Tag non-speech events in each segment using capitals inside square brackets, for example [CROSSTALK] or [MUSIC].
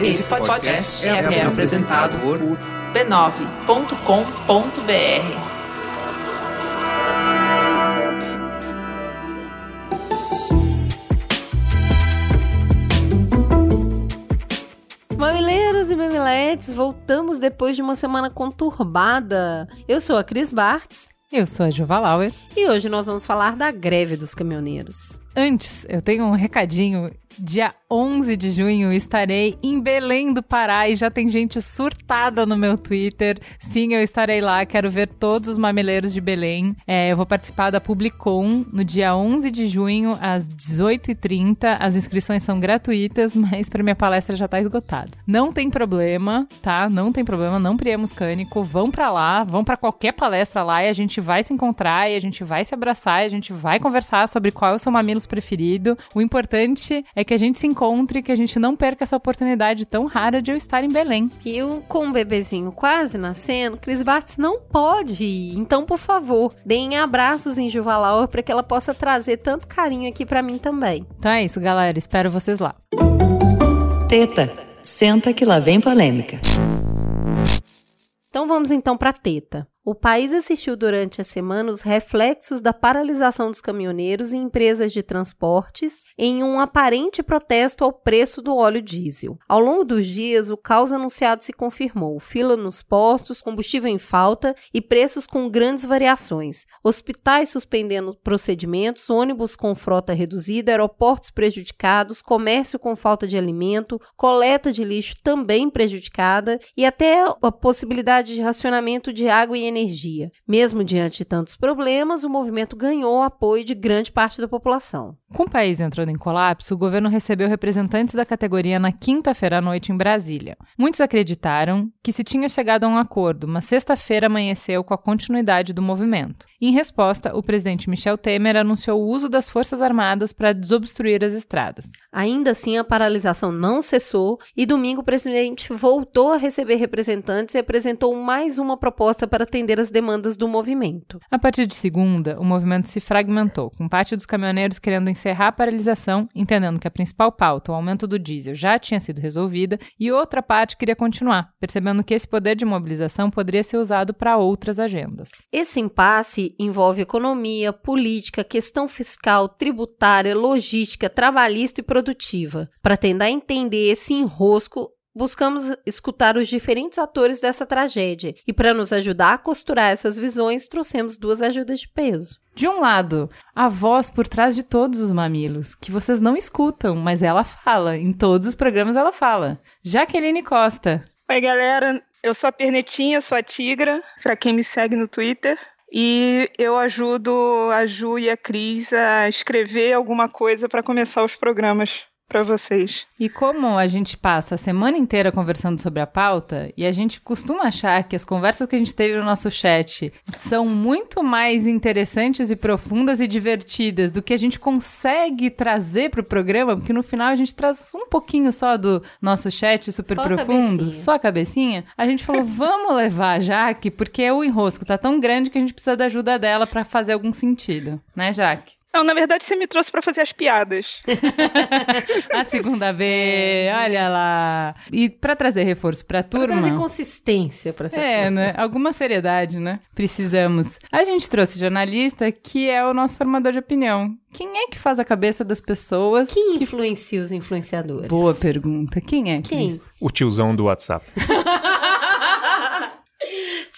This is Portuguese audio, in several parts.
Esse podcast é, é apresentado por b9.com.br. Mamileiros e mamiletes, voltamos depois de uma semana conturbada. Eu sou a Cris Bartz. Eu sou a Juva Lauer. E hoje nós vamos falar da greve dos caminhoneiros. Antes, eu tenho um recadinho Dia 11 de junho estarei em Belém do Pará e já tem gente surtada no meu Twitter. Sim, eu estarei lá, quero ver todos os mamileiros de Belém. É, eu vou participar da Publicom no dia 11 de junho, às 18h30. As inscrições são gratuitas, [LAUGHS] mas para minha palestra já tá esgotada. Não tem problema, tá? Não tem problema, não priemos cânico. Vão para lá, vão para qualquer palestra lá e a gente vai se encontrar e a gente vai se abraçar e a gente vai conversar sobre qual é o seu mamilos preferido. O importante é é que a gente se encontre, que a gente não perca essa oportunidade tão rara de eu estar em Belém. E eu, com o bebezinho quase nascendo, Cris Bartz não pode ir. Então, por favor, deem abraços em Juvalau para que ela possa trazer tanto carinho aqui para mim também. Então é isso, galera. Espero vocês lá. Teta, senta que lá vem polêmica. Então vamos então para teta. O país assistiu durante a semana os reflexos da paralisação dos caminhoneiros e empresas de transportes em um aparente protesto ao preço do óleo diesel. Ao longo dos dias, o caos anunciado se confirmou: fila nos postos, combustível em falta e preços com grandes variações. Hospitais suspendendo procedimentos, ônibus com frota reduzida, aeroportos prejudicados, comércio com falta de alimento, coleta de lixo também prejudicada e até a possibilidade de racionamento de água e energia. Mesmo diante de tantos problemas, o movimento ganhou apoio de grande parte da população. Com o país entrando em colapso, o governo recebeu representantes da categoria na quinta-feira à noite em Brasília. Muitos acreditaram que se tinha chegado a um acordo, mas sexta-feira amanheceu com a continuidade do movimento. Em resposta, o presidente Michel Temer anunciou o uso das Forças Armadas para desobstruir as estradas. Ainda assim, a paralisação não cessou e domingo o presidente voltou a receber representantes e apresentou mais uma proposta para atender as demandas do movimento. A partir de segunda, o movimento se fragmentou, com parte dos caminhoneiros querendo encerrar a paralisação, entendendo que a principal pauta, o aumento do diesel, já tinha sido resolvida, e outra parte queria continuar, percebendo que esse poder de mobilização poderia ser usado para outras agendas. Esse impasse envolve economia, política, questão fiscal, tributária, logística, trabalhista e produtiva. Para tentar entender esse enrosco, Buscamos escutar os diferentes atores dessa tragédia e, para nos ajudar a costurar essas visões, trouxemos duas ajudas de peso. De um lado, a voz por trás de todos os mamilos, que vocês não escutam, mas ela fala. Em todos os programas ela fala. Jaqueline Costa. Oi, galera. Eu sou a Pernetinha, sou a Tigra, para quem me segue no Twitter. E eu ajudo a Ju e a Cris a escrever alguma coisa para começar os programas para vocês. E como a gente passa a semana inteira conversando sobre a pauta, e a gente costuma achar que as conversas que a gente teve no nosso chat são muito mais interessantes e profundas e divertidas do que a gente consegue trazer para o programa, porque no final a gente traz um pouquinho só do nosso chat super só profundo, a só a cabecinha. A gente falou, [LAUGHS] vamos levar a Jaque, porque o enrosco tá tão grande que a gente precisa da ajuda dela para fazer algum sentido, né, Jaque? Não, na verdade você me trouxe para fazer as piadas. [LAUGHS] a segunda B, olha lá. E para trazer reforço para a turma. Pra trazer consistência para essa É, né? Alguma seriedade, né? Precisamos. A gente trouxe jornalista que é o nosso formador de opinião. Quem é que faz a cabeça das pessoas? Quem que... influencia os influenciadores? Boa pergunta. Quem é? Quem? O tiozão do WhatsApp. [LAUGHS]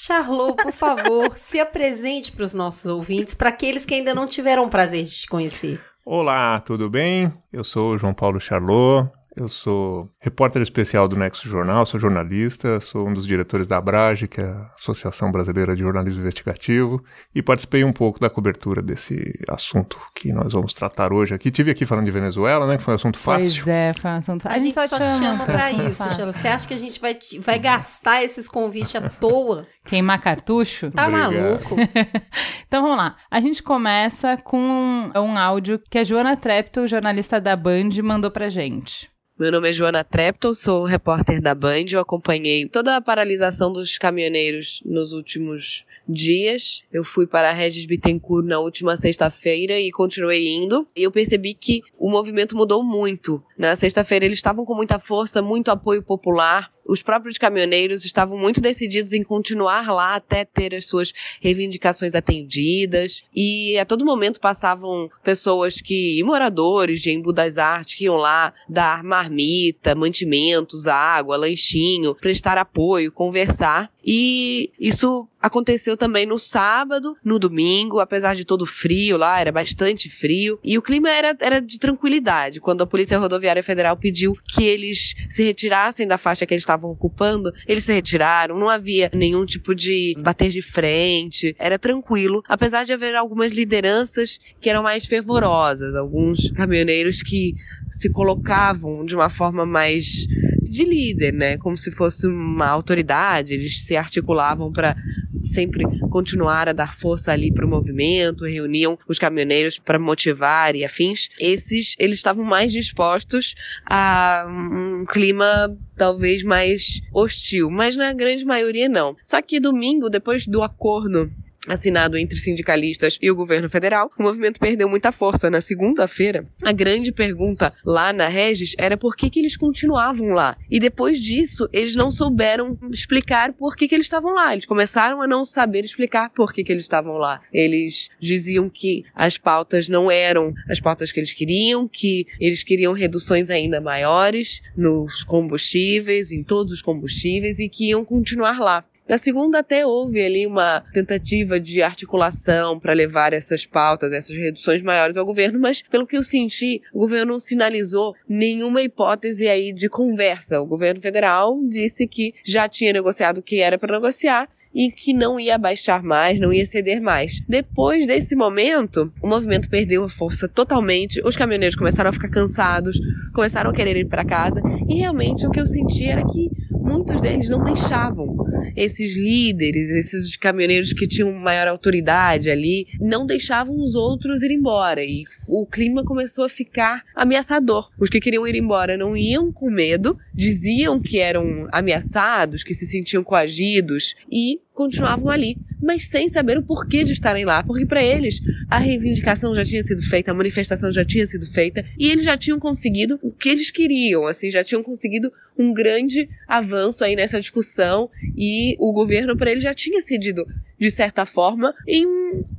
Charlot, por favor, [LAUGHS] se apresente para os nossos ouvintes, para aqueles que ainda não tiveram o prazer de te conhecer. Olá, tudo bem? Eu sou o João Paulo Charlot, eu sou repórter especial do Nexo Jornal, sou jornalista, sou um dos diretores da Abrage, que é a Associação Brasileira de Jornalismo Investigativo, e participei um pouco da cobertura desse assunto que nós vamos tratar hoje aqui. Tive aqui falando de Venezuela, né, que foi um assunto fácil. Pois é, foi um assunto fácil. A, a, gente só, só te chama, chama pra isso. Você acha que a gente vai, vai gastar esses convites à toa? Queimar cartucho? Tá Obrigado. maluco? [LAUGHS] então vamos lá. A gente começa com um, um áudio que a Joana Trepto, jornalista da Band, mandou pra gente. Meu nome é Joana Trepton, sou repórter da Band. Eu acompanhei toda a paralisação dos caminhoneiros nos últimos dias. Eu fui para a Regis Bittencourt na última sexta-feira e continuei indo. E eu percebi que o movimento mudou muito. Na sexta-feira eles estavam com muita força, muito apoio popular os próprios caminhoneiros estavam muito decididos em continuar lá até ter as suas reivindicações atendidas. E a todo momento passavam pessoas que, moradores de Embu das Artes, que iam lá dar marmita, mantimentos, água, lanchinho, prestar apoio, conversar. E isso aconteceu também no sábado, no domingo, apesar de todo frio lá, era bastante frio. E o clima era, era de tranquilidade. Quando a Polícia Rodoviária Federal pediu que eles se retirassem da faixa que eles estavam ocupando, eles se retiraram. Não havia nenhum tipo de bater de frente. Era tranquilo, apesar de haver algumas lideranças que eram mais fervorosas, alguns caminhoneiros que se colocavam de uma forma mais de líder, né? Como se fosse uma autoridade. Eles se articulavam para sempre continuar a dar força ali para o movimento, reuniam os caminhoneiros para motivar e afins. Esses, eles estavam mais dispostos a um clima talvez mais hostil, mas na grande maioria não. Só que domingo, depois do acordo assinado entre sindicalistas e o governo federal, o movimento perdeu muita força. Na segunda-feira, a grande pergunta lá na Regis era por que, que eles continuavam lá. E depois disso, eles não souberam explicar por que, que eles estavam lá. Eles começaram a não saber explicar por que, que eles estavam lá. Eles diziam que as pautas não eram as pautas que eles queriam, que eles queriam reduções ainda maiores nos combustíveis, em todos os combustíveis, e que iam continuar lá. Na segunda, até houve ali uma tentativa de articulação para levar essas pautas, essas reduções maiores ao governo, mas pelo que eu senti, o governo não sinalizou nenhuma hipótese aí de conversa. O governo federal disse que já tinha negociado o que era para negociar e que não ia baixar mais, não ia ceder mais. Depois desse momento, o movimento perdeu a força totalmente, os caminhoneiros começaram a ficar cansados, começaram a querer ir para casa, e realmente o que eu senti era que muitos deles não deixavam esses líderes, esses caminhoneiros que tinham maior autoridade ali, não deixavam os outros ir embora. E o clima começou a ficar ameaçador. Os que queriam ir embora não iam com medo, diziam que eram ameaçados, que se sentiam coagidos e continuavam ali, mas sem saber o porquê de estarem lá, porque para eles a reivindicação já tinha sido feita, a manifestação já tinha sido feita e eles já tinham conseguido o que eles queriam, assim, já tinham conseguido um grande avanço aí nessa discussão e o governo para eles já tinha cedido de certa forma em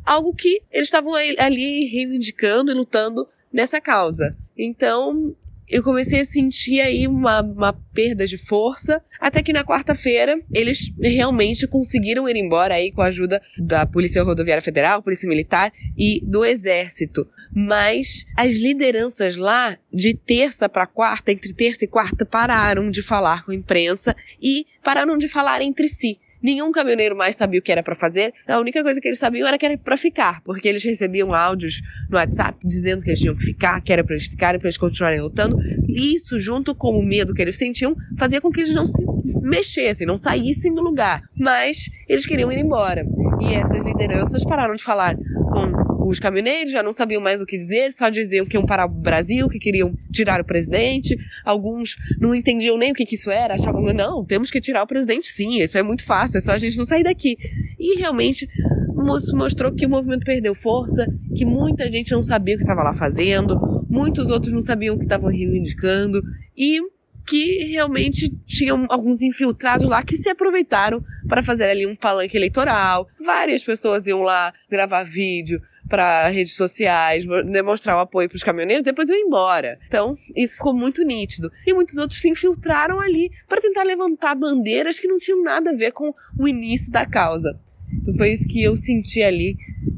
algo que eles estavam ali reivindicando e lutando nessa causa. Então, eu comecei a sentir aí uma, uma perda de força, até que na quarta-feira eles realmente conseguiram ir embora aí com a ajuda da Polícia Rodoviária Federal, Polícia Militar e do Exército. Mas as lideranças lá, de terça para quarta, entre terça e quarta, pararam de falar com a imprensa e pararam de falar entre si. Nenhum caminhoneiro mais sabia o que era para fazer. A única coisa que eles sabiam era que era para ficar, porque eles recebiam áudios no WhatsApp dizendo que eles tinham que ficar, que era para eles ficarem, para eles continuarem lutando. E isso, junto com o medo que eles sentiam, fazia com que eles não se mexessem, não saíssem do lugar. Mas eles queriam ir embora. E essas lideranças pararam de falar com os caminhoneiros já não sabiam mais o que dizer, só diziam que iam parar o Brasil, que queriam tirar o presidente. Alguns não entendiam nem o que, que isso era, achavam, não, temos que tirar o presidente sim, isso é muito fácil, é só a gente não sair daqui. E realmente mostrou que o movimento perdeu força, que muita gente não sabia o que estava lá fazendo, muitos outros não sabiam o que estavam reivindicando e que realmente tinham alguns infiltrados lá que se aproveitaram para fazer ali um palanque eleitoral. Várias pessoas iam lá gravar vídeo para redes sociais, demonstrar o apoio para os caminhoneiros, depois ir embora. Então, isso ficou muito nítido. E muitos outros se infiltraram ali para tentar levantar bandeiras que não tinham nada a ver com o início da causa. Então, foi isso que eu senti ali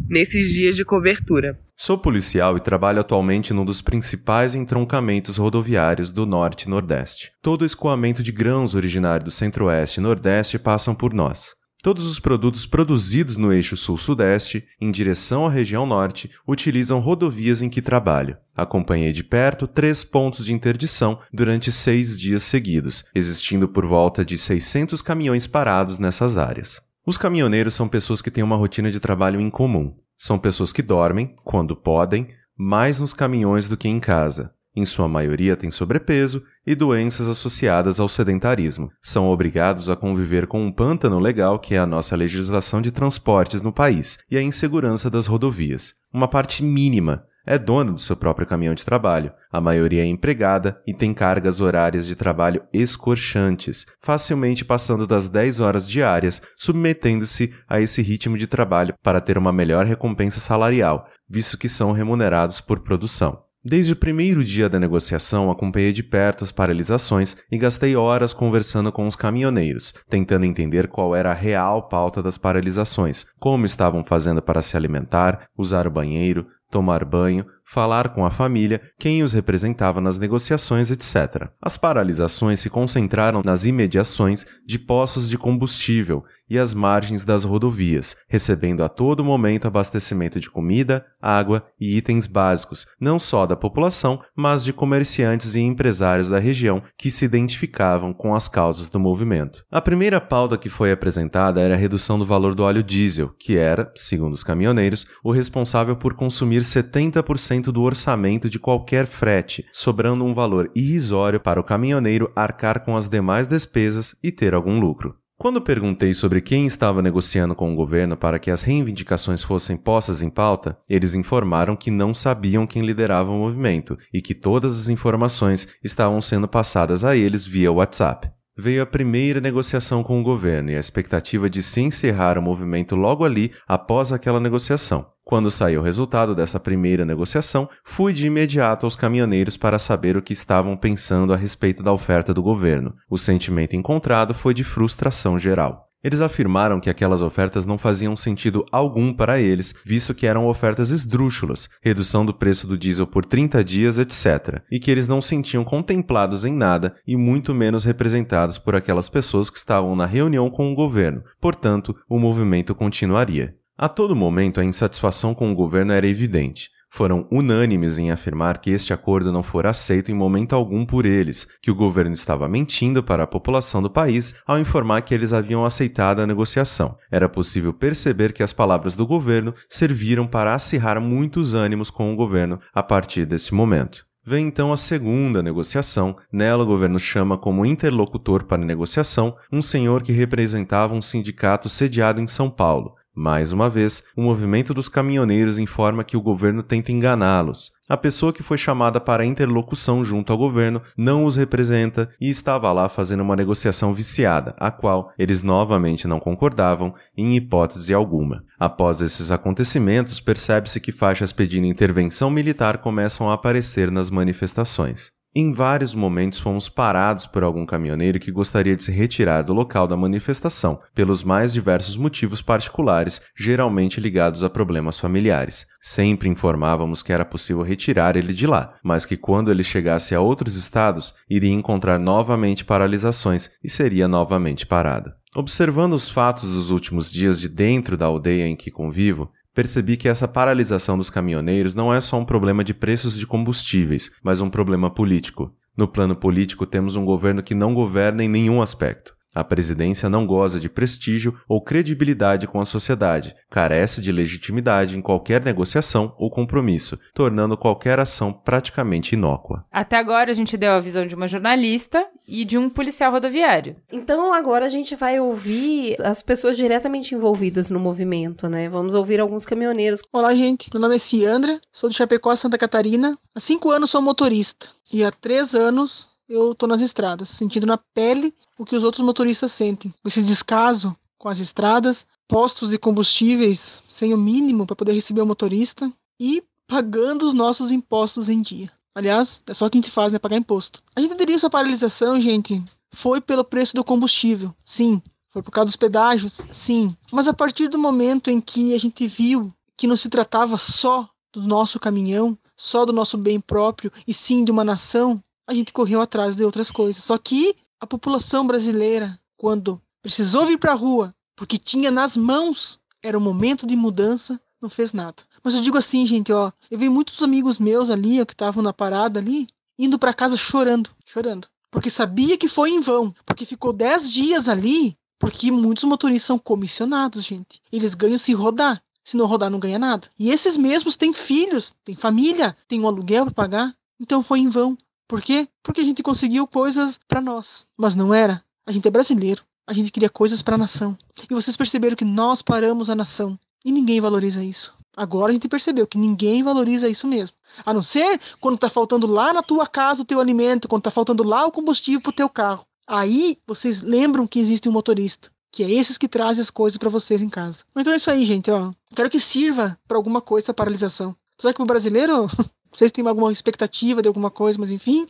nesses dias de cobertura. Sou policial e trabalho atualmente num dos principais entroncamentos rodoviários do Norte e Nordeste. Todo escoamento de grãos originário do Centro-Oeste e Nordeste passam por nós. Todos os produtos produzidos no eixo sul-sudeste, em direção à região norte, utilizam rodovias em que trabalho. Acompanhei de perto três pontos de interdição durante seis dias seguidos, existindo por volta de 600 caminhões parados nessas áreas. Os caminhoneiros são pessoas que têm uma rotina de trabalho incomum. São pessoas que dormem, quando podem, mais nos caminhões do que em casa. Em sua maioria têm sobrepeso e doenças associadas ao sedentarismo. São obrigados a conviver com um pântano legal que é a nossa legislação de transportes no país e a insegurança das rodovias. Uma parte mínima é dona do seu próprio caminhão de trabalho. A maioria é empregada e tem cargas horárias de trabalho escorchantes, facilmente passando das 10 horas diárias, submetendo-se a esse ritmo de trabalho para ter uma melhor recompensa salarial, visto que são remunerados por produção. Desde o primeiro dia da negociação, acompanhei de perto as paralisações e gastei horas conversando com os caminhoneiros, tentando entender qual era a real pauta das paralisações, como estavam fazendo para se alimentar, usar o banheiro, tomar banho, falar com a família, quem os representava nas negociações, etc. As paralisações se concentraram nas imediações de poços de combustível e as margens das rodovias, recebendo a todo momento abastecimento de comida, água e itens básicos, não só da população, mas de comerciantes e empresários da região que se identificavam com as causas do movimento. A primeira pauta que foi apresentada era a redução do valor do óleo diesel, que era, segundo os caminhoneiros, o responsável por consumir 70% do orçamento de qualquer frete, sobrando um valor irrisório para o caminhoneiro arcar com as demais despesas e ter algum lucro. Quando perguntei sobre quem estava negociando com o governo para que as reivindicações fossem postas em pauta, eles informaram que não sabiam quem liderava o movimento e que todas as informações estavam sendo passadas a eles via WhatsApp veio a primeira negociação com o governo e a expectativa de se encerrar o movimento logo ali após aquela negociação. Quando saiu o resultado dessa primeira negociação, fui de imediato aos caminhoneiros para saber o que estavam pensando a respeito da oferta do governo. O sentimento encontrado foi de frustração geral. Eles afirmaram que aquelas ofertas não faziam sentido algum para eles, visto que eram ofertas esdrúxulas, redução do preço do diesel por 30 dias, etc., e que eles não sentiam contemplados em nada e muito menos representados por aquelas pessoas que estavam na reunião com o governo. Portanto, o movimento continuaria. A todo momento, a insatisfação com o governo era evidente foram unânimes em afirmar que este acordo não fora aceito em momento algum por eles, que o governo estava mentindo para a população do país ao informar que eles haviam aceitado a negociação. Era possível perceber que as palavras do governo serviram para acirrar muitos ânimos com o governo a partir desse momento. Vem então a segunda negociação. Nela, o governo chama como interlocutor para negociação um senhor que representava um sindicato sediado em São Paulo. Mais uma vez, o movimento dos caminhoneiros informa que o governo tenta enganá-los. A pessoa que foi chamada para interlocução junto ao governo não os representa e estava lá fazendo uma negociação viciada, a qual eles novamente não concordavam em hipótese alguma. Após esses acontecimentos, percebe-se que faixas pedindo intervenção militar começam a aparecer nas manifestações. Em vários momentos fomos parados por algum caminhoneiro que gostaria de se retirar do local da manifestação, pelos mais diversos motivos particulares, geralmente ligados a problemas familiares. Sempre informávamos que era possível retirar ele de lá, mas que quando ele chegasse a outros estados, iria encontrar novamente paralisações e seria novamente parado. Observando os fatos dos últimos dias de dentro da aldeia em que convivo, percebi que essa paralisação dos caminhoneiros não é só um problema de preços de combustíveis, mas um problema político. No plano político, temos um governo que não governa em nenhum aspecto. A presidência não goza de prestígio ou credibilidade com a sociedade, carece de legitimidade em qualquer negociação ou compromisso, tornando qualquer ação praticamente inócua. Até agora a gente deu a visão de uma jornalista e de um policial rodoviário. Então agora a gente vai ouvir as pessoas diretamente envolvidas no movimento, né? Vamos ouvir alguns caminhoneiros. Olá, gente. Meu nome é Ciandra, sou de Chapecó, Santa Catarina. Há cinco anos sou motorista e há três anos eu tô nas estradas, sentindo na pele o que os outros motoristas sentem. Esse descaso com as estradas, postos de combustíveis sem o mínimo para poder receber o motorista e pagando os nossos impostos em dia. Aliás, é só o que a gente faz, né? Pagar imposto. A gente teria essa paralisação, gente, foi pelo preço do combustível. Sim. Foi por causa dos pedágios? Sim. Mas a partir do momento em que a gente viu que não se tratava só do nosso caminhão, só do nosso bem próprio, e sim de uma nação, a gente correu atrás de outras coisas. Só que a população brasileira, quando precisou vir para a rua, porque tinha nas mãos, era o momento de mudança, não fez nada. Mas eu digo assim, gente, ó, eu vi muitos amigos meus ali, ó, que estavam na parada ali, indo para casa chorando, chorando, porque sabia que foi em vão, porque ficou dez dias ali, porque muitos motoristas são comissionados, gente. Eles ganham se rodar. Se não rodar, não ganha nada. E esses mesmos têm filhos, têm família, têm um aluguel para pagar. Então foi em vão. Por quê? Porque a gente conseguiu coisas para nós, mas não era. A gente é brasileiro. A gente queria coisas para a nação. E vocês perceberam que nós paramos a nação. E ninguém valoriza isso. Agora a gente percebeu que ninguém valoriza isso mesmo. A não ser quando está faltando lá na tua casa o teu alimento, quando está faltando lá o combustível para o teu carro. Aí vocês lembram que existe um motorista, que é esses que trazem as coisas para vocês em casa. Então é isso aí, gente. Ó. Quero que sirva para alguma coisa essa paralisação. Apesar que o brasileiro [LAUGHS] vocês têm alguma expectativa de alguma coisa, mas enfim.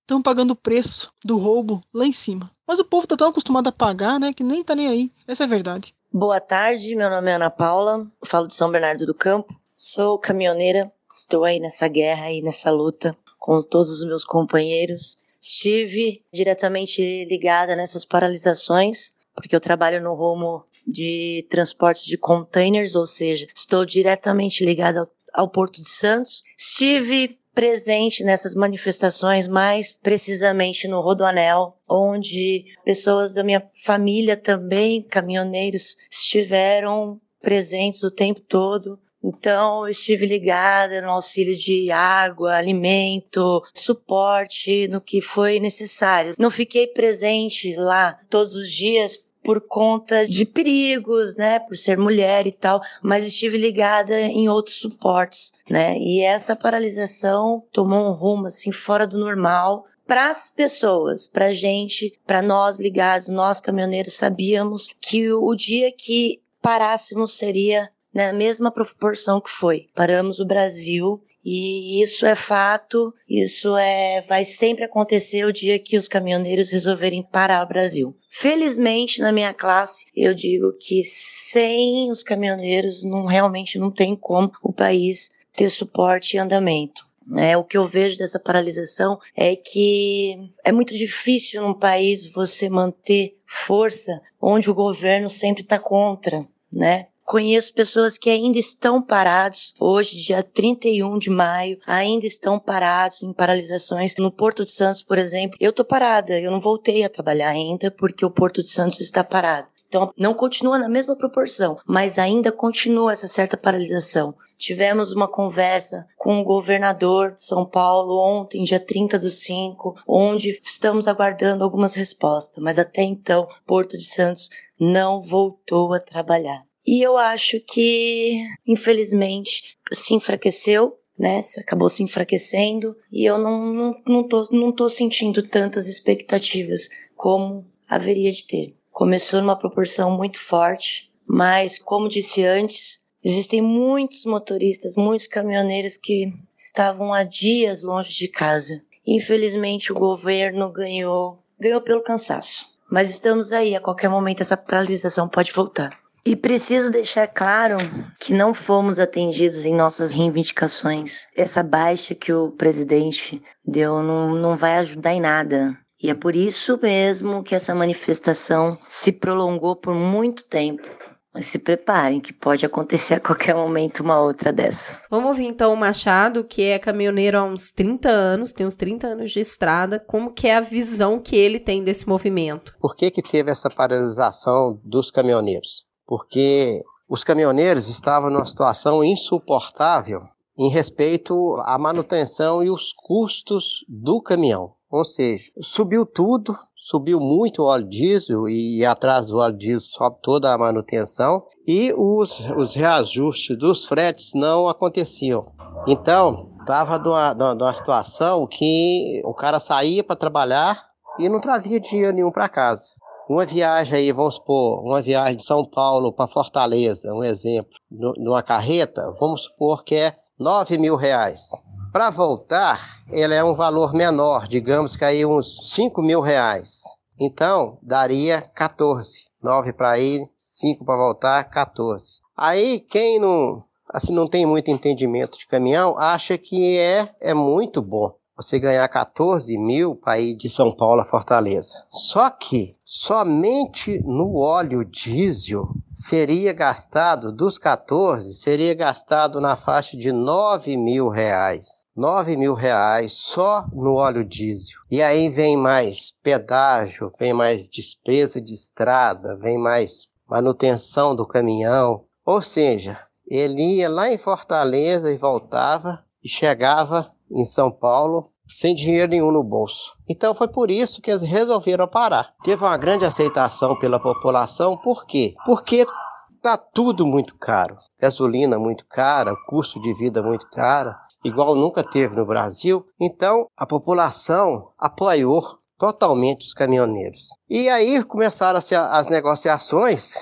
Estão pagando o preço do roubo lá em cima. Mas o povo tá tão acostumado a pagar, né, que nem tá nem aí. Essa é a verdade. Boa tarde, meu nome é Ana Paula, falo de São Bernardo do Campo. Sou caminhoneira, estou aí nessa guerra e nessa luta com todos os meus companheiros. Estive diretamente ligada nessas paralisações, porque eu trabalho no rumo de transporte de containers, ou seja, estou diretamente ligada ao Porto de Santos. Estive presente nessas manifestações, mais precisamente no Rodoanel, onde pessoas da minha família também, caminhoneiros, estiveram presentes o tempo todo. Então, eu estive ligada no auxílio de água, alimento, suporte, no que foi necessário. Não fiquei presente lá todos os dias por conta de perigos, né, por ser mulher e tal, mas estive ligada em outros suportes, né? E essa paralisação tomou um rumo assim fora do normal para as pessoas, para gente, para nós ligados, nós caminhoneiros sabíamos que o dia que parássemos seria na mesma proporção que foi. Paramos o Brasil e isso é fato, isso é vai sempre acontecer o dia que os caminhoneiros resolverem parar o Brasil. Felizmente na minha classe, eu digo que sem os caminhoneiros não realmente não tem como o país ter suporte e andamento. É, o que eu vejo dessa paralisação é que é muito difícil num país você manter força onde o governo sempre está contra, né? Conheço pessoas que ainda estão parados, hoje, dia 31 de maio, ainda estão parados em paralisações. No Porto de Santos, por exemplo, eu tô parada, eu não voltei a trabalhar ainda porque o Porto de Santos está parado. Então, não continua na mesma proporção, mas ainda continua essa certa paralisação. Tivemos uma conversa com o governador de São Paulo ontem, dia 30 do 5, onde estamos aguardando algumas respostas, mas até então, Porto de Santos não voltou a trabalhar. E eu acho que, infelizmente, se enfraqueceu, né? Acabou se enfraquecendo e eu não, não, não, tô, não tô sentindo tantas expectativas como haveria de ter. Começou numa proporção muito forte, mas, como disse antes, existem muitos motoristas, muitos caminhoneiros que estavam há dias longe de casa. Infelizmente, o governo ganhou, ganhou pelo cansaço. Mas estamos aí, a qualquer momento essa paralisação pode voltar. E preciso deixar claro que não fomos atendidos em nossas reivindicações. Essa baixa que o presidente deu não, não vai ajudar em nada. E é por isso mesmo que essa manifestação se prolongou por muito tempo. Mas se preparem, que pode acontecer a qualquer momento uma outra dessa. Vamos ouvir então o Machado, que é caminhoneiro há uns 30 anos, tem uns 30 anos de estrada, como que é a visão que ele tem desse movimento. Por que que teve essa paralisação dos caminhoneiros? Porque os caminhoneiros estavam numa situação insuportável em respeito à manutenção e os custos do caminhão. Ou seja, subiu tudo, subiu muito o óleo diesel e atrás do óleo diesel sobe toda a manutenção e os, os reajustes dos fretes não aconteciam. Então, estava numa, numa situação que o cara saía para trabalhar e não trazia dinheiro nenhum para casa. Uma viagem aí, vamos supor, uma viagem de São Paulo para Fortaleza, um exemplo, numa carreta, vamos supor que é 9 mil reais. Para voltar, ele é um valor menor, digamos que aí uns 5 mil reais. Então, daria 14. 9 para ir, 5 para voltar, 14. Aí, quem não, assim, não tem muito entendimento de caminhão, acha que é, é muito bom você ganhar 14 mil para ir de São Paulo a Fortaleza. Só que somente no óleo diesel seria gastado, dos 14, seria gastado na faixa de 9 mil reais. 9 mil reais só no óleo diesel. E aí vem mais pedágio, vem mais despesa de estrada, vem mais manutenção do caminhão. Ou seja, ele ia lá em Fortaleza e voltava e chegava em São Paulo, sem dinheiro nenhum no bolso. Então foi por isso que eles resolveram parar. Teve uma grande aceitação pela população, por quê? Porque tá tudo muito caro. Gasolina muito cara, custo de vida muito caro, igual nunca teve no Brasil. Então a população apoiou totalmente os caminhoneiros. E aí começaram as negociações.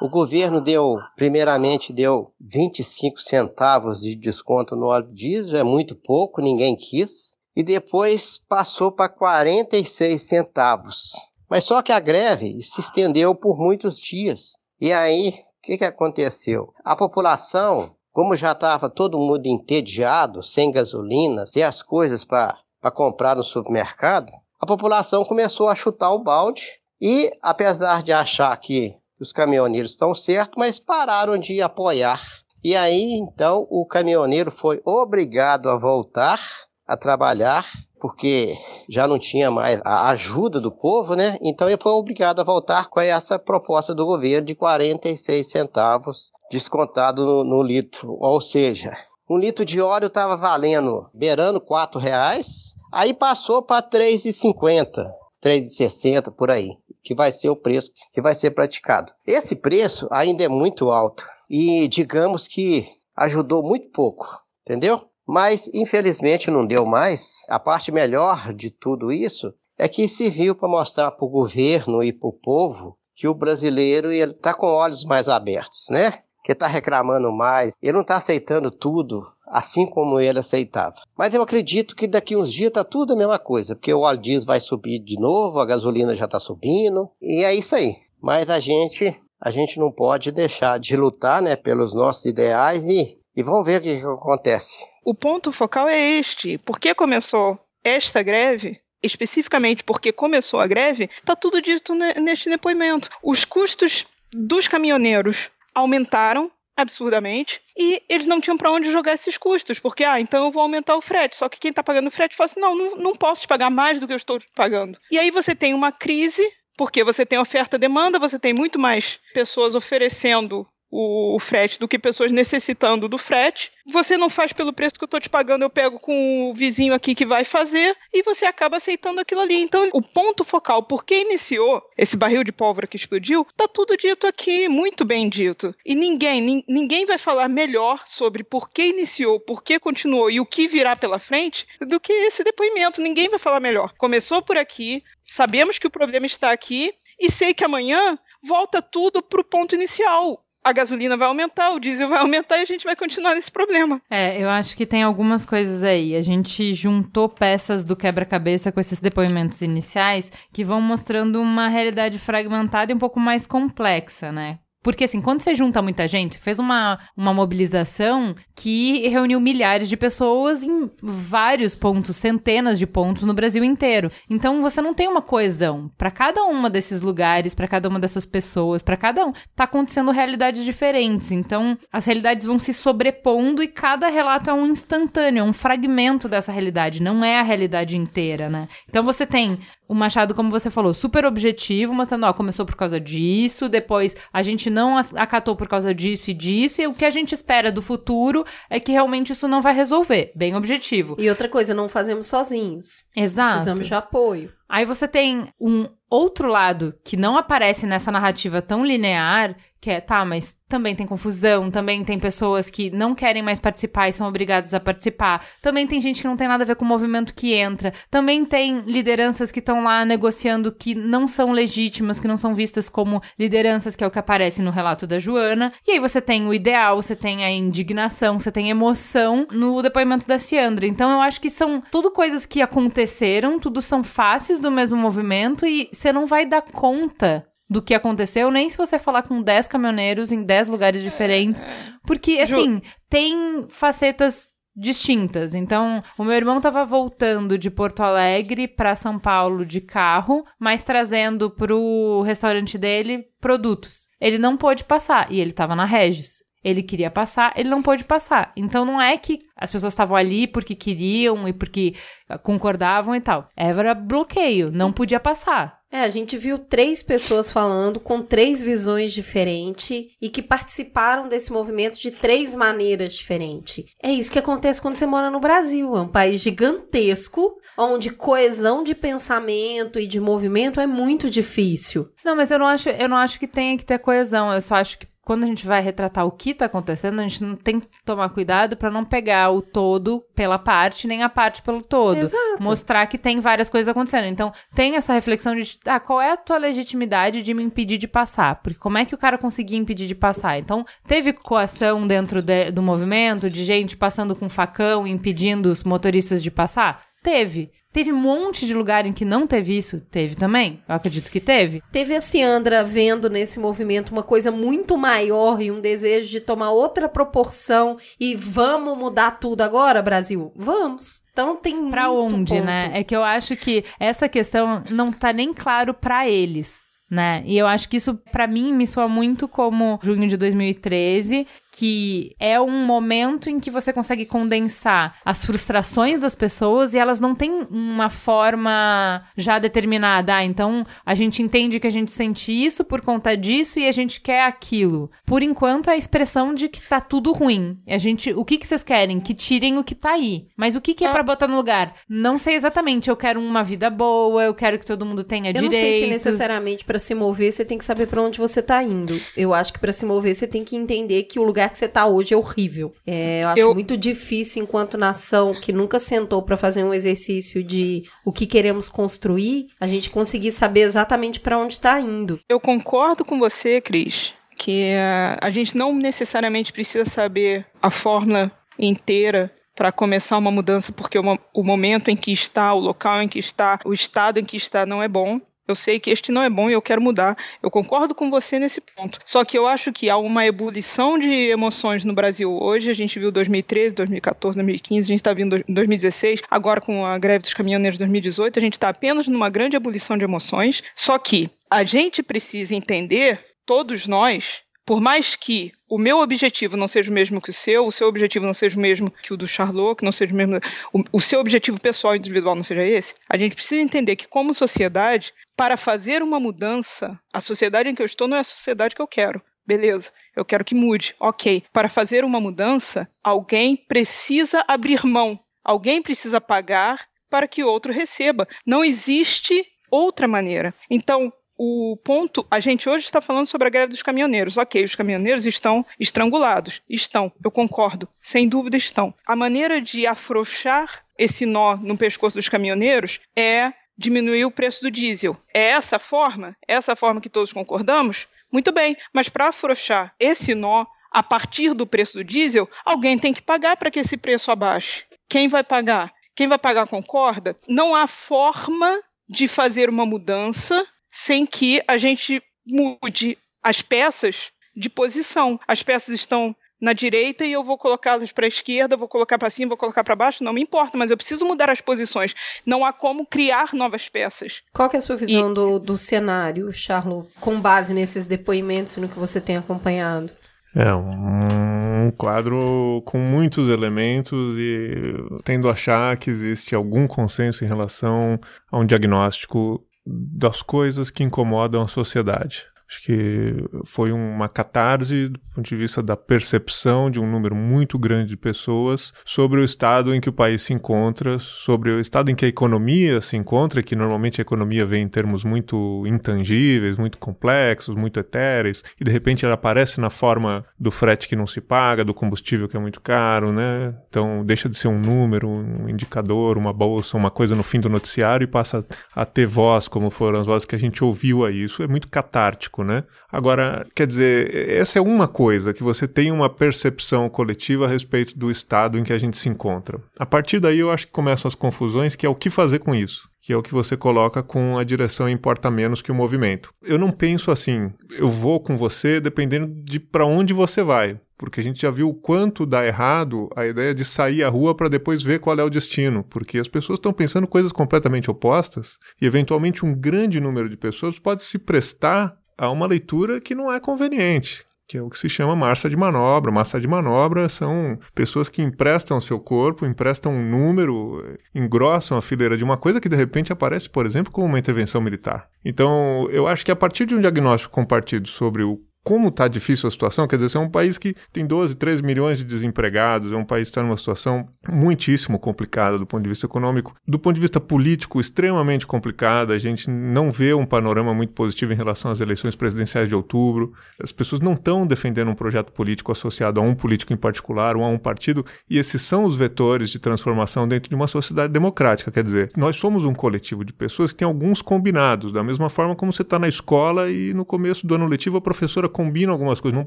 O governo deu, primeiramente, deu 25 centavos de desconto no óleo diesel, é muito pouco, ninguém quis e depois passou para 46 centavos. Mas só que a greve se estendeu por muitos dias. E aí, o que, que aconteceu? A população, como já estava todo mundo entediado, sem gasolina, sem as coisas para comprar no supermercado, a população começou a chutar o balde e, apesar de achar que os caminhoneiros estão certos, mas pararam de apoiar. E aí, então, o caminhoneiro foi obrigado a voltar a trabalhar, porque já não tinha mais a ajuda do povo, né? Então ele foi obrigado a voltar com essa proposta do governo de 46 centavos descontado no, no litro. Ou seja, um litro de óleo estava valendo, beirando 4 reais, aí passou para 3,50, 3,60 por aí, que vai ser o preço que vai ser praticado. Esse preço ainda é muito alto e digamos que ajudou muito pouco, entendeu? Mas, infelizmente, não deu mais. A parte melhor de tudo isso é que serviu para mostrar para o governo e para o povo que o brasileiro está com olhos mais abertos, né? Que está reclamando mais, ele não está aceitando tudo assim como ele aceitava. Mas eu acredito que daqui uns dias está tudo a mesma coisa, porque o óleo diesel vai subir de novo, a gasolina já está subindo, e é isso aí. Mas a gente, a gente não pode deixar de lutar, né, pelos nossos ideais e, e vamos ver o que, que acontece. O ponto focal é este. Por que começou esta greve? Especificamente porque começou a greve, está tudo dito neste depoimento. Os custos dos caminhoneiros aumentaram absurdamente e eles não tinham para onde jogar esses custos, porque, ah, então eu vou aumentar o frete. Só que quem está pagando o frete fala assim: não, não, não posso te pagar mais do que eu estou pagando. E aí você tem uma crise porque você tem oferta-demanda, você tem muito mais pessoas oferecendo o, frete do que pessoas necessitando do frete. Você não faz pelo preço que eu estou te pagando, eu pego com o vizinho aqui que vai fazer e você acaba aceitando aquilo ali. Então, o ponto focal, por que iniciou esse barril de pólvora que explodiu, tá tudo dito aqui, muito bem dito. E ninguém, ninguém vai falar melhor sobre por que iniciou, por que continuou e o que virá pela frente do que esse depoimento. Ninguém vai falar melhor. Começou por aqui, sabemos que o problema está aqui e sei que amanhã volta tudo para o ponto inicial a gasolina vai aumentar, o diesel vai aumentar e a gente vai continuar nesse problema. É, eu acho que tem algumas coisas aí. A gente juntou peças do quebra-cabeça com esses depoimentos iniciais que vão mostrando uma realidade fragmentada e um pouco mais complexa, né? Porque, assim, quando você junta muita gente, fez uma, uma mobilização que reuniu milhares de pessoas em vários pontos, centenas de pontos no Brasil inteiro. Então, você não tem uma coesão. Para cada uma desses lugares, para cada uma dessas pessoas, para cada um, tá acontecendo realidades diferentes. Então, as realidades vão se sobrepondo e cada relato é um instantâneo, é um fragmento dessa realidade, não é a realidade inteira, né? Então, você tem o Machado, como você falou, super objetivo, mostrando, ó, começou por causa disso, depois a gente não acatou por causa disso e disso, e o que a gente espera do futuro é que realmente isso não vai resolver. Bem objetivo. E outra coisa, não fazemos sozinhos. Exato. Precisamos de apoio. Aí você tem um outro lado que não aparece nessa narrativa tão linear, que é, tá, mas também tem confusão, também tem pessoas que não querem mais participar e são obrigadas a participar, também tem gente que não tem nada a ver com o movimento que entra, também tem lideranças que estão lá negociando que não são legítimas, que não são vistas como lideranças, que é o que aparece no relato da Joana. E aí você tem o ideal, você tem a indignação, você tem emoção no depoimento da Ciandra. Então eu acho que são tudo coisas que aconteceram, tudo são faces do mesmo movimento e você não vai dar conta do que aconteceu, nem se você falar com 10 caminhoneiros em 10 lugares diferentes, porque assim, tem facetas distintas. Então, o meu irmão estava voltando de Porto Alegre para São Paulo de carro, mas trazendo pro restaurante dele produtos. Ele não pôde passar e ele estava na Regis. Ele queria passar, ele não pôde passar. Então não é que as pessoas estavam ali porque queriam e porque concordavam e tal. Era bloqueio, não podia passar. É, a gente viu três pessoas falando com três visões diferentes e que participaram desse movimento de três maneiras diferentes. É isso que acontece quando você mora no Brasil. É um país gigantesco, onde coesão de pensamento e de movimento é muito difícil. Não, mas eu não acho, eu não acho que tenha que ter coesão. Eu só acho que quando a gente vai retratar o que está acontecendo, a gente não tem que tomar cuidado para não pegar o todo pela parte, nem a parte pelo todo. Exato. Mostrar que tem várias coisas acontecendo. Então, tem essa reflexão de ah, qual é a tua legitimidade de me impedir de passar? Porque como é que o cara conseguia impedir de passar? Então, teve coação dentro de, do movimento, de gente passando com facão, impedindo os motoristas de passar? Teve. Teve um monte de lugar em que não teve isso? Teve também. Eu acredito que teve. Teve a Ciandra vendo nesse movimento uma coisa muito maior e um desejo de tomar outra proporção e vamos mudar tudo agora, Brasil? Vamos. Então tem Pra onde, ponto. né? É que eu acho que essa questão não tá nem claro pra eles. Né? E eu acho que isso, pra mim, me soa muito como junho de 2013, que é um momento em que você consegue condensar as frustrações das pessoas e elas não têm uma forma já determinada. Ah, então a gente entende que a gente sente isso por conta disso e a gente quer aquilo. Por enquanto é a expressão de que tá tudo ruim. A gente, o que que vocês querem? Que tirem o que tá aí. Mas o que que é pra botar no lugar? Não sei exatamente. Eu quero uma vida boa, eu quero que todo mundo tenha Eu direitos. não sei se necessariamente pra se mover você tem que saber pra onde você tá indo. Eu acho que pra se mover você tem que entender que o lugar que você tá hoje é horrível. É, eu acho Eu- muito difícil enquanto nação que nunca sentou pra fazer um exercício de o que queremos construir, a gente conseguir saber exatamente pra onde tá indo. Eu concordo com você, Cris, que eh, a gente não necessariamente precisa saber a fórmula inteira para começar uma mudança, porque o, o momento em que está, o local em que está, o estado em que está não é bom. Eu sei que este não é bom e eu quero mudar. Eu concordo com você nesse ponto. Só que eu acho que há uma ebulição de emoções no Brasil hoje. A gente viu 2013, 2014, 2015, a gente está vindo em 2016, agora com a greve dos caminhoneiros de 2018. A gente está apenas numa grande ebulição de emoções. Só que a gente precisa entender, todos nós, por mais que o meu objetivo não seja o mesmo que o seu, o seu objetivo não seja o mesmo que o do Charlot, que não seja o mesmo. O, o seu objetivo pessoal e individual não seja esse, a gente precisa entender que, como sociedade, para fazer uma mudança, a sociedade em que eu estou não é a sociedade que eu quero. Beleza, eu quero que mude. Ok. Para fazer uma mudança, alguém precisa abrir mão. Alguém precisa pagar para que outro receba. Não existe outra maneira. Então, o ponto, a gente hoje está falando sobre a greve dos caminhoneiros. Ok, os caminhoneiros estão estrangulados. Estão, eu concordo, sem dúvida estão. A maneira de afrouxar esse nó no pescoço dos caminhoneiros é diminuir o preço do diesel. É essa forma? É essa forma que todos concordamos? Muito bem, mas para afrouxar esse nó a partir do preço do diesel, alguém tem que pagar para que esse preço abaixe. Quem vai pagar? Quem vai pagar concorda? Não há forma de fazer uma mudança sem que a gente mude as peças de posição. As peças estão na direita e eu vou colocá-las para a esquerda, vou colocar para cima, vou colocar para baixo, não me importa, mas eu preciso mudar as posições. Não há como criar novas peças. Qual que é a sua visão do, do cenário, Charlo, com base nesses depoimentos e no que você tem acompanhado? É um quadro com muitos elementos e tendo a achar que existe algum consenso em relação a um diagnóstico das coisas que incomodam a sociedade. Acho que foi uma catarse do ponto de vista da percepção de um número muito grande de pessoas sobre o estado em que o país se encontra, sobre o estado em que a economia se encontra, que normalmente a economia vem em termos muito intangíveis, muito complexos, muito etéreis, e de repente ela aparece na forma do frete que não se paga, do combustível que é muito caro, né? Então deixa de ser um número, um indicador, uma bolsa, uma coisa no fim do noticiário e passa a ter voz, como foram as vozes que a gente ouviu aí. Isso é muito catártico né? Agora, quer dizer, essa é uma coisa, que você tem uma percepção coletiva a respeito do estado em que a gente se encontra. A partir daí eu acho que começam as confusões, que é o que fazer com isso. Que é o que você coloca com a direção importa menos que o movimento. Eu não penso assim, eu vou com você dependendo de para onde você vai porque a gente já viu o quanto dá errado a ideia de sair à rua para depois ver qual é o destino, porque as pessoas estão pensando coisas completamente opostas e eventualmente um grande número de pessoas pode se prestar a uma leitura que não é conveniente. que é o que se chama massa de manobra. Massa de manobra são pessoas que emprestam seu corpo, emprestam um número, engrossam a fileira de uma coisa que de repente aparece, por exemplo, como uma intervenção militar. Então, eu acho que a partir de um diagnóstico compartido sobre o como está difícil a situação, quer dizer, é um país que tem 12, 13 milhões de desempregados, é um país que está numa situação muitíssimo complicada do ponto de vista econômico, do ponto de vista político, extremamente complicada. A gente não vê um panorama muito positivo em relação às eleições presidenciais de outubro. As pessoas não estão defendendo um projeto político associado a um político em particular ou a um partido, e esses são os vetores de transformação dentro de uma sociedade democrática. Quer dizer, nós somos um coletivo de pessoas que tem alguns combinados, da mesma forma como você está na escola e no começo do ano letivo a professora combinam algumas coisas. Não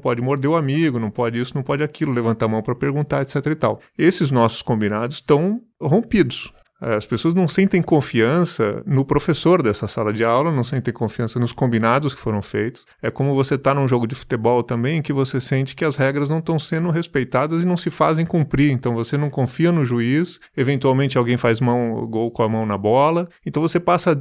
pode morder o amigo, não pode isso, não pode aquilo, levantar a mão para perguntar, etc e tal. Esses nossos combinados estão rompidos. As pessoas não sentem confiança no professor dessa sala de aula, não sentem confiança nos combinados que foram feitos. É como você está num jogo de futebol também, que você sente que as regras não estão sendo respeitadas e não se fazem cumprir. Então você não confia no juiz, eventualmente alguém faz mão, gol com a mão na bola. Então você passa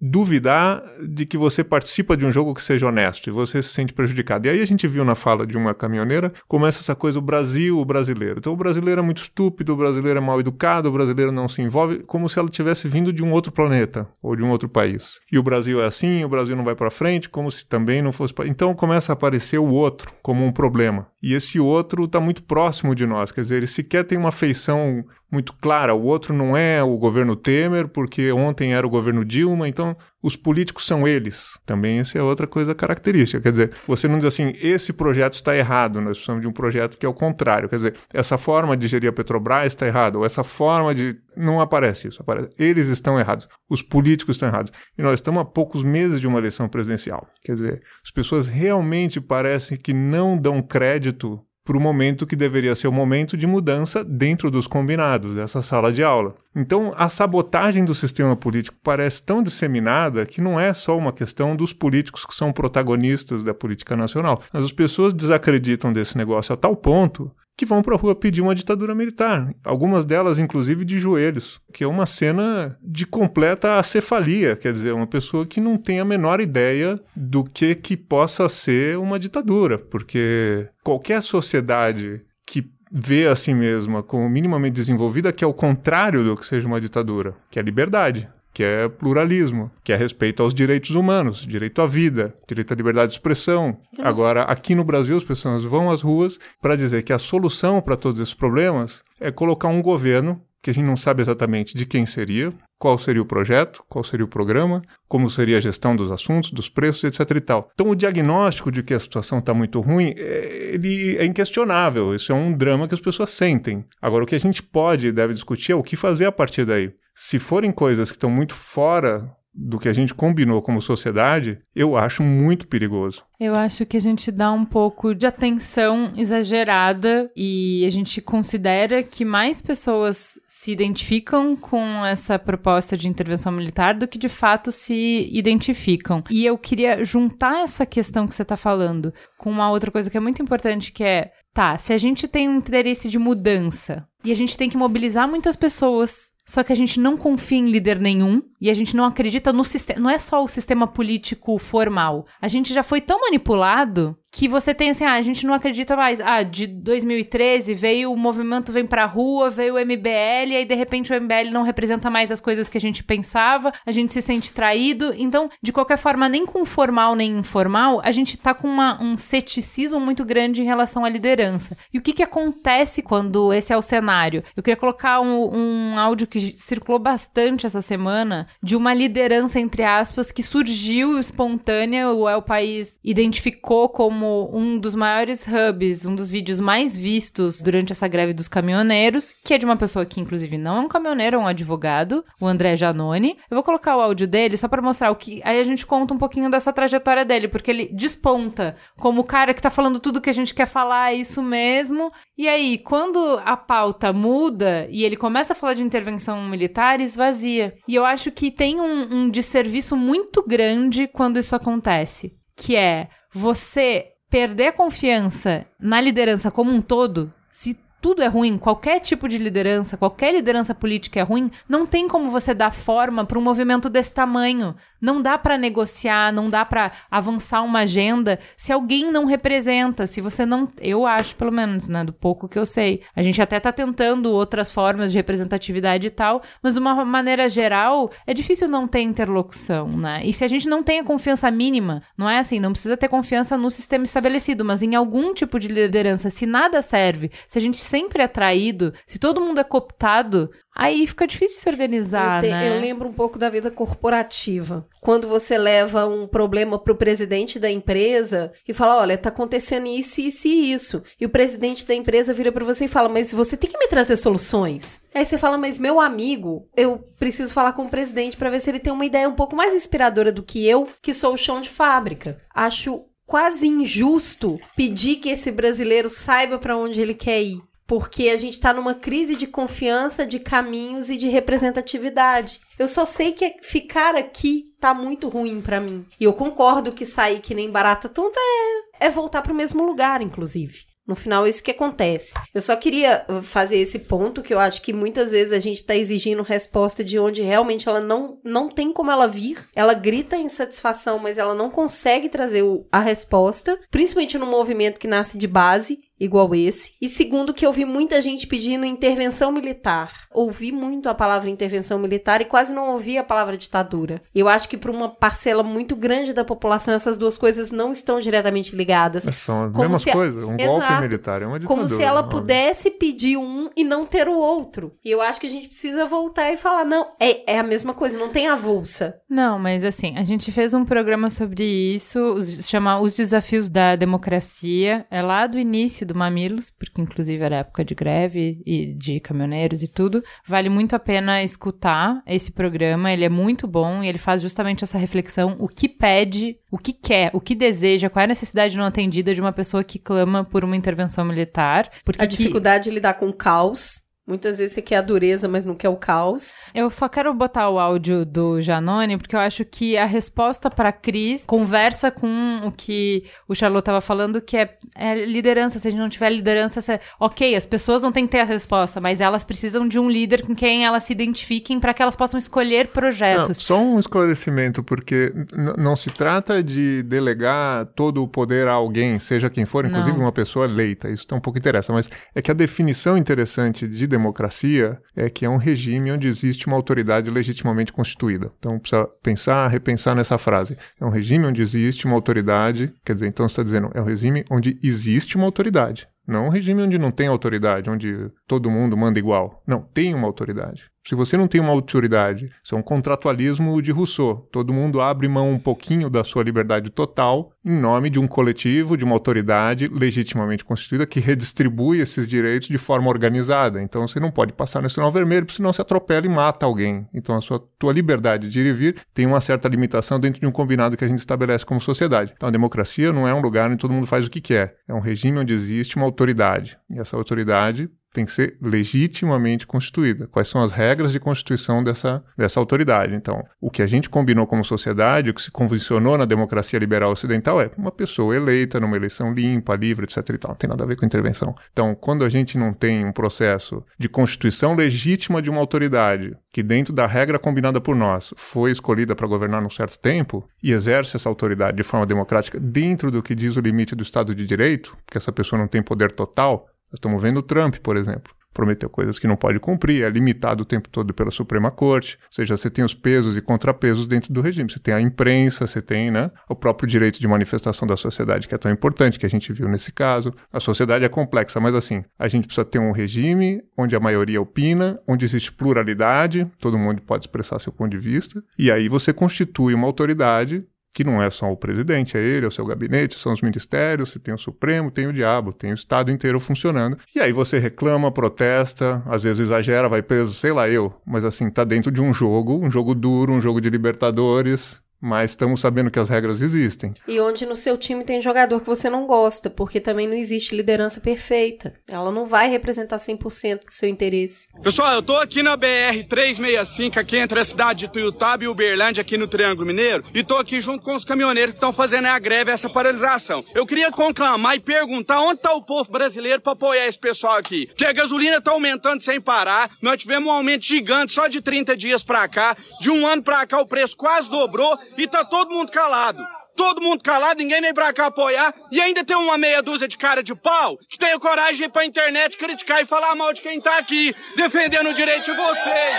duvidar de que você participa de um jogo que seja honesto e você se sente prejudicado. E aí a gente viu na fala de uma caminhoneira começa essa coisa o Brasil, o brasileiro. Então o brasileiro é muito estúpido, o brasileiro é mal educado, o brasileiro não se envolve, como se ela tivesse vindo de um outro planeta ou de um outro país. E o Brasil é assim, o Brasil não vai para frente, como se também não fosse. Então começa a aparecer o outro como um problema. E esse outro está muito próximo de nós, quer dizer, ele sequer tem uma feição muito clara. O outro não é o governo Temer, porque ontem era o governo Dilma, então os políticos são eles. Também essa é outra coisa característica. Quer dizer, você não diz assim, esse projeto está errado, nós precisamos de um projeto que é o contrário. Quer dizer, essa forma de gerir a Petrobras está errada, ou essa forma de. Não aparece isso. Aparece. Eles estão errados, os políticos estão errados. E nós estamos a poucos meses de uma eleição presidencial. Quer dizer, as pessoas realmente parecem que não dão crédito para o momento que deveria ser o momento de mudança dentro dos combinados dessa sala de aula. Então, a sabotagem do sistema político parece tão disseminada que não é só uma questão dos políticos que são protagonistas da política nacional, mas as pessoas desacreditam desse negócio a tal ponto que vão para a rua pedir uma ditadura militar. Algumas delas, inclusive, de joelhos, que é uma cena de completa acefalia, quer dizer, uma pessoa que não tem a menor ideia do que, que possa ser uma ditadura, porque qualquer sociedade que vê a si mesma como minimamente desenvolvida, que é o contrário do que seja uma ditadura, que é liberdade que é pluralismo, que é respeito aos direitos humanos, direito à vida, direito à liberdade de expressão. Agora, aqui no Brasil, as pessoas vão às ruas para dizer que a solução para todos esses problemas é colocar um governo que a gente não sabe exatamente de quem seria, qual seria o projeto, qual seria o programa, como seria a gestão dos assuntos, dos preços, etc e tal. Então o diagnóstico de que a situação está muito ruim, é, ele é inquestionável, isso é um drama que as pessoas sentem. Agora o que a gente pode e deve discutir é o que fazer a partir daí. Se forem coisas que estão muito fora do que a gente combinou como sociedade, eu acho muito perigoso. Eu acho que a gente dá um pouco de atenção exagerada e a gente considera que mais pessoas se identificam com essa proposta de intervenção militar do que de fato se identificam. E eu queria juntar essa questão que você está falando com uma outra coisa que é muito importante, que é tá, se a gente tem um interesse de mudança e a gente tem que mobilizar muitas pessoas só que a gente não confia em líder nenhum e a gente não acredita no sistema. Não é só o sistema político formal. A gente já foi tão manipulado que você tem assim, ah, a gente não acredita mais. Ah, de 2013 veio o movimento vem pra rua, veio o MBL, e aí de repente o MBL não representa mais as coisas que a gente pensava, a gente se sente traído. Então, de qualquer forma, nem com formal nem informal, a gente tá com uma, um ceticismo muito grande em relação à liderança. E o que que acontece quando esse é o cenário? Eu queria colocar um, um áudio que circulou bastante essa semana de uma liderança, entre aspas, que surgiu espontânea, o El País identificou como como um dos maiores hubs, um dos vídeos mais vistos durante essa greve dos caminhoneiros, que é de uma pessoa que, inclusive, não é um caminhoneiro, é um advogado, o André Janone. Eu vou colocar o áudio dele só para mostrar o que. Aí a gente conta um pouquinho dessa trajetória dele, porque ele desponta como o cara que tá falando tudo que a gente quer falar, é isso mesmo. E aí, quando a pauta muda e ele começa a falar de intervenção militar, esvazia. E eu acho que tem um, um desserviço muito grande quando isso acontece. Que é você perder confiança na liderança como um todo, se tudo é ruim, qualquer tipo de liderança, qualquer liderança política é ruim, não tem como você dar forma para um movimento desse tamanho. Não dá para negociar, não dá para avançar uma agenda se alguém não representa, se você não, eu acho pelo menos, né, do pouco que eu sei. A gente até tá tentando outras formas de representatividade e tal, mas de uma maneira geral, é difícil não ter interlocução, né? E se a gente não tem a confiança mínima, não é assim, não precisa ter confiança no sistema estabelecido, mas em algum tipo de liderança, se nada serve, se a gente sempre é traído, se todo mundo é cooptado, Aí fica difícil se organizar, eu te, né? Eu lembro um pouco da vida corporativa. Quando você leva um problema pro presidente da empresa e fala, olha, tá acontecendo isso, isso e isso. E o presidente da empresa vira para você e fala, mas você tem que me trazer soluções. Aí você fala, mas meu amigo, eu preciso falar com o presidente para ver se ele tem uma ideia um pouco mais inspiradora do que eu, que sou o chão de fábrica. Acho quase injusto pedir que esse brasileiro saiba para onde ele quer ir porque a gente está numa crise de confiança, de caminhos e de representatividade. Eu só sei que ficar aqui tá muito ruim para mim. E eu concordo que sair que nem barata tonta é, é voltar para o mesmo lugar, inclusive. No final, é isso que acontece. Eu só queria uh, fazer esse ponto, que eu acho que muitas vezes a gente está exigindo resposta de onde realmente ela não, não tem como ela vir. Ela grita insatisfação, mas ela não consegue trazer o, a resposta, principalmente no movimento que nasce de base igual esse. E segundo, que eu vi muita gente pedindo intervenção militar. Ouvi muito a palavra intervenção militar e quase não ouvi a palavra ditadura. Eu acho que para uma parcela muito grande da população essas duas coisas não estão diretamente ligadas. Mas são as mesmas coisas. Um Exato. golpe militar é uma ditadura. Como se ela pudesse pedir um e não ter o outro. E eu acho que a gente precisa voltar e falar, não, é, é a mesma coisa, não tem avulsa. Não, mas assim, a gente fez um programa sobre isso, os, chama Os Desafios da Democracia. É lá do início do Mamilos, porque inclusive era época de greve e de caminhoneiros e tudo. Vale muito a pena escutar esse programa, ele é muito bom e ele faz justamente essa reflexão, o que pede, o que quer, o que deseja, qual é a necessidade não atendida de uma pessoa que clama por uma intervenção militar. Porque a dificuldade que... de lidar com o caos Muitas vezes você quer a dureza, mas não quer o caos. Eu só quero botar o áudio do Janone, porque eu acho que a resposta para Cris conversa com o que o Charlotte estava falando, que é, é, liderança. Se a gente não tiver liderança, você... ok, as pessoas não têm que ter a resposta, mas elas precisam de um líder com quem elas se identifiquem para que elas possam escolher projetos. Não, só um esclarecimento, porque não se trata de delegar todo o poder a alguém, seja quem for, inclusive não. uma pessoa eleita. Isso tá um pouco interessa, mas é que a definição interessante de democracia é que é um regime onde existe uma autoridade legitimamente constituída. Então precisa pensar, repensar nessa frase. É um regime onde existe uma autoridade, quer dizer, então você está dizendo, é um regime onde existe uma autoridade. Não um regime onde não tem autoridade, onde todo mundo manda igual. Não, tem uma autoridade. Se você não tem uma autoridade, isso é um contratualismo de Rousseau. Todo mundo abre mão um pouquinho da sua liberdade total em nome de um coletivo, de uma autoridade legitimamente constituída que redistribui esses direitos de forma organizada. Então você não pode passar no sinal vermelho, porque senão você atropela e mata alguém. Então a sua tua liberdade de ir e vir tem uma certa limitação dentro de um combinado que a gente estabelece como sociedade. Então a democracia não é um lugar onde todo mundo faz o que quer. É um regime onde existe uma autoridade. E essa autoridade tem que ser legitimamente constituída. Quais são as regras de constituição dessa, dessa autoridade? Então, o que a gente combinou como sociedade, o que se convencionou na democracia liberal ocidental é uma pessoa eleita numa eleição limpa, livre, etc. E tal. Não tem nada a ver com intervenção. Então, quando a gente não tem um processo de constituição legítima de uma autoridade que, dentro da regra combinada por nós, foi escolhida para governar num certo tempo e exerce essa autoridade de forma democrática dentro do que diz o limite do Estado de Direito, porque essa pessoa não tem poder total, estamos vendo o Trump, por exemplo. Prometeu coisas que não pode cumprir, é limitado o tempo todo pela Suprema Corte. Ou seja, você tem os pesos e contrapesos dentro do regime. Você tem a imprensa, você tem né, o próprio direito de manifestação da sociedade, que é tão importante, que a gente viu nesse caso. A sociedade é complexa, mas assim, a gente precisa ter um regime onde a maioria opina, onde existe pluralidade, todo mundo pode expressar seu ponto de vista, e aí você constitui uma autoridade que não é só o presidente, é ele, é o seu gabinete, são os ministérios, você tem o Supremo, tem o diabo, tem o Estado inteiro funcionando. E aí você reclama, protesta, às vezes exagera, vai preso, sei lá eu, mas assim, tá dentro de um jogo, um jogo duro, um jogo de Libertadores, mas estamos sabendo que as regras existem. E onde no seu time tem jogador que você não gosta, porque também não existe liderança perfeita. Ela não vai representar 100% do seu interesse. Pessoal, eu tô aqui na BR 365, aqui entre a cidade de Tuiutaba e Uberlândia, aqui no Triângulo Mineiro, e tô aqui junto com os caminhoneiros que estão fazendo a greve, essa paralisação. Eu queria conclamar e perguntar onde tá o povo brasileiro para apoiar esse pessoal aqui. Porque a gasolina tá aumentando sem parar, nós tivemos um aumento gigante só de 30 dias para cá, de um ano para cá o preço quase dobrou e tá todo mundo calado. Todo mundo calado, ninguém vem pra cá apoiar. E ainda tem uma meia dúzia de cara de pau que tem coragem de ir pra internet criticar e falar mal de quem tá aqui, defendendo o direito de vocês.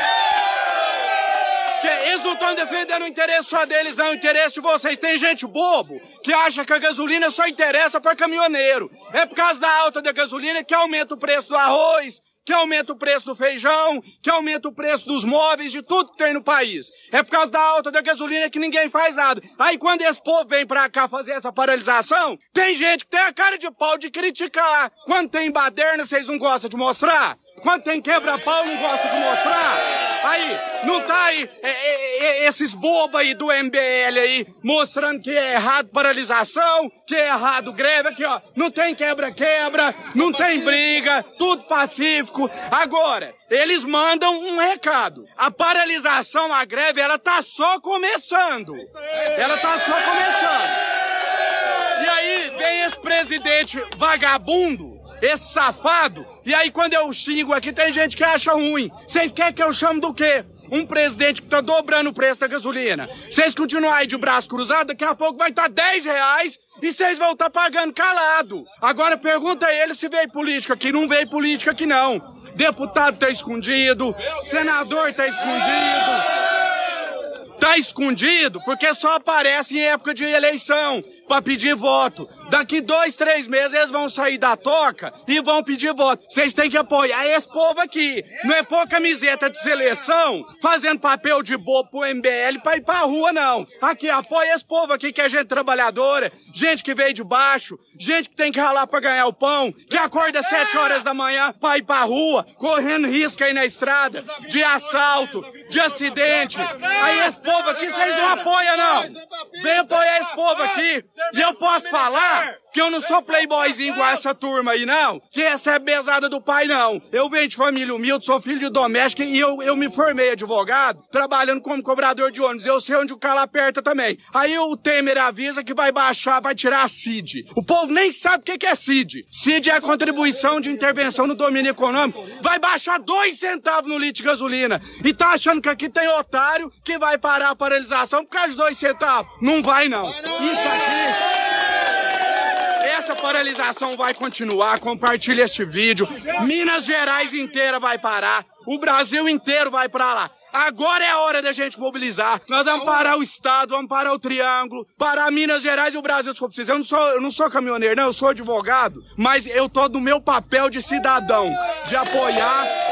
Que eles não estão defendendo o interesse só deles, não, o interesse de vocês. Tem gente bobo que acha que a gasolina só interessa para caminhoneiro. É por causa da alta da gasolina que aumenta o preço do arroz, que aumenta o preço do feijão, que aumenta o preço dos móveis, de tudo que tem no país. É por causa da alta da gasolina que ninguém faz nada. Aí quando esse povo vem pra cá fazer essa paralisação, tem gente que tem a cara de pau de criticar. Quando tem baderna, vocês não gostam de mostrar? Quando tem quebra-pau, não gosta de mostrar? Aí, não tá aí é, é, é, esses bobos aí do MBL aí mostrando que é errado paralisação, que é errado greve, aqui ó, não tem quebra-quebra, não tem briga, tudo pacífico. Agora, eles mandam um recado. A paralisação, a greve, ela tá só começando. Ela tá só começando. E aí vem esse presidente vagabundo esse safado. E aí quando eu xingo aqui, tem gente que acha ruim. Vocês querem que eu chame do quê? Um presidente que tá dobrando o preço da gasolina. Vocês continuarem de braço cruzado, daqui a pouco vai estar tá 10 reais e vocês vão estar tá pagando calado. Agora pergunta a ele se veio política aqui. Não veio política aqui, não. Deputado tá escondido, senador tá escondido. Tá escondido porque só aparece em época de eleição para pedir voto. Daqui dois, três meses eles vão sair da toca e vão pedir voto. Vocês têm que apoiar esse povo aqui. Não é pôr camiseta de seleção fazendo papel de bobo pro MBL pra ir pra rua, não. Aqui, apoia esse povo aqui que é gente trabalhadora, gente que veio de baixo, gente que tem que ralar pra ganhar o pão, que acorda sete horas da manhã pra ir pra rua, correndo risco aí na estrada, de assalto, de acidente. Aí esse povo aqui vocês não apoiam, não. Vem apoiar esse povo aqui. E eu posso falar que eu não sou playboyzinho igual essa turma aí, não. Que essa é besada do pai, não. Eu venho de família humilde, sou filho de doméstica e eu, eu me formei advogado, trabalhando como cobrador de ônibus. Eu sei onde o calo aperta também. Aí o Temer avisa que vai baixar, vai tirar a CID. O povo nem sabe o que é CID. CID é a contribuição de intervenção no domínio econômico. Vai baixar dois centavos no litro de gasolina. E tá achando que aqui tem otário que vai parar a paralisação por causa de dois centavos. Não vai, não. Isso aqui essa paralisação vai continuar. Compartilhe este vídeo. Minas Gerais inteira vai parar. O Brasil inteiro vai para lá. Agora é a hora da gente mobilizar. Nós vamos parar o Estado, vamos parar o Triângulo, parar Minas Gerais e o Brasil for preciso. Eu não sou, eu não sou caminhoneiro, não, eu sou advogado, mas eu tô no meu papel de cidadão, de apoiar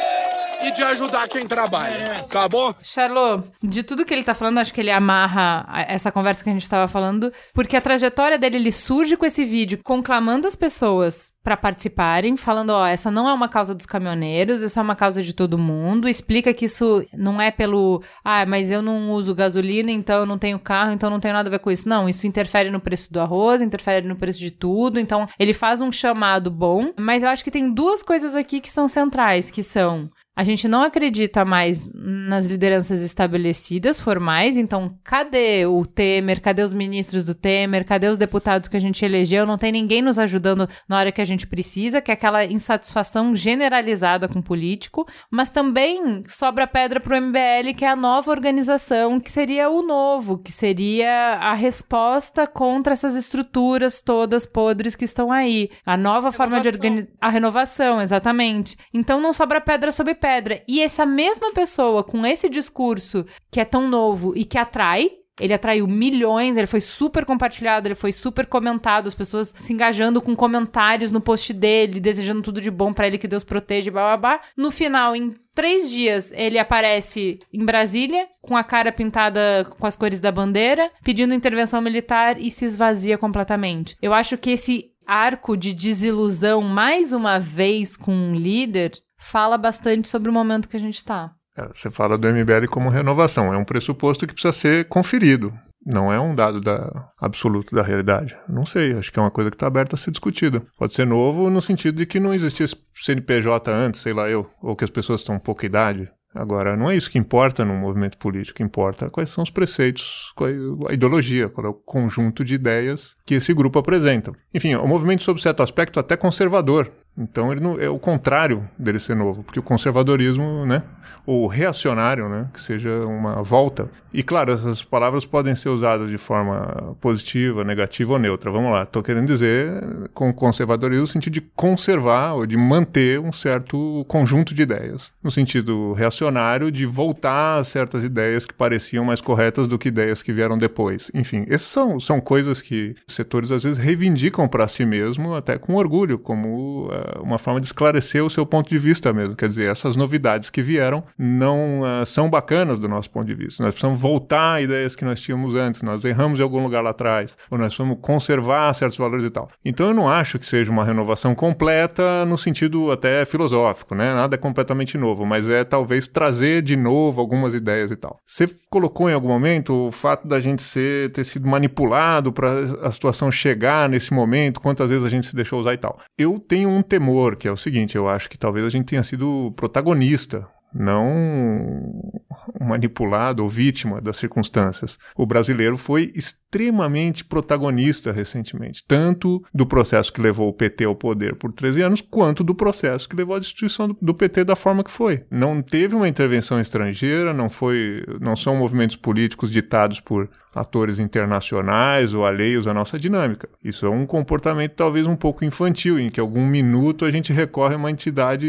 e de ajudar quem trabalha. Tá bom? Charlot, de tudo que ele tá falando, acho que ele amarra essa conversa que a gente tava falando, porque a trajetória dele, ele surge com esse vídeo conclamando as pessoas para participarem, falando, ó, essa não é uma causa dos caminhoneiros, isso é uma causa de todo mundo, explica que isso não é pelo, ah, mas eu não uso gasolina, então eu não tenho carro, então não tenho nada a ver com isso. Não, isso interfere no preço do arroz, interfere no preço de tudo, então ele faz um chamado bom, mas eu acho que tem duas coisas aqui que são centrais, que são a gente não acredita mais nas lideranças estabelecidas, formais. Então, cadê o Temer? Cadê os ministros do Temer? Cadê os deputados que a gente elegeu? Não tem ninguém nos ajudando na hora que a gente precisa, que é aquela insatisfação generalizada com o político. Mas também sobra pedra para o MBL, que é a nova organização, que seria o novo, que seria a resposta contra essas estruturas todas podres que estão aí. A nova forma de organizar. A renovação, exatamente. Então, não sobra pedra sobre pedra pedra. E essa mesma pessoa com esse discurso que é tão novo e que atrai, ele atraiu milhões, ele foi super compartilhado, ele foi super comentado, as pessoas se engajando com comentários no post dele, desejando tudo de bom para ele, que Deus proteja, blá blá blá. No final, em três dias, ele aparece em Brasília, com a cara pintada com as cores da bandeira, pedindo intervenção militar e se esvazia completamente. Eu acho que esse arco de desilusão, mais uma vez, com um líder, fala bastante sobre o momento que a gente está. É, você fala do MBL como renovação, é um pressuposto que precisa ser conferido. Não é um dado da, absoluto da realidade. Não sei, acho que é uma coisa que está aberta a ser discutida. Pode ser novo no sentido de que não existia CNPJ antes, sei lá eu, ou que as pessoas estão pouca idade. Agora, não é isso que importa no movimento político, importa quais são os preceitos, qual é a ideologia, qual é o conjunto de ideias que esse grupo apresenta. Enfim, o movimento, sob certo aspecto, até conservador, Então ele não, é o contrário dele ser novo, porque o conservadorismo, né, ou reacionário, né, que seja uma volta. E claro, essas palavras podem ser usadas de forma positiva, negativa ou neutra. Vamos lá, estou querendo dizer com conservadorismo no sentido de conservar ou de manter um certo conjunto de ideias, no sentido reacionário de voltar a certas ideias que pareciam mais corretas do que ideias que vieram depois. Enfim, essas são, são coisas que setores às vezes reivindicam para si mesmo, até com orgulho, como uh, uma forma de esclarecer o seu ponto de vista mesmo. Quer dizer, essas novidades que vieram não uh, são bacanas do nosso ponto de vista. Nós precisamos voltar a ideias que nós tínhamos antes, nós erramos em algum lugar lá atrás, ou nós precisamos conservar certos valores e tal. Então eu não acho que seja uma renovação completa no sentido até filosófico, né? Nada é completamente novo, mas é talvez trazer de novo algumas ideias e tal. Você colocou em algum momento o fato da gente ser, ter sido manipulado para a situação chegar nesse momento, quantas vezes a gente se deixou usar e tal. Eu tenho um temor, que é o seguinte, eu acho que talvez a gente tenha sido protagonista não manipulado ou vítima das circunstâncias. O brasileiro foi extremamente protagonista recentemente, tanto do processo que levou o PT ao poder por 13 anos, quanto do processo que levou à destituição do PT da forma que foi. Não teve uma intervenção estrangeira, não foi, não são movimentos políticos ditados por atores internacionais ou alheios à nossa dinâmica. Isso é um comportamento talvez um pouco infantil, em que algum minuto a gente recorre a uma entidade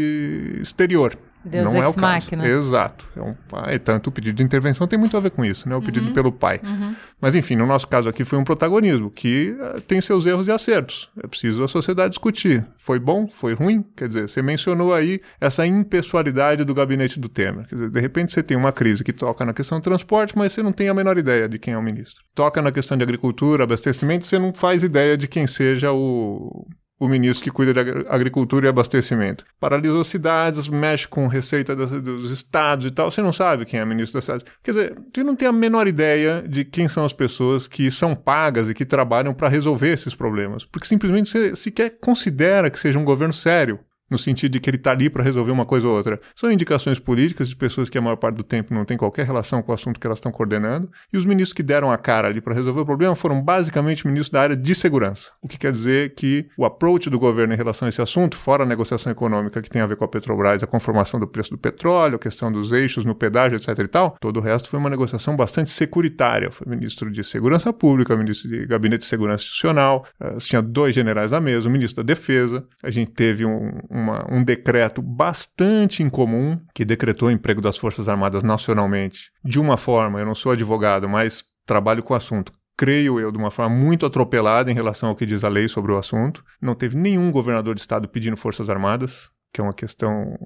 exterior. Deus não é o caso. Máquina. Exato. É um pai, tanto o pedido de intervenção tem muito a ver com isso, né? O pedido Uhum. pelo pai. Uhum. Mas enfim, no nosso caso aqui foi um protagonismo que eh, tem seus erros e acertos. É preciso a sociedade discutir. Foi bom? Foi ruim? Quer dizer, você mencionou aí essa impessoalidade do gabinete do Temer. Quer dizer, de repente você tem uma crise que toca na questão do transporte, mas você não tem a menor ideia de quem é o ministro. Toca na questão de agricultura, abastecimento, você não faz ideia de quem seja o o ministro que cuida de agri- agricultura e abastecimento. Paralisou cidades, mexe com receita dos estados e tal. Você não sabe quem é ministro das cidades. Quer dizer, você não tem a menor ideia de quem são as pessoas que são pagas e que trabalham para resolver esses problemas. Porque simplesmente você sequer considera que seja um governo sério. No sentido de que ele está ali para resolver uma coisa ou outra. São indicações políticas de pessoas que a maior parte do tempo não tem qualquer relação com o assunto que elas estão coordenando. E os ministros que deram a cara ali para resolver o problema foram basicamente ministros da área de segurança. O que quer dizer que o approach do governo em relação a esse assunto, fora a negociação econômica que tem a ver com a Petrobras, a conformação do preço do petróleo, a questão dos eixos no pedágio, etc e tal, todo o resto foi uma negociação bastante securitária. Foi ministro de Segurança Pública, ministro de Gabinete de Segurança Institucional, eh, tinha dois generais na mesa, o ministro da Defesa. A gente teve um, uma- um decreto bastante incomum que decretou o emprego das Forças Armadas nacionalmente de uma forma, eu não sou advogado, mas trabalho com o assunto. Creio eu, de uma forma muito atropelada em relação ao que diz a lei sobre o assunto. Não teve nenhum governador de estado pedindo Forças Armadas, que é uma questão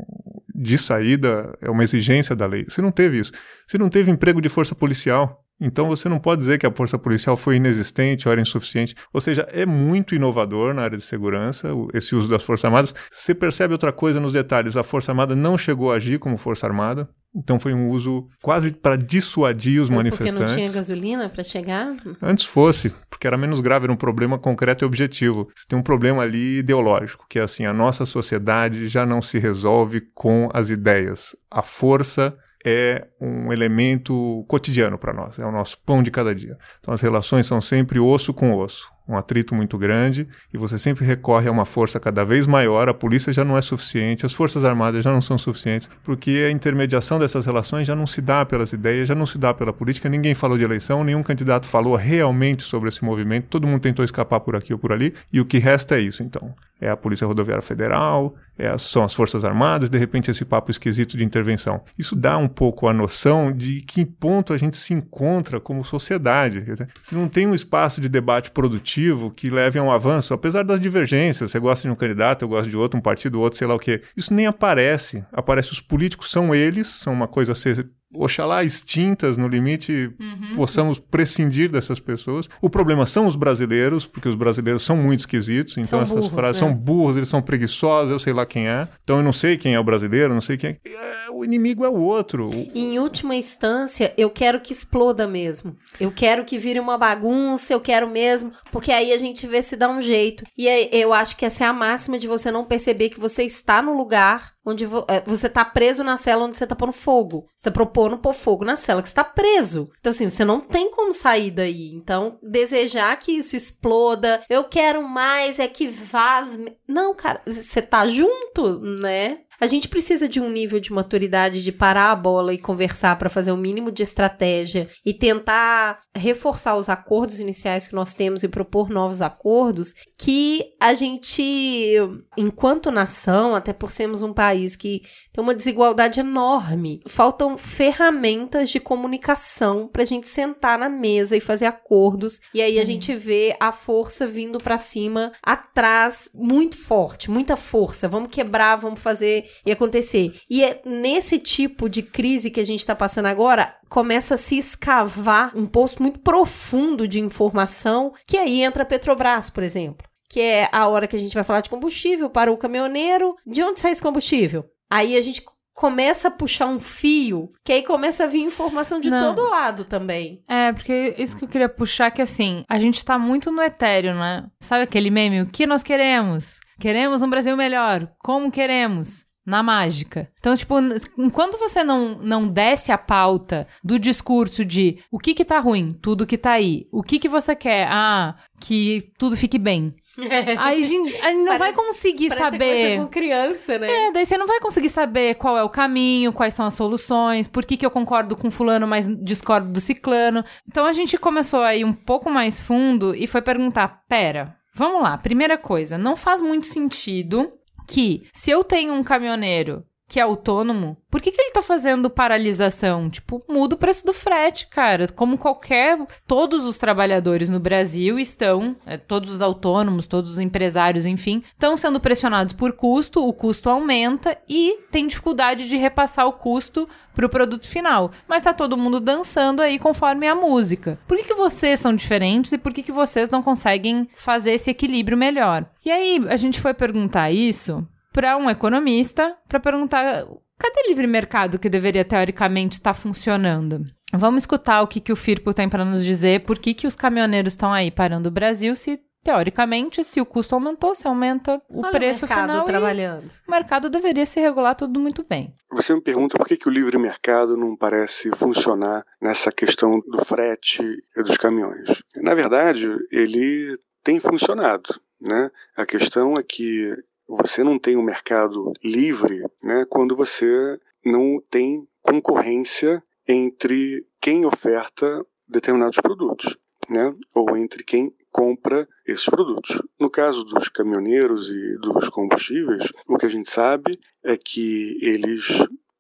de saída, é uma exigência da lei. Você não teve isso. Você não teve emprego de força policial. Então você não pode dizer que a força policial foi inexistente ou era insuficiente. Ou seja, é muito inovador na área de segurança esse uso das Forças Armadas. Você percebe outra coisa nos detalhes: a Força Armada não chegou a agir como Força Armada. Então foi um uso quase para dissuadir os Porque manifestantes. não tinha gasolina para chegar? Antes fosse, porque era menos grave, era um problema concreto e objetivo. Você tem um problema ali ideológico, que é assim, a nossa sociedade já não se resolve com as ideias. A força é um elemento cotidiano para nós, é o nosso pão de cada dia. Então as relações são sempre osso com osso, um atrito muito grande e você sempre recorre a uma força cada vez maior. A polícia já não é suficiente, as forças armadas já não são suficientes, porque a intermediação dessas relações já não se dá pelas ideias, já não se dá pela política. Ninguém falou de eleição, nenhum candidato falou realmente sobre esse movimento. Todo mundo tentou escapar por aqui ou por ali e o que resta é isso, então. É a Polícia Rodoviária Federal, é são as Forças Armadas, de repente esse papo esquisito de intervenção. Isso dá um pouco a noção de que ponto a gente se encontra como sociedade. Se não tem um espaço de debate produtivo que leve a um avanço, apesar das divergências, você gosta de um candidato, eu gosto de outro, um partido, outro, sei lá o quê. Isso nem aparece. Aparece os políticos são eles, são uma coisa a ser oxalá extintas no limite, possamos prescindir dessas pessoas. O problema são os brasileiros, porque os brasileiros são muito esquisitos, então São essas burros, frases né? são burros, eles são preguiçosos, eu sei lá quem é. Então eu não sei quem é o brasileiro, não sei quem é. É, O inimigo é o outro. Em última instância, eu quero que exploda mesmo. Eu quero que vire uma bagunça, eu quero mesmo, porque aí a gente vê se dá um jeito. E aí, eu acho que essa é a máxima de você não perceber que você está no lugar onde vo- eh, você tá preso na cela onde você tá pondo fogo. Você tá no pôr fogo na cela que está preso. Então, assim, você não tem como sair daí. Então, desejar que isso exploda, eu quero mais, é que vaz. Não, cara, você tá junto, né? A gente precisa de um nível de maturidade de parar a bola e conversar para fazer o um mínimo de estratégia e tentar reforçar os acordos iniciais que nós temos e propor novos acordos que a gente, enquanto nação, até por sermos um país que tem uma desigualdade enorme, faltam ferramentas de comunicação para a gente sentar na mesa e fazer acordos e aí a hum. gente vê a força vindo para cima atrás muito forte, muita força. Vamos quebrar, vamos fazer e acontecer. E é nesse tipo de crise que a gente está passando agora, começa a se escavar um poço muito profundo de informação, que aí entra a Petrobras, por exemplo. Que é a hora que a gente vai falar de combustível para o caminhoneiro. De onde sai esse combustível? Aí a gente começa a puxar um fio, que aí começa a vir informação de Não. todo lado também. É, porque isso que eu queria puxar que assim, a gente tá muito no etéreo, né? Sabe aquele meme? O que nós queremos? Queremos um Brasil melhor. Como queremos? Na mágica. Então, tipo, enquanto você não, não desce a pauta do discurso de o que que tá ruim, tudo que tá aí, o que que você quer, ah, que tudo fique bem. [LAUGHS] É. Aí a gente, a gente não parece, vai conseguir saber. com criança, né? É, daí você não vai conseguir saber qual é o caminho, quais são as soluções, por que, que eu concordo com fulano, mas discordo do ciclano. Então a gente começou aí um pouco mais fundo e foi perguntar: pera, vamos lá, primeira coisa, não faz muito sentido que se eu tenho um caminhoneiro que é autônomo, por que, que ele tá fazendo paralisação? Tipo, muda o preço do frete, cara. Como qualquer. Todos os trabalhadores no Brasil estão, é, todos os autônomos, todos os empresários, enfim, estão sendo pressionados por custo, o custo aumenta e tem dificuldade de repassar o custo pro produto final. Mas tá todo mundo dançando aí conforme a música. Por que, que vocês são diferentes e por que, que vocês não conseguem fazer esse equilíbrio melhor? E aí, a gente foi perguntar isso para um economista para perguntar cadê o livre mercado que deveria teoricamente estar tá funcionando? Vamos escutar o que, que o Firpo tem para nos dizer, por que, que os caminhoneiros estão aí parando o Brasil se Teoricamente, se o custo aumentou, se aumenta o Olha preço o mercado final. trabalhando. o mercado deveria se regular tudo muito bem. Você me pergunta por que, que o livre mercado não parece funcionar nessa questão do frete e dos caminhões. Na verdade, ele tem funcionado. Né? A questão é que você não tem um mercado livre né, quando você não tem concorrência entre quem oferta determinados produtos, né, ou entre quem compra esses produtos. No caso dos caminhoneiros e dos combustíveis, o que a gente sabe é que eles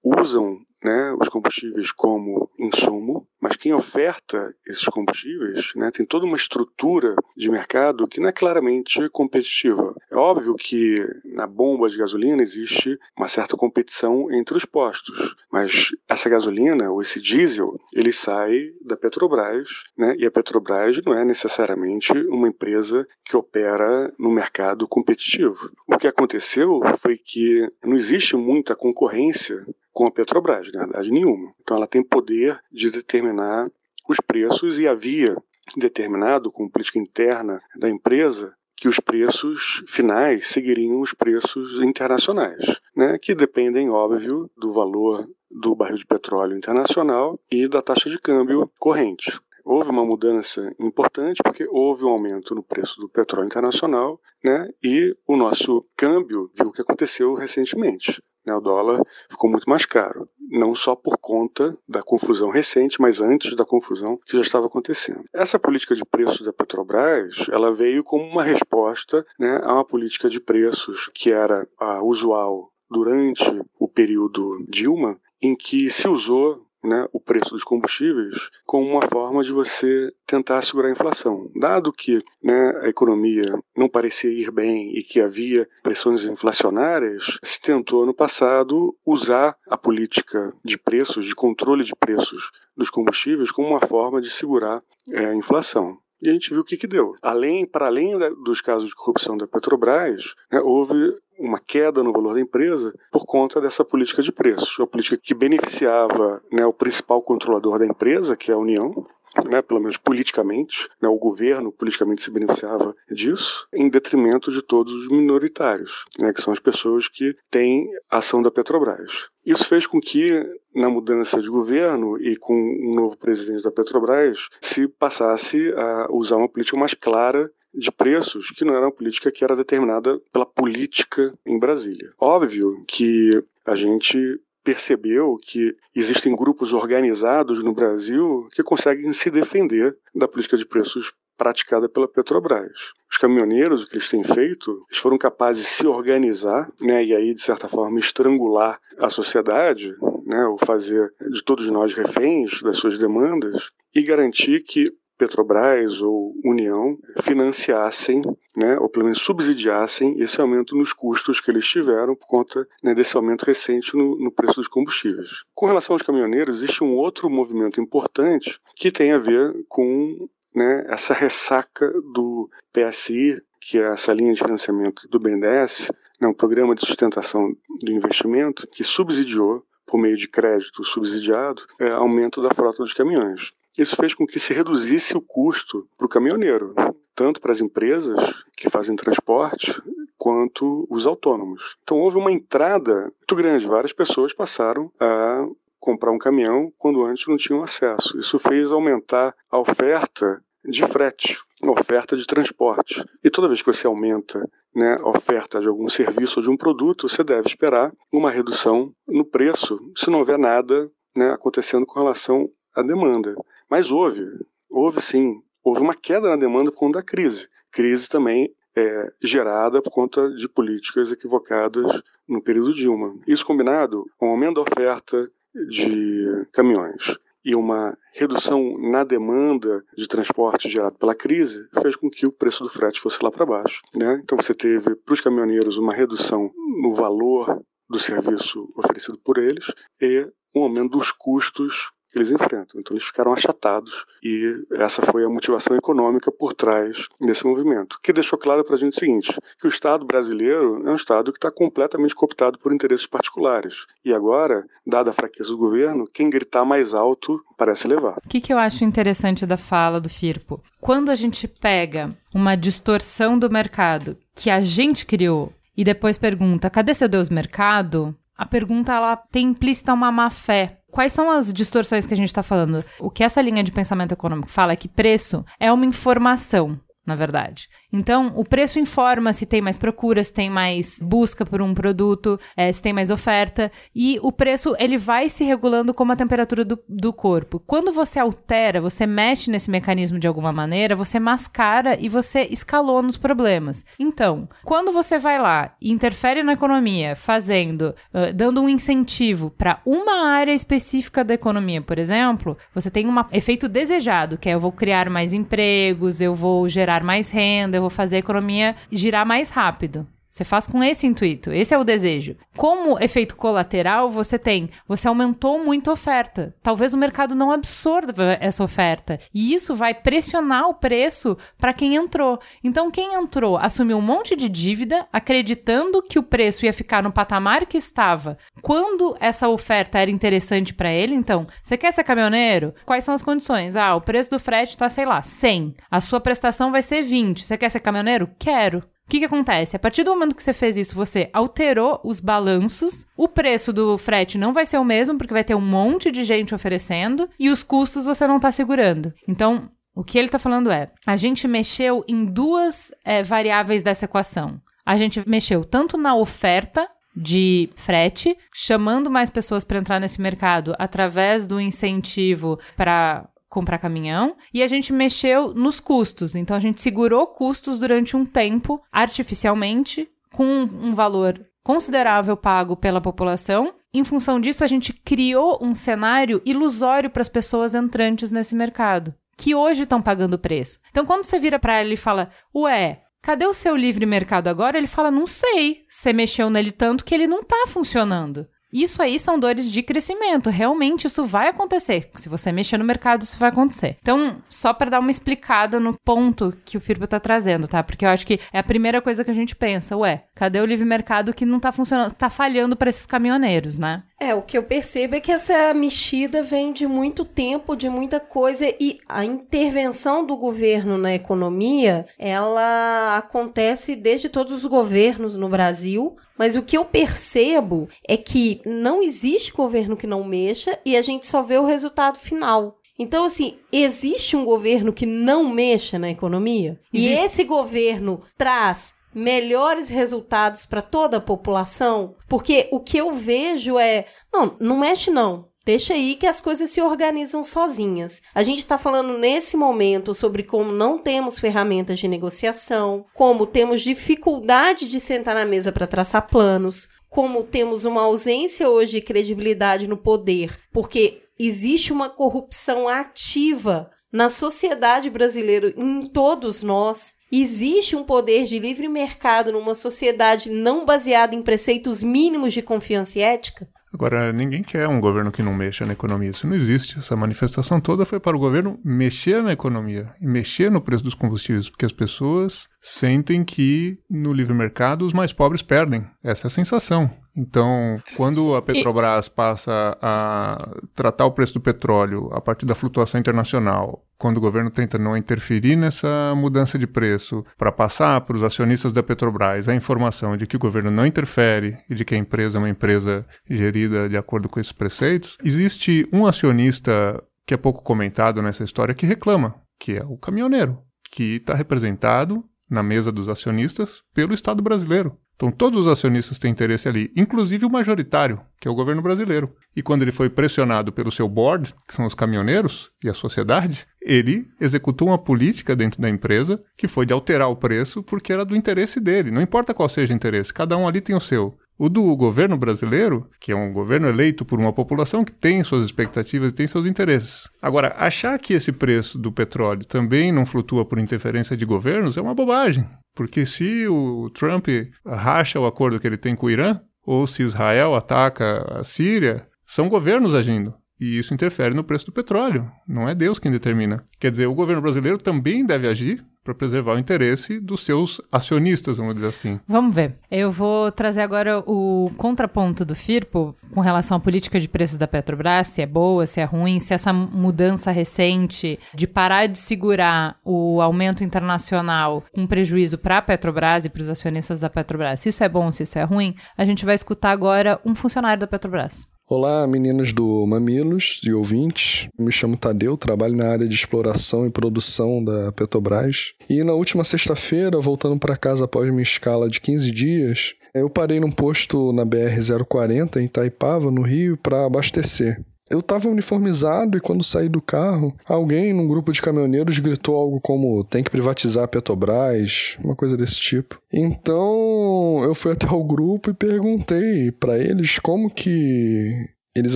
usam né, os combustíveis como insumo, mas quem oferta esses combustíveis né, tem toda uma estrutura de mercado que não é claramente competitiva. É óbvio que na bomba de gasolina existe uma certa competição entre os postos, mas essa gasolina ou esse diesel ele sai da Petrobras, né, e a Petrobras não é necessariamente uma empresa que opera no mercado competitivo. O que aconteceu foi que não existe muita concorrência com a Petrobras, na verdade nenhuma. Então ela tem poder de determinar os preços e havia determinado com política interna da empresa que os preços finais seguiriam os preços internacionais, né, que dependem, óbvio, do valor do barril de petróleo internacional e da taxa de câmbio corrente. Houve uma mudança importante porque houve um aumento no preço do petróleo internacional, né, e o nosso câmbio viu o que aconteceu recentemente. Né, o dólar ficou muito mais caro, não só por conta da confusão recente, mas antes da confusão que já estava acontecendo. Essa política de preços da Petrobras, ela veio como uma resposta né, a uma política de preços que era a usual durante o período Dilma, em que se usou né, o preço dos combustíveis como uma forma de você tentar segurar a inflação. Dado que né, a economia não parecia ir bem e que havia pressões inflacionárias, se tentou no passado usar a política de preços, de controle de preços dos combustíveis como uma forma de segurar é, a inflação. E a gente viu o que, que deu. Além, para além da, dos casos de corrupção da Petrobras, né, houve uma queda no valor da empresa por conta dessa política de preços, uma política que beneficiava né, o principal controlador da empresa, que é a União, né, pelo menos politicamente, né, o governo politicamente se beneficiava disso, em detrimento de todos os minoritários, né, que são as pessoas que têm ação da Petrobras. Isso fez com que, na mudança de governo e com um novo presidente da Petrobras, se passasse a usar uma política mais clara de preços que não era uma política que era determinada pela política em Brasília. Óbvio que a gente percebeu que existem grupos organizados no Brasil que conseguem se defender da política de preços praticada pela Petrobras. Os caminhoneiros, o que eles têm feito, eles foram capazes de se organizar, né, e aí, de certa forma, estrangular a sociedade, né, ou fazer de todos nós reféns das suas demandas, e garantir que Petrobras ou União financiassem, né, ou pelo menos subsidiassem esse aumento nos custos que eles tiveram por conta né, desse aumento recente no, no preço dos combustíveis. Com relação aos caminhoneiros, existe um outro movimento importante que tem a ver com né, essa ressaca do PSI, que é essa linha de financiamento do BNDES, né, um programa de sustentação do investimento que subsidiou, por meio de crédito subsidiado, é, aumento da frota dos caminhões. Isso fez com que se reduzisse o custo para o caminhoneiro, tanto para as empresas que fazem transporte, quanto os autônomos. Então houve uma entrada muito grande, várias pessoas passaram a comprar um caminhão quando antes não tinham acesso. Isso fez aumentar a oferta de frete, a oferta de transporte. E toda vez que você aumenta né, a oferta de algum serviço ou de um produto, você deve esperar uma redução no preço, se não houver nada né, acontecendo com relação à demanda. Mas houve, houve sim, houve uma queda na demanda por conta da crise. Crise também é, gerada por conta de políticas equivocadas no período Dilma. Isso combinado com o aumento da oferta de caminhões e uma redução na demanda de transporte gerada pela crise fez com que o preço do frete fosse lá para baixo. Né? Então você teve para os caminhoneiros uma redução no valor do serviço oferecido por eles e um aumento dos custos que eles enfrentam. Então eles ficaram achatados e essa foi a motivação econômica por trás desse movimento, que deixou claro para a gente o seguinte, que o Estado brasileiro é um Estado que está completamente cooptado por interesses particulares. E agora, dada a fraqueza do governo, quem gritar mais alto parece levar. O que, que eu acho interessante da fala do Firpo? Quando a gente pega uma distorção do mercado que a gente criou e depois pergunta, cadê seu Deus mercado? A pergunta ela tem implícita uma má fé Quais são as distorções que a gente está falando? O que essa linha de pensamento econômico fala é que preço é uma informação na verdade. Então, o preço informa se tem mais procura, se tem mais busca por um produto, é, se tem mais oferta, e o preço ele vai se regulando como a temperatura do, do corpo. Quando você altera, você mexe nesse mecanismo de alguma maneira, você mascara e você escalou nos problemas. Então, quando você vai lá e interfere na economia, fazendo, uh, dando um incentivo para uma área específica da economia, por exemplo, você tem um efeito desejado, que é eu vou criar mais empregos, eu vou gerar gerar mais renda, eu vou fazer a economia girar mais rápido. Você faz com esse intuito, esse é o desejo. Como efeito colateral, você tem, você aumentou muito a oferta. Talvez o mercado não absorva essa oferta. E isso vai pressionar o preço para quem entrou. Então, quem entrou assumiu um monte de dívida, acreditando que o preço ia ficar no patamar que estava quando essa oferta era interessante para ele. Então, você quer ser caminhoneiro? Quais são as condições? Ah, o preço do frete está, sei lá, 100. A sua prestação vai ser 20. Você quer ser caminhoneiro? Quero. Que, que acontece? A partir do momento que você fez isso, você alterou os balanços, o preço do frete não vai ser o mesmo, porque vai ter um monte de gente oferecendo, e os custos você não está segurando. Então, o que ele está falando é: a gente mexeu em duas é, variáveis dessa equação. A gente mexeu tanto na oferta de frete, chamando mais pessoas para entrar nesse mercado através do incentivo para comprar caminhão e a gente mexeu nos custos. Então a gente segurou custos durante um tempo artificialmente com um valor considerável pago pela população. Em função disso, a gente criou um cenário ilusório para as pessoas entrantes nesse mercado, que hoje estão pagando preço. Então, quando você vira para ele e fala, ué, cadê o seu livre mercado agora? Ele fala, não sei. Você mexeu nele tanto que ele não está funcionando. Isso aí são dores de crescimento. Realmente isso vai acontecer. Se você mexer no mercado, isso vai acontecer. Então, só para dar uma explicada no ponto que o Firpo tá trazendo, tá? Porque eu acho que é a primeira coisa que a gente pensa, ué, cadê o livre mercado que não tá funcionando, tá falhando para esses caminhoneiros, né? É, o que eu percebo é que essa mexida vem de muito tempo, de muita coisa e a intervenção do governo na economia, ela acontece desde todos os governos no Brasil, mas o que eu percebo é que não existe governo que não mexa e a gente só vê o resultado final. Então, assim, existe um governo que não mexa na economia? Existe. E esse governo traz melhores resultados para toda a população? Porque o que eu vejo é, não, não mexe não. Deixa aí que as coisas se organizam sozinhas. A gente está falando nesse momento sobre como não temos ferramentas de negociação, como temos dificuldade de sentar na mesa para traçar planos, como temos uma ausência hoje de credibilidade no poder, porque existe uma corrupção ativa na sociedade brasileira, em todos nós. Existe um poder de livre mercado numa sociedade não baseada em preceitos mínimos de confiança e ética? Agora, ninguém quer um governo que não mexa na economia. Isso não existe. Essa manifestação toda foi para o governo mexer na economia e mexer no preço dos combustíveis, porque as pessoas sentem que no livre mercado os mais pobres perdem. Essa é a sensação. Então, quando a Petrobras passa a tratar o preço do petróleo a partir da flutuação internacional, quando o governo tenta não interferir nessa mudança de preço para passar para os acionistas da Petrobras a informação de que o governo não interfere e de que a empresa é uma empresa gerida de acordo com esses preceitos, existe um acionista que é pouco comentado nessa história que reclama, que é o caminhoneiro, que está representado na mesa dos acionistas pelo Estado brasileiro. Então, todos os acionistas têm interesse ali, inclusive o majoritário, que é o governo brasileiro. E quando ele foi pressionado pelo seu board, que são os caminhoneiros e a sociedade, ele executou uma política dentro da empresa que foi de alterar o preço porque era do interesse dele. Não importa qual seja o interesse, cada um ali tem o seu. O do governo brasileiro, que é um governo eleito por uma população que tem suas expectativas e tem seus interesses. Agora, achar que esse preço do petróleo também não flutua por interferência de governos é uma bobagem. Porque se o Trump racha o acordo que ele tem com o Irã, ou se Israel ataca a Síria, são governos agindo. E isso interfere no preço do petróleo. Não é Deus quem determina. Quer dizer, o governo brasileiro também deve agir para preservar o interesse dos seus acionistas, vamos dizer assim. Vamos ver. Eu vou trazer agora o contraponto do Firpo com relação à política de preços da Petrobras, se é boa, se é ruim, se essa mudança recente de parar de segurar o aumento internacional com prejuízo para a Petrobras e para os acionistas da Petrobras, se isso é bom, se isso é ruim, a gente vai escutar agora um funcionário da Petrobras. Olá, meninos do Mamilos e ouvintes. Me chamo Tadeu, trabalho na área de exploração e produção da Petrobras. E na última sexta-feira, voltando para casa após minha escala de 15 dias, eu parei num posto na BR-040 em Itaipava, no Rio, para abastecer. Eu estava uniformizado e quando saí do carro, alguém num grupo de caminhoneiros gritou algo como tem que privatizar a Petrobras, uma coisa desse tipo. Então eu fui até o grupo e perguntei para eles como que eles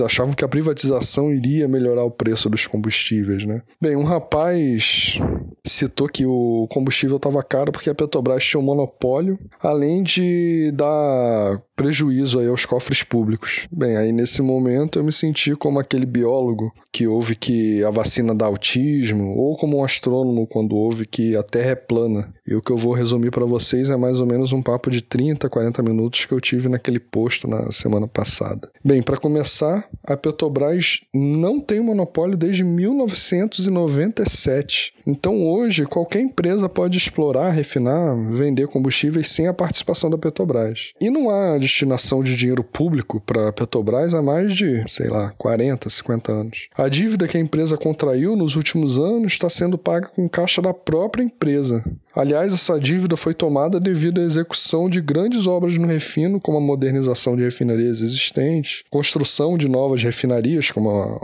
achavam que a privatização iria melhorar o preço dos combustíveis, né? Bem, um rapaz citou que o combustível estava caro porque a Petrobras tinha um monopólio, além de dar prejuízo aí aos cofres públicos. Bem, aí nesse momento eu me senti como aquele biólogo que ouve que a vacina dá autismo, ou como um astrônomo quando ouve que a Terra é plana. E o que eu vou resumir para vocês é mais ou menos um papo de 30, 40 minutos que eu tive naquele posto na semana passada. Bem, para começar, a Petrobras não tem monopólio desde 1997. Então hoje qualquer empresa pode explorar, refinar, vender combustíveis sem a participação da Petrobras. E não há destinação de dinheiro público para a Petrobras há mais de, sei lá, 40, 50 anos. A dívida que a empresa contraiu nos últimos anos está sendo paga com caixa da própria empresa. Aliás, essa dívida foi tomada devido à execução de grandes obras no refino, como a modernização de refinarias existentes, construção de novas refinarias, como a,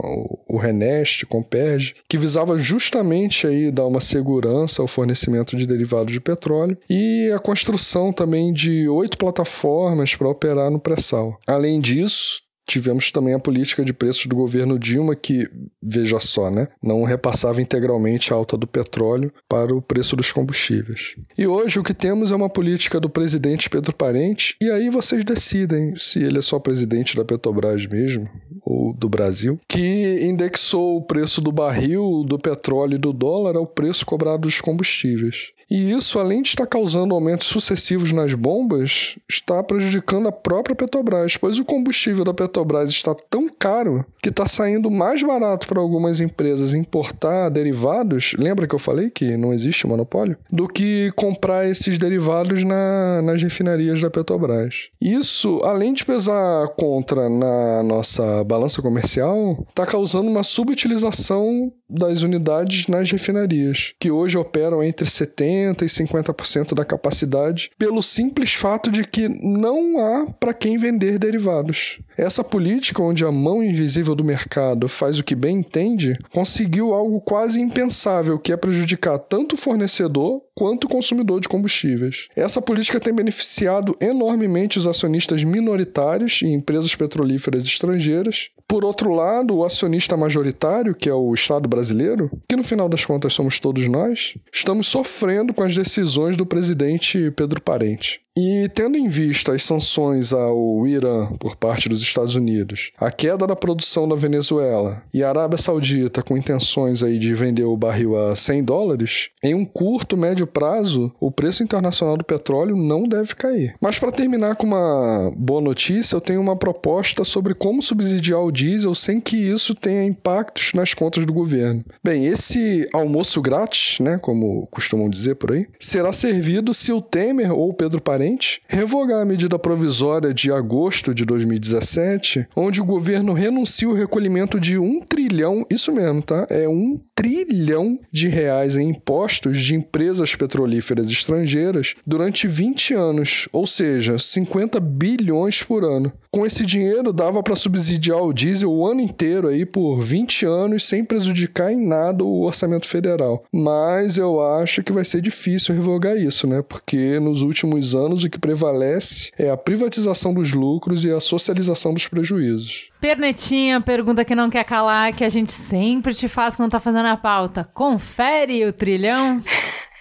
o Renest, Comperge, que visava justamente aí dar uma segurança ao fornecimento de derivados de petróleo, e a construção também de oito plataformas para operar no pré-sal. Além disso, Tivemos também a política de preços do governo Dilma, que, veja só, né, não repassava integralmente a alta do petróleo para o preço dos combustíveis. E hoje o que temos é uma política do presidente Pedro Parente, e aí vocês decidem se ele é só presidente da Petrobras mesmo, ou do Brasil, que indexou o preço do barril, do petróleo e do dólar ao preço cobrado dos combustíveis. E isso, além de estar causando aumentos sucessivos nas bombas, está prejudicando a própria Petrobras, pois o combustível da Petrobras está tão caro que está saindo mais barato para algumas empresas importar derivados. Lembra que eu falei que não existe monopólio? Do que comprar esses derivados na, nas refinarias da Petrobras. Isso, além de pesar contra na nossa balança comercial, está causando uma subutilização das unidades nas refinarias, que hoje operam entre 70% e 50% da capacidade, pelo simples fato de que não há para quem vender derivados. Essa política, onde a mão invisível do mercado faz o que bem entende, conseguiu algo quase impensável, que é prejudicar tanto o fornecedor quanto consumidor de combustíveis. Essa política tem beneficiado enormemente os acionistas minoritários e empresas petrolíferas estrangeiras. Por outro lado, o acionista majoritário, que é o Estado brasileiro, que no final das contas somos todos nós, estamos sofrendo com as decisões do presidente Pedro Parente. E tendo em vista as sanções ao Irã por parte dos Estados Unidos, a queda da produção da Venezuela e a Arábia Saudita com intenções aí de vender o barril a 100 dólares, em um curto, médio prazo, o preço internacional do petróleo não deve cair. Mas para terminar com uma boa notícia, eu tenho uma proposta sobre como subsidiar o diesel sem que isso tenha impactos nas contas do governo. Bem, esse almoço grátis, né, como costumam dizer por aí, será servido se o Temer ou o Pedro Parente revogar a medida provisória de agosto de 2017, onde o governo renuncia o recolhimento de um trilhão, isso mesmo, tá? É um trilhão de reais em impostos de empresas petrolíferas estrangeiras durante 20 anos, ou seja, 50 bilhões por ano. Com esse dinheiro dava para subsidiar o diesel o ano inteiro aí por 20 anos sem prejudicar em nada o orçamento federal. Mas eu acho que vai ser difícil revogar isso, né? Porque nos últimos anos o que prevalece é a privatização dos lucros e a socialização dos prejuízos. Pernetinha, pergunta que não quer calar, que a gente sempre te faz quando tá fazendo a pauta. Confere o trilhão? [LAUGHS]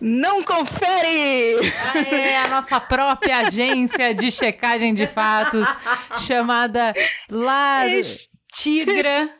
Não confere! É a nossa própria agência de checagem de fatos, chamada La Tigra.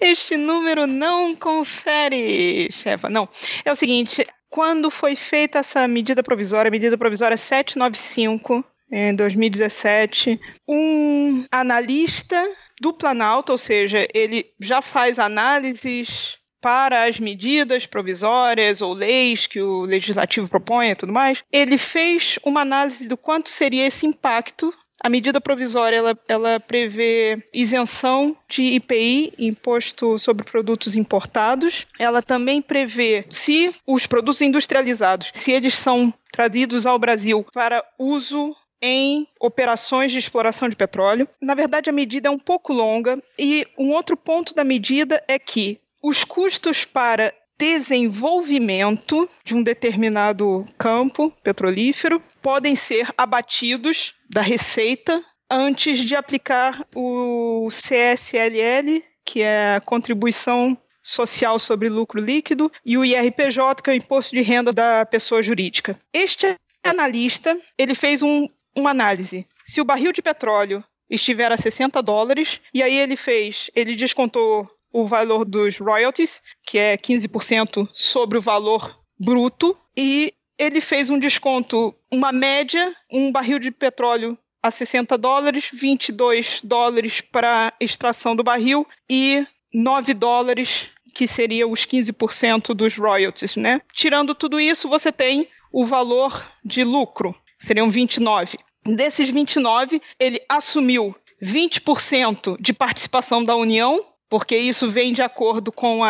Este número não confere, chefa. Não. É o seguinte: quando foi feita essa medida provisória, medida provisória 795, em 2017, um analista do Planalto, ou seja, ele já faz análises para as medidas provisórias ou leis que o legislativo propõe e tudo mais, ele fez uma análise do quanto seria esse impacto a medida provisória ela, ela, prevê isenção de IPI, imposto sobre produtos importados. Ela também prevê se os produtos industrializados, se eles são trazidos ao Brasil para uso em operações de exploração de petróleo. Na verdade, a medida é um pouco longa e um outro ponto da medida é que os custos para desenvolvimento de um determinado campo petrolífero podem ser abatidos da receita antes de aplicar o CSLL, que é a contribuição social sobre lucro líquido, e o IRPJ, que é o imposto de renda da pessoa jurídica. Este analista, ele fez um, uma análise. Se o barril de petróleo estiver a 60 dólares, e aí ele fez, ele descontou o valor dos royalties, que é 15% sobre o valor bruto, e ele fez um desconto, uma média, um barril de petróleo a 60 dólares, 22 dólares para extração do barril e 9 dólares, que seria os 15% dos royalties, né? Tirando tudo isso, você tem o valor de lucro, seriam 29. Desses 29, ele assumiu 20% de participação da União, porque isso vem de acordo com o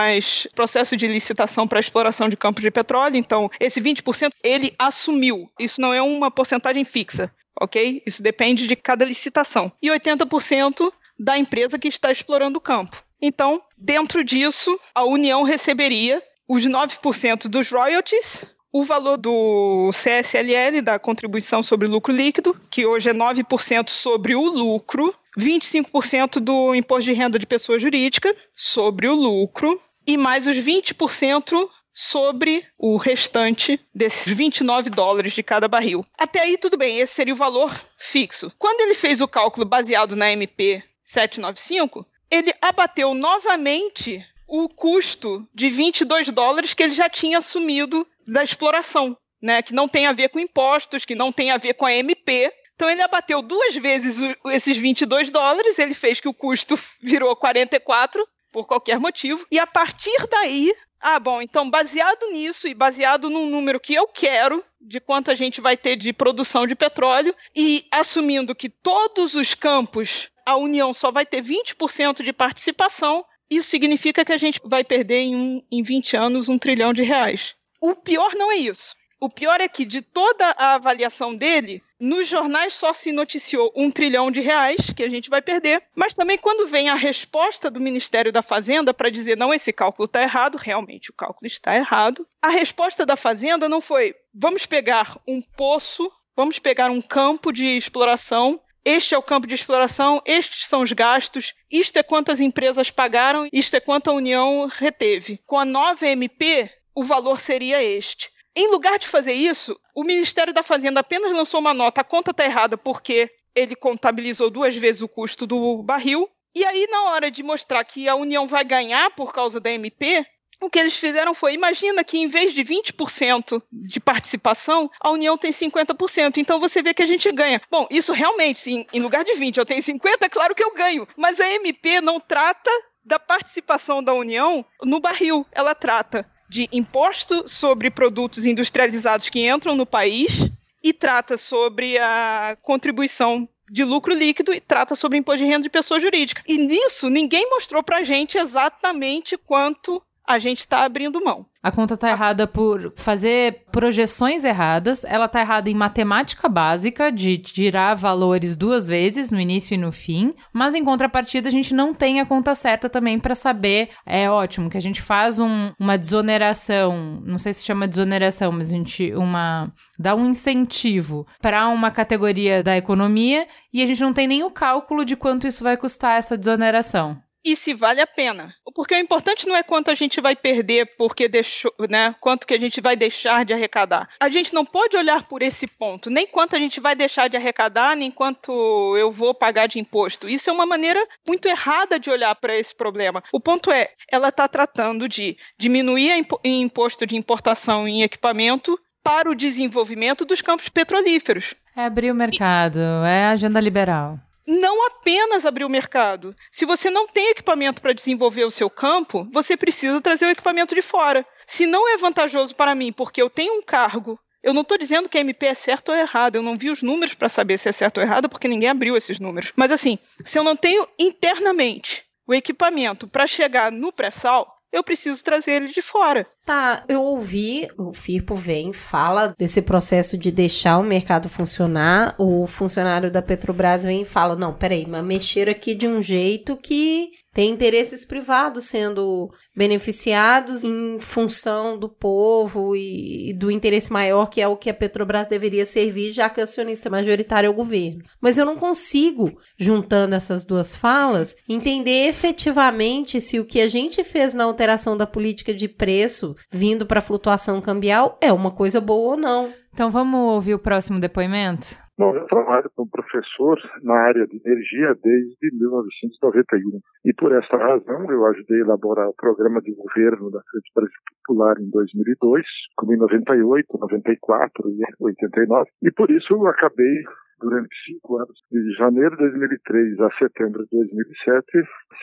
processo de licitação para exploração de campos de petróleo. Então, esse 20% ele assumiu. Isso não é uma porcentagem fixa, ok? Isso depende de cada licitação. E 80% da empresa que está explorando o campo. Então, dentro disso, a União receberia os 9% dos royalties, o valor do CSLL, da contribuição sobre lucro líquido, que hoje é 9% sobre o lucro, 25% do imposto de renda de pessoa jurídica sobre o lucro e mais os 20% sobre o restante desses 29 dólares de cada barril. Até aí tudo bem, esse seria o valor fixo. Quando ele fez o cálculo baseado na MP 795, ele abateu novamente o custo de 22 dólares que ele já tinha assumido da exploração, né? Que não tem a ver com impostos, que não tem a ver com a MP. Então ele abateu duas vezes esses 22 dólares, ele fez que o custo [LAUGHS] virou 44 por qualquer motivo, e a partir daí ah, bom, então baseado nisso e baseado num número que eu quero de quanto a gente vai ter de produção de petróleo e assumindo que todos os campos a União só vai ter 20% de participação, isso significa que a gente vai perder em, um, em 20 anos um trilhão de reais. O pior não é isso. O pior é que de toda a avaliação dele, nos jornais só se noticiou um trilhão de reais que a gente vai perder, mas também quando vem a resposta do Ministério da Fazenda para dizer não, esse cálculo está errado, realmente o cálculo está errado, a resposta da Fazenda não foi vamos pegar um poço, vamos pegar um campo de exploração este é o campo de exploração, estes são os gastos, isto é quantas empresas pagaram, isto é quanto a União reteve. Com a nova MP, o valor seria este. Em lugar de fazer isso, o Ministério da Fazenda apenas lançou uma nota, a conta está errada porque ele contabilizou duas vezes o custo do barril. E aí, na hora de mostrar que a União vai ganhar por causa da MP, o que eles fizeram foi, imagina que em vez de 20% de participação, a União tem 50%. Então você vê que a gente ganha. Bom, isso realmente, sim, em lugar de 20, eu tenho 50, é claro que eu ganho. Mas a MP não trata da participação da União no barril. Ela trata de imposto sobre produtos industrializados que entram no país e trata sobre a contribuição de lucro líquido e trata sobre imposto de renda de pessoa jurídica. E nisso ninguém mostrou pra gente exatamente quanto a gente está abrindo mão. A conta está errada por fazer projeções erradas, ela está errada em matemática básica, de tirar valores duas vezes, no início e no fim, mas em contrapartida a gente não tem a conta certa também para saber. É ótimo que a gente faz um, uma desoneração, não sei se chama desoneração, mas a gente uma dá um incentivo para uma categoria da economia e a gente não tem nem o cálculo de quanto isso vai custar essa desoneração e se vale a pena. Porque o importante não é quanto a gente vai perder porque deixou, né? Quanto que a gente vai deixar de arrecadar. A gente não pode olhar por esse ponto, nem quanto a gente vai deixar de arrecadar, nem quanto eu vou pagar de imposto. Isso é uma maneira muito errada de olhar para esse problema. O ponto é, ela está tratando de diminuir o imposto de importação em equipamento para o desenvolvimento dos campos petrolíferos. É abrir o mercado, e... é agenda liberal não apenas abrir o mercado. Se você não tem equipamento para desenvolver o seu campo, você precisa trazer o equipamento de fora. Se não é vantajoso para mim, porque eu tenho um cargo, eu não estou dizendo que a MP é certo ou errado, eu não vi os números para saber se é certo ou errado, porque ninguém abriu esses números. Mas assim, se eu não tenho internamente o equipamento para chegar no pré-sal, eu preciso trazer ele de fora. Tá, eu ouvi, o Firpo vem, fala desse processo de deixar o mercado funcionar, o funcionário da Petrobras vem e fala, não, peraí, mas mexer aqui de um jeito que tem interesses privados sendo beneficiados em função do povo e, do interesse maior que é o que a Petrobras deveria servir, já que o acionista majoritário é o governo. Mas eu não consigo, juntando essas duas falas, entender efetivamente se o que a gente fez na alteração da política de preço vindo para flutuação cambial é uma coisa boa ou não. Então vamos ouvir o próximo depoimento? Bom, eu trabalho como professor na área de energia desde 1991. E por essa razão eu ajudei a elaborar o programa de governo da Frente Brasil Popular em 2002, como em 98, 94 e 89. E por isso eu acabei durante cinco anos, de janeiro de 2003 a setembro de 2007,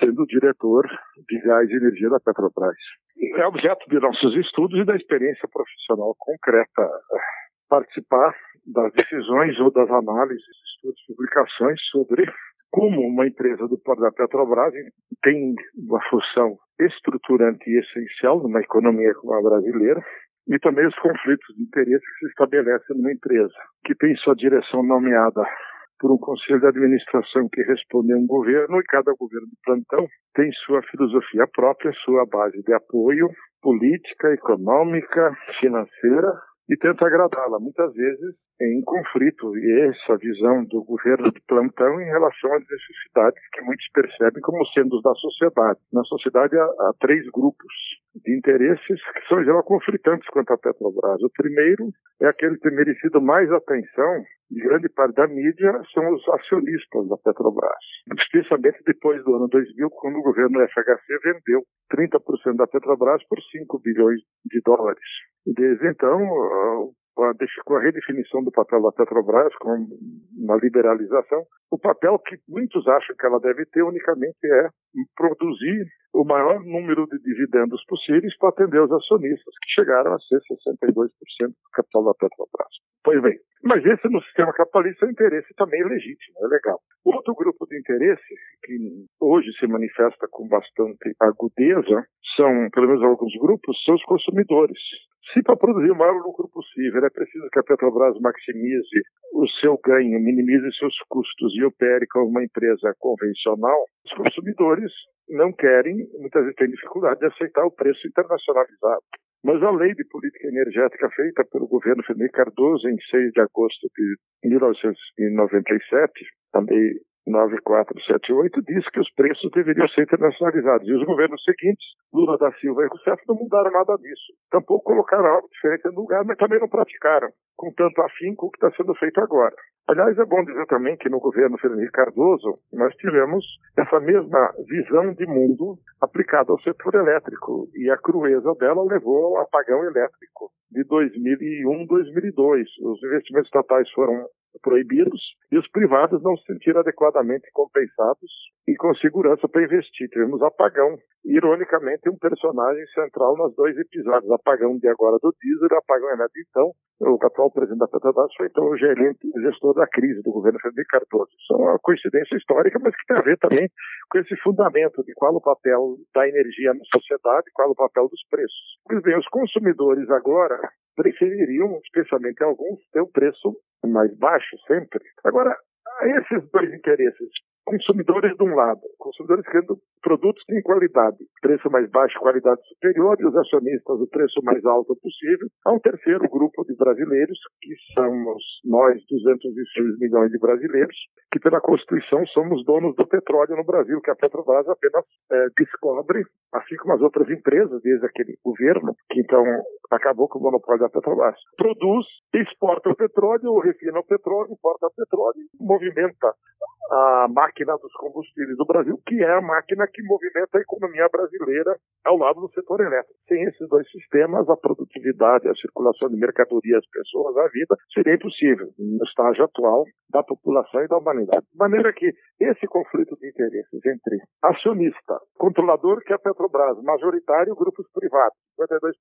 sendo diretor de gás e energia da Petrobras. É objeto de nossos estudos e da experiência profissional concreta participar das decisões ou das análises, estudos, publicações sobre como uma empresa do da Petrobras tem uma função estruturante e essencial numa economia como a brasileira, e também os conflitos de interesse que se estabelecem numa empresa, que tem sua direção nomeada por um conselho de administração que responde a um governo, e cada governo de plantão tem sua filosofia própria, sua base de apoio política, econômica, financeira, e tenta agradá-la, muitas vezes em conflito, e essa visão do governo de plantão em relação às necessidades que muitos percebem como sendo da sociedade. Na sociedade há, há três grupos de interesses que são, geral, conflitantes quanto à Petrobras. O primeiro é aquele que tem merecido mais atenção de grande parte da mídia são os acionistas da Petrobras, especialmente depois do ano 2000, quando o governo FHC vendeu 30% da Petrobras por 5 bilhões de dólares. Desde então, com a redefinição do papel da Petrobras, com uma liberalização, o papel que muitos acham que ela deve ter unicamente é produzir o maior número de dividendos possíveis para atender os acionistas, que chegaram a ser 62% do capital da Petrobras. Pois bem, mas esse no sistema capitalista é um interesse também legítimo, é legal. Outro grupo de interesse que hoje se manifesta com bastante agudeza são, pelo menos alguns grupos, são os consumidores. Se para produzir o maior lucro possível é preciso que a Petrobras maximize o seu ganho, minimize seus custos e opere como uma empresa convencional, os consumidores não querem, muitas vezes têm dificuldade de aceitar o preço internacionalizado. Mas a lei de política energética feita pelo governo Fernando Cardoso em 6 de agosto de 1997, a lei 9478 diz que os preços deveriam ser internacionalizados. E os governos seguintes, Lula da Silva e Rousseff, não mudaram nada disso. Tampouco colocaram algo diferente no lugar, mas também não praticaram com tanto afinco o que está sendo feito agora. Aliás, é bom dizer também que no governo Fernando Cardoso nós tivemos essa mesma visão de mundo aplicada ao setor elétrico e a crueza dela levou ao apagão elétrico de 2001-2002. Os investimentos estatais foram proibidos e os privados não se sentiram adequadamente compensados e com segurança para investir. Tivemos apagão. Ironicamente, um personagem central nos dois episódios, apagão de agora do diesel e apagão elétrico. Então, o atual presidente da Petrobras foi então o gerente gestor da crise do governo Fernando Cardoso. Isso é uma coincidência histórica, mas que tem a ver também com esse fundamento de qual o papel da energia na sociedade, qual o papel dos preços. Pois bem, os consumidores agora prefeririam, especialmente alguns, ter um preço mais baixo sempre. Agora, esses dois interesses consumidores de um lado, consumidores querendo produtos com qualidade, preço mais baixo, qualidade superior, e os acionistas o preço mais alto possível. Há um terceiro grupo de brasileiros, que somos nós, 206 milhões de brasileiros, que pela Constituição somos donos do petróleo no Brasil, que a Petrobras apenas é, descobre, assim como as outras empresas, desde aquele governo, que então acabou com o monopólio da Petrobras. Produz, exporta o petróleo, refina o petróleo, importa o petróleo, movimenta a máquina dos combustíveis do Brasil, que é a máquina que movimenta a economia brasileira ao lado do setor elétrico. Sem esses dois sistemas, a produtividade, a circulação de mercadorias, pessoas, a vida seria impossível no estágio atual da população e da humanidade. De maneira que esse conflito de interesses entre acionista, controlador que é a Petrobras, majoritário grupos privados, 52%,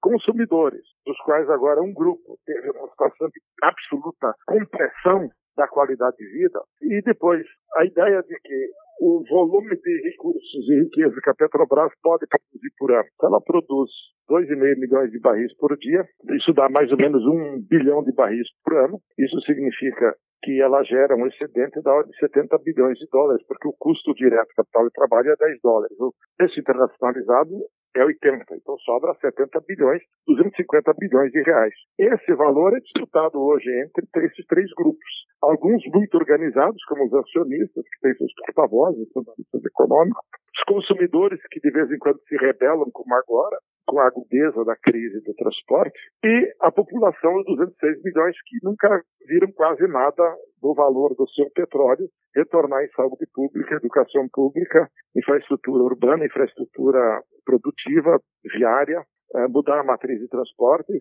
consumidores, dos quais agora um grupo teve uma situação de absoluta compressão da qualidade de vida. E depois, a ideia de que o volume de recursos e riqueza que a Petrobras pode produzir por ano. Ela produz 2,5 milhões de barris por dia, isso dá mais ou menos um bilhão de barris por ano. Isso significa que ela gera um excedente da ordem de 70 bilhões de dólares, porque o custo direto capital de trabalho é 10 dólares. O preço internacionalizado é 80, então sobra 70 bilhões, 250 bilhões de reais. Esse valor é disputado hoje entre esses três grupos. Alguns muito organizados, como os acionistas, que têm seus porta-vozes, analistas econômicos, os consumidores que de vez em quando se rebelam, como agora, com a agudeza da crise do transporte, e a população de 206 milhões que nunca viram quase nada do valor do seu petróleo retornar em saúde pública, educação pública, infraestrutura urbana, infraestrutura produtiva, viária, mudar a matriz de transportes,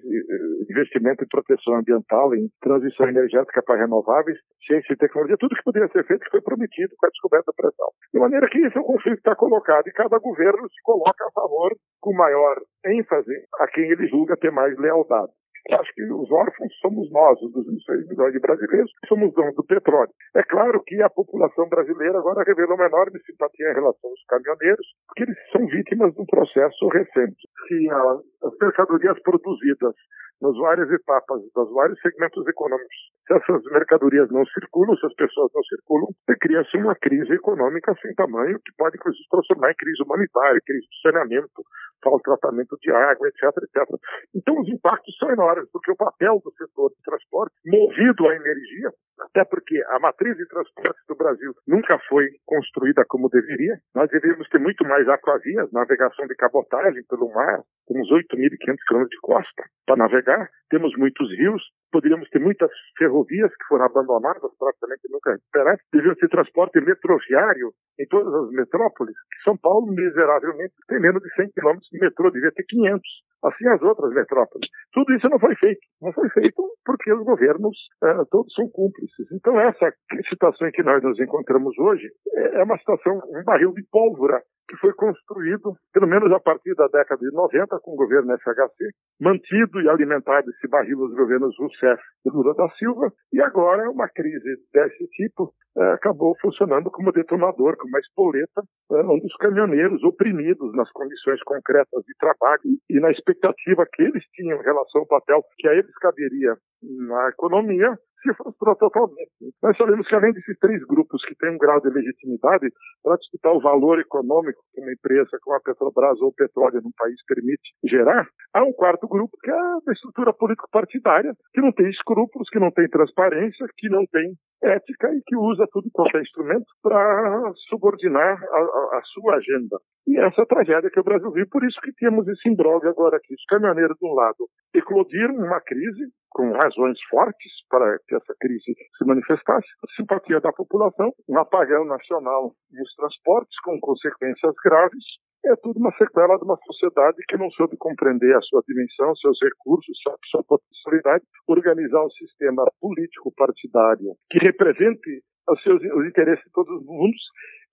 investimento em proteção ambiental, em transição energética para renováveis, ciência e tecnologia, tudo que poderia ser feito que foi prometido com a descoberta pré-sal. De maneira que esse é um conflito que está colocado e cada governo se coloca a favor com maior ênfase a quem ele julga ter mais lealdade. Eu acho que os órfãos somos nós, os 206 milhões de brasileiros, que somos donos do petróleo. É claro que a população brasileira agora revelou uma enorme simpatia em relação aos caminhoneiros, porque eles são vítimas de um processo recente. Se as mercadorias produzidas nas várias etapas, dos vários segmentos econômicos. Se essas mercadorias não circulam, se as pessoas não circulam, cria-se uma crise econômica sem tamanho, que pode, inclusive, transformar em crise humanitária, crise de saneamento, de tratamento de água, etc, etc. Então, os impactos são enormes, porque o papel do setor de transporte, movido à energia, até porque a matriz de transportes do Brasil nunca foi construída como deveria. Nós deveríamos ter muito mais aquavias, navegação de cabotagem pelo mar, temos 8.500 quilômetros de costa para navegar, temos muitos rios, poderíamos ter muitas ferrovias que foram abandonadas, praticamente nunca recuperadas, deveríamos ter transporte metroviário em todas as metrópoles. São Paulo, miseravelmente, tem menos de 100 quilômetros de metrô, devia ter 500. Assim as outras metrópoles. Tudo isso não foi feito. Não foi feito porque os governos uh, todos são cúmplices. Então, essa situação em que nós nos encontramos hoje é uma situação, um barril de pólvora que foi construído, pelo menos a partir da década de 90, com o governo FHC, mantido e alimentado esse barril dos governos Rousseff e Lula da Silva, e agora uma crise desse tipo é, acabou funcionando como detonador, como uma espoleta, é, onde os caminhoneiros oprimidos nas condições concretas de trabalho e na expectativa que eles tinham em relação ao papel que a eles caberia na economia, se frustrou totalmente. Nós sabemos que além desses três grupos que têm um grau de legitimidade para disputar o valor econômico que uma empresa como a Petrobras ou o petróleo num país permite gerar, há um quarto grupo que é da estrutura político-partidária, que não tem escrúpulos, que não tem transparência, que não tem ética e que usa tudo qualquer instrumento para subordinar a, a, a, sua agenda. E essa é a tragédia que o Brasil vive, por isso que temos esse imbróglio agora aqui. Os caminhoneiros, de um lado, eclodiram uma crise com razões fortes para que essa crise se manifestasse, a simpatia da população, um apagão nacional nos transportes com consequências graves, é tudo uma sequela de uma sociedade que não soube compreender a sua dimensão, seus recursos, sua, sua potencialidade, organizar um sistema político partidário que represente os seus os interesses de todos os mundos,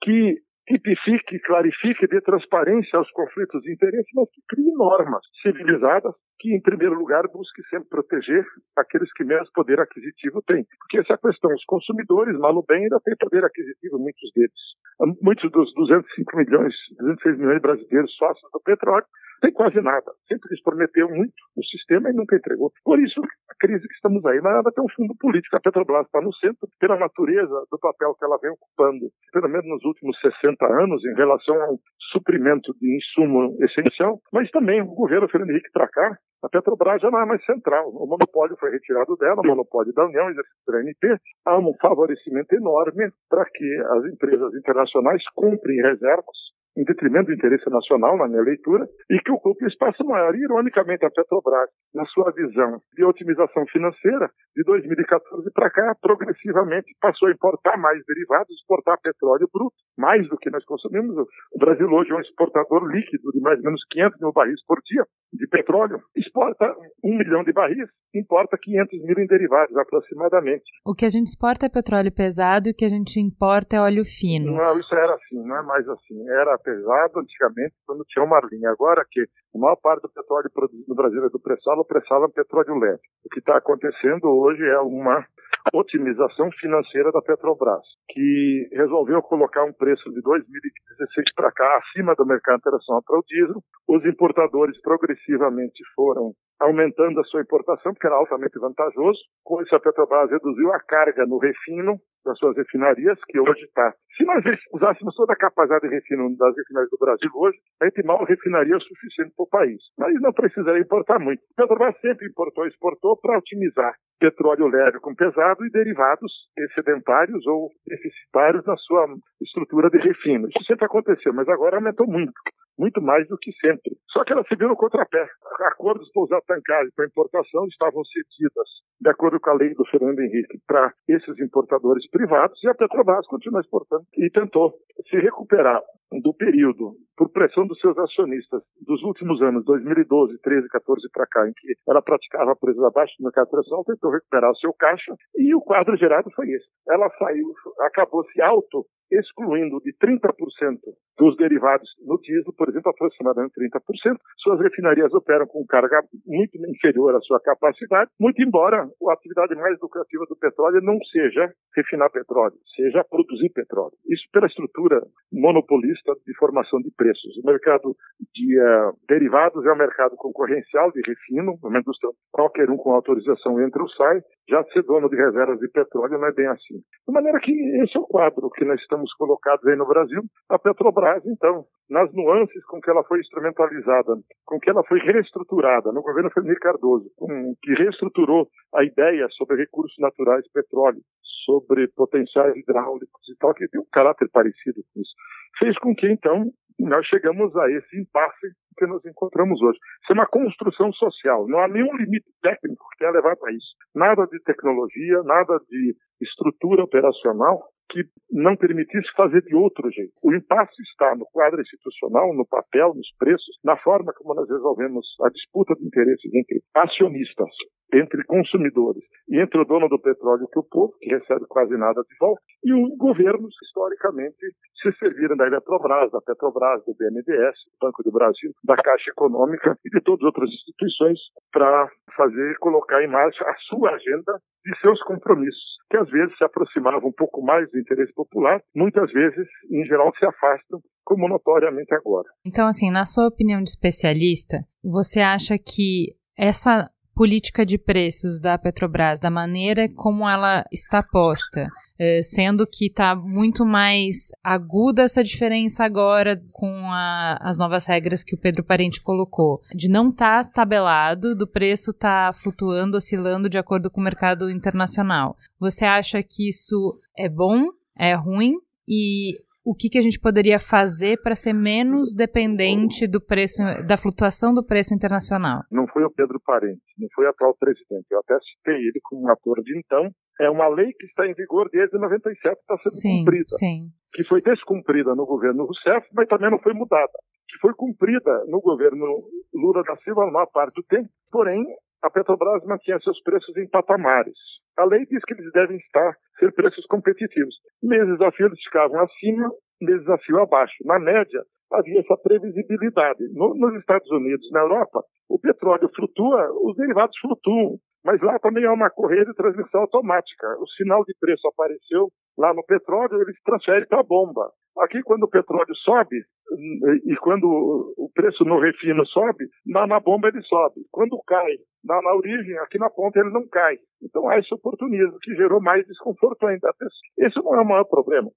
que tipifique, clarifique, dê transparência aos conflitos de interesse, mas que crie normas civilizadas que, em primeiro lugar, busque sempre proteger aqueles que menos poder aquisitivo têm. Porque essa é a questão. Os consumidores, mal ou bem, ainda têm poder aquisitivo, muitos deles. Muitos dos 205 milhões, 206 milhões de brasileiros sócios do petróleo tem quase nada. Sempre eles prometeu muito o sistema e nunca entregou. Por isso, a crise que estamos aí. Nada tem um fundo político. A Petrobras está no centro pela natureza do papel que ela vem ocupando, pelo menos nos últimos 60 anos, em relação ao suprimento de insumo essencial, mas também o governo Fernando Henrique cá, a Petrobras já não é mais central. O monopólio foi retirado dela, o monopólio da União, exercido pela ANP. Há um favorecimento enorme para que as empresas internacionais comprem reservas em detrimento do interesse nacional, na minha leitura, e que ocupe um espaço maior. E, ironicamente, a Petrobras, na sua visão de otimização financeira, de 2014 para cá, progressivamente passou a importar mais derivados, exportar petróleo bruto, mais do que nós consumimos. O Brasil hoje é um exportador líquido de mais ou menos 500 mil barris por dia de petróleo, exporta um milhão de barris, importa 500 mil em derivados, aproximadamente. O que a gente exporta é petróleo pesado e o que a gente importa é óleo fino. Não, isso era assim, não é mais assim. Era pesado antigamente quando tinha uma linha. Agora que a maior parte do petróleo produzido no Brasil é do pré-sal, o pré-sal é um petróleo leve. O que está acontecendo hoje é uma otimização financeira da Petrobras, que resolveu colocar um preço de 2016 para cá acima do mercado internacional para o diesel. Os importadores progressivamente foram aumentando a sua importação, porque era altamente vantajoso. Com isso, a Petrobras reduziu a carga no refino das suas refinarias, que hoje está. Se nós usássemos toda a capacidade de refino das refinarias do Brasil hoje, a gente mal refinaria o suficiente para o país. Mas não precisaria importar muito. A Petrobras sempre importou e exportou para otimizar petróleo leve com pesado e derivados excedentários ou deficitários na sua estrutura de refino. Isso sempre aconteceu, mas agora aumentou muito muito mais do que sempre. Só que ela se viu no contrapé. Acordos pousados tancagem para importação estavam cedidas, de acordo com a lei do Fernando Henrique, para esses importadores privados e a Petrobras continua exportando e tentou se recuperar do período, por pressão dos seus acionistas, dos últimos anos, 2012, 13, 14 para cá, em que ela praticava preços abaixo do mercado internacional, tentou recuperar o seu caixa e o quadro gerado foi esse. Ela saiu, acabou se auto excluindo de 30% dos derivados no diesel, por exemplo, aproximadamente 30%. Suas refinarias operam com carga muito inferior à sua capacidade, muito embora a atividade mais lucrativa do petróleo não seja refinar petróleo, seja produzir petróleo. Isso pela estrutura monopolista de formação de preços. O mercado de uh, derivados é um mercado concorrencial de refino, uma indústria qualquer um com autorização entra ou sai, já ser dono de reservas de petróleo não é bem assim. De maneira que esse é o quadro que nós estamos colocados aí no Brasil. A Petrobras, então, nas nuances com que ela foi instrumentalizada, com que ela foi reestruturada no governo Fernando Cardoso, com que reestruturou a ideia sobre recursos naturais, petróleo, sobre potenciais hidráulicos e tal, que tem um caráter parecido com isso. Fez com que, então, nós chegamos a esse impasse que nos encontramos hoje. Isso é uma construção social, não há nenhum limite técnico que tenha levado a isso. Nada de tecnologia, nada de estrutura operacional que não permitisse fazer de outro jeito. O impasse está no quadro institucional, no papel, nos preços, na forma como nós resolvemos a disputa de interesses entre acionistas, entre consumidores e entre o dono do petróleo, que é o povo, que recebe quase nada de volta, e os governos, historicamente, se serviram da Eletrobras, da Petrobras, do BNDES, do Banco do Brasil, da Caixa Econômica e de todas as outras instituições para fazer, colocar em marcha a sua agenda de seus compromissos, que às vezes se aproximavam um pouco mais do interesse popular, muitas vezes, em geral, se afastam, como notoriamente agora. Então, assim, na sua opinião de especialista, você acha que essa política de preços da Petrobras, da maneira como ela está posta, eh, sendo que está muito mais aguda essa diferença agora com a, as novas regras que o Pedro Parente colocou, de não estar tá tabelado, do preço estar tá flutuando, oscilando de acordo com o mercado internacional. Você acha que isso é bom, é ruim? E o que, que a gente poderia fazer para ser menos dependente do preço, da flutuação do preço internacional? Não foi o Pedro Parente, não foi o atual presidente. Eu até citei ele como um ator de então. É uma lei que está em vigor desde 97, está sendo sim, cumprida. Sim. Que foi descumprida no governo Rousseff, mas também não foi mudada. Que foi cumprida no governo Lula da Silva na maior parte do tempo, porém a Petrobras mantinha seus preços em patamares. A lei diz que eles devem estar ser preços competitivos. Meses a fio eles ficavam acima, meses a fio abaixo. Na média, havia essa previsibilidade. No, nos Estados Unidos, na Europa, o petróleo flutua, os derivados flutuam. Mas lá também há uma correia de transmissão automática. O sinal de preço apareceu lá no petróleo, ele se transfere para a bomba. Aqui, quando o petróleo sobe, e quando o preço no refino sobe, na, na bomba ele sobe. Quando cai na, na, origem, aqui na ponta ele não cai. Então há esse oportunismo que gerou mais desconforto ainda. Esse não é o maior problema.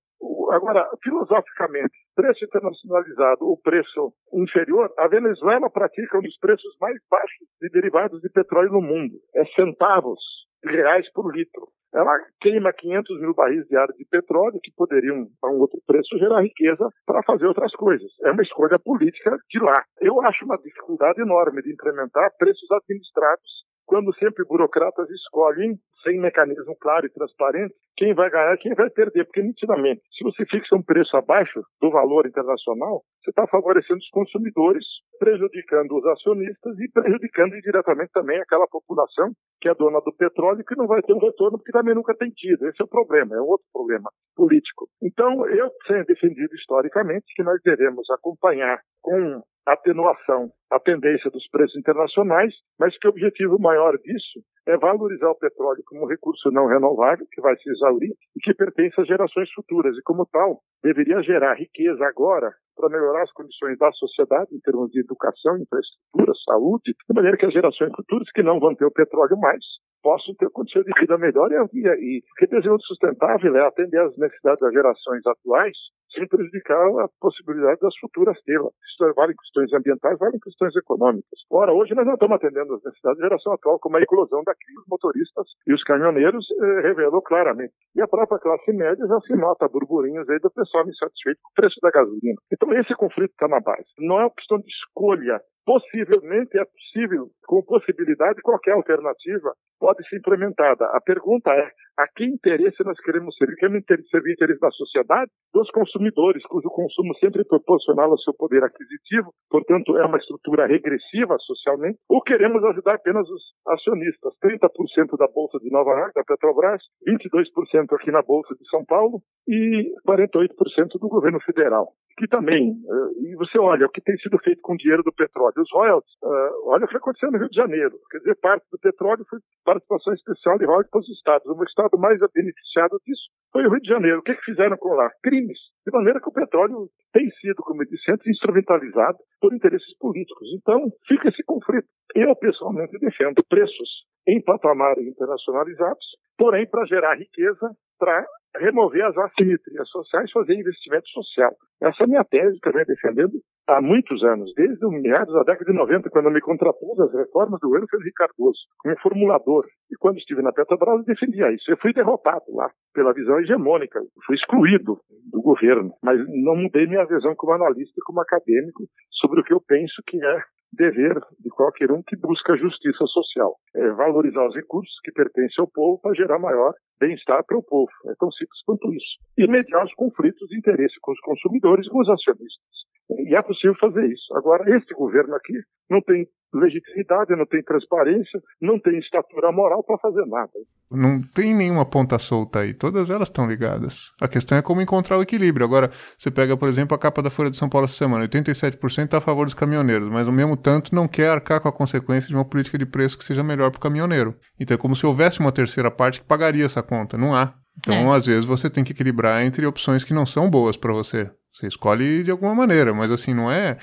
Agora, filosoficamente, preço internacionalizado, o preço inferior, a Venezuela pratica um dos preços mais baixos de derivados de petróleo no mundo. É centavos reais por litro. Ela queima 500 mil barris diários de petróleo que poderiam, a um outro preço, gerar riqueza para fazer outras coisas. É uma escolha política de lá. Eu acho uma dificuldade enorme de implementar preços administrados quando sempre burocratas escolhem, sem mecanismo claro e transparente, quem vai ganhar e quem vai perder. Porque, nitidamente, se você fixa um preço abaixo do valor internacional, você está favorecendo os consumidores, prejudicando os acionistas e prejudicando indiretamente também aquela população que é dona do petróleo que não vai ter um retorno porque também nunca tem tido. Esse é o problema, é um outro problema político. Então, eu tenho defendido historicamente que nós devemos acompanhar com atenuação a tendência dos preços internacionais, mas que o objetivo maior disso é valorizar o petróleo como recurso não renovável, que vai se exaurir e que pertence às gerações futuras, e como tal, deveria gerar riqueza agora para melhorar as condições da sociedade em termos de educação, infraestrutura, saúde, de maneira que as gerações futuras que não vão ter o petróleo mais possam ter condições de vida melhor e, e, e porque desenvolvimento sustentável é atender às necessidades das gerações atuais sem prejudicar a possibilidade das futuras tê-la. Isso vale questões ambientais, vale questões econômicas. Ora, hoje nós não estamos atendendo às necessidades da geração atual, como a eclosão da crise dos motoristas e os caminhoneiros eh, revelou claramente. E a própria classe média já se nota burburinhos aí do pessoal insatisfeito com o preço da gasolina. Então esse conflito está na base. Não é uma questão de escolha possivelmente é possível, com possibilidade, qualquer alternativa pode ser implementada. A pergunta é: a que interesse nós queremos servir? Queremos servir o interesse da sociedade, dos consumidores, cujo consumo sempre é proporcional ao seu poder aquisitivo, portanto, é uma estrutura regressiva socialmente, ou queremos ajudar apenas os acionistas? 30% da Bolsa de Nova York, da Petrobras, 22% aqui na Bolsa de São Paulo e 48% do governo federal. Que também, eh, e você olha o que tem sido feito com o dinheiro do petróleo, os royalties, uh, olha o que aconteceu no Rio de Janeiro, quer dizer, parte do petróleo foi participação especial de royalties para os estados, o estado mais beneficiado disso foi o Rio de Janeiro. O que, que fizeram com lá? Crimes. De maneira que o petróleo tem sido, como eu disse antes, instrumentalizado por interesses políticos. Então, fica esse conflito. Eu, pessoalmente, defendo preços em patamares internacionalizados, porém, para gerar riqueza para remover as assimetrias sociais fazer investimento social. Essa é a minha tese que eu venho defendendo há muitos anos, desde o meados da década de 90, quando eu me contrapus às reformas do Felipe Cardoso, como formulador. E quando estive na Petrobras, eu defendia isso. Eu fui derrotado lá pela visão hegemônica, fui excluído do governo, mas não mudei minha visão como analista e como acadêmico sobre o que eu penso que é dever de qualquer um que busca justiça social. É valorizar os recursos que pertencem ao povo para gerar maior bem-estar para o povo. É tão simples quanto isso. E mediar os conflitos de interesse com os consumidores e com os acionistas. E é possível fazer isso. Agora, este governo aqui não tem legitimidade, não tem transparência, não tem estatura moral para fazer nada. Não tem nenhuma ponta solta aí, todas elas estão ligadas. A questão é como encontrar o equilíbrio. Agora, você pega, por exemplo, a capa da Folha de São Paulo essa semana, 87% está a favor dos caminhoneiros, mas ao mesmo tanto não quer arcar com a consequência de uma política de preço que seja melhor para o caminhoneiro. Então é como se houvesse uma terceira parte que pagaria essa conta, não há. Então, é. às vezes, você tem que equilibrar entre opções que não são boas para você. Você escolhe de alguma maneira, mas assim, não é.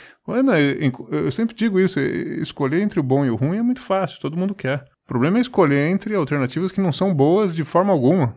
Eu sempre digo isso: escolher entre o bom e o ruim é muito fácil, todo mundo quer. O problema é escolher entre alternativas que não são boas de forma alguma.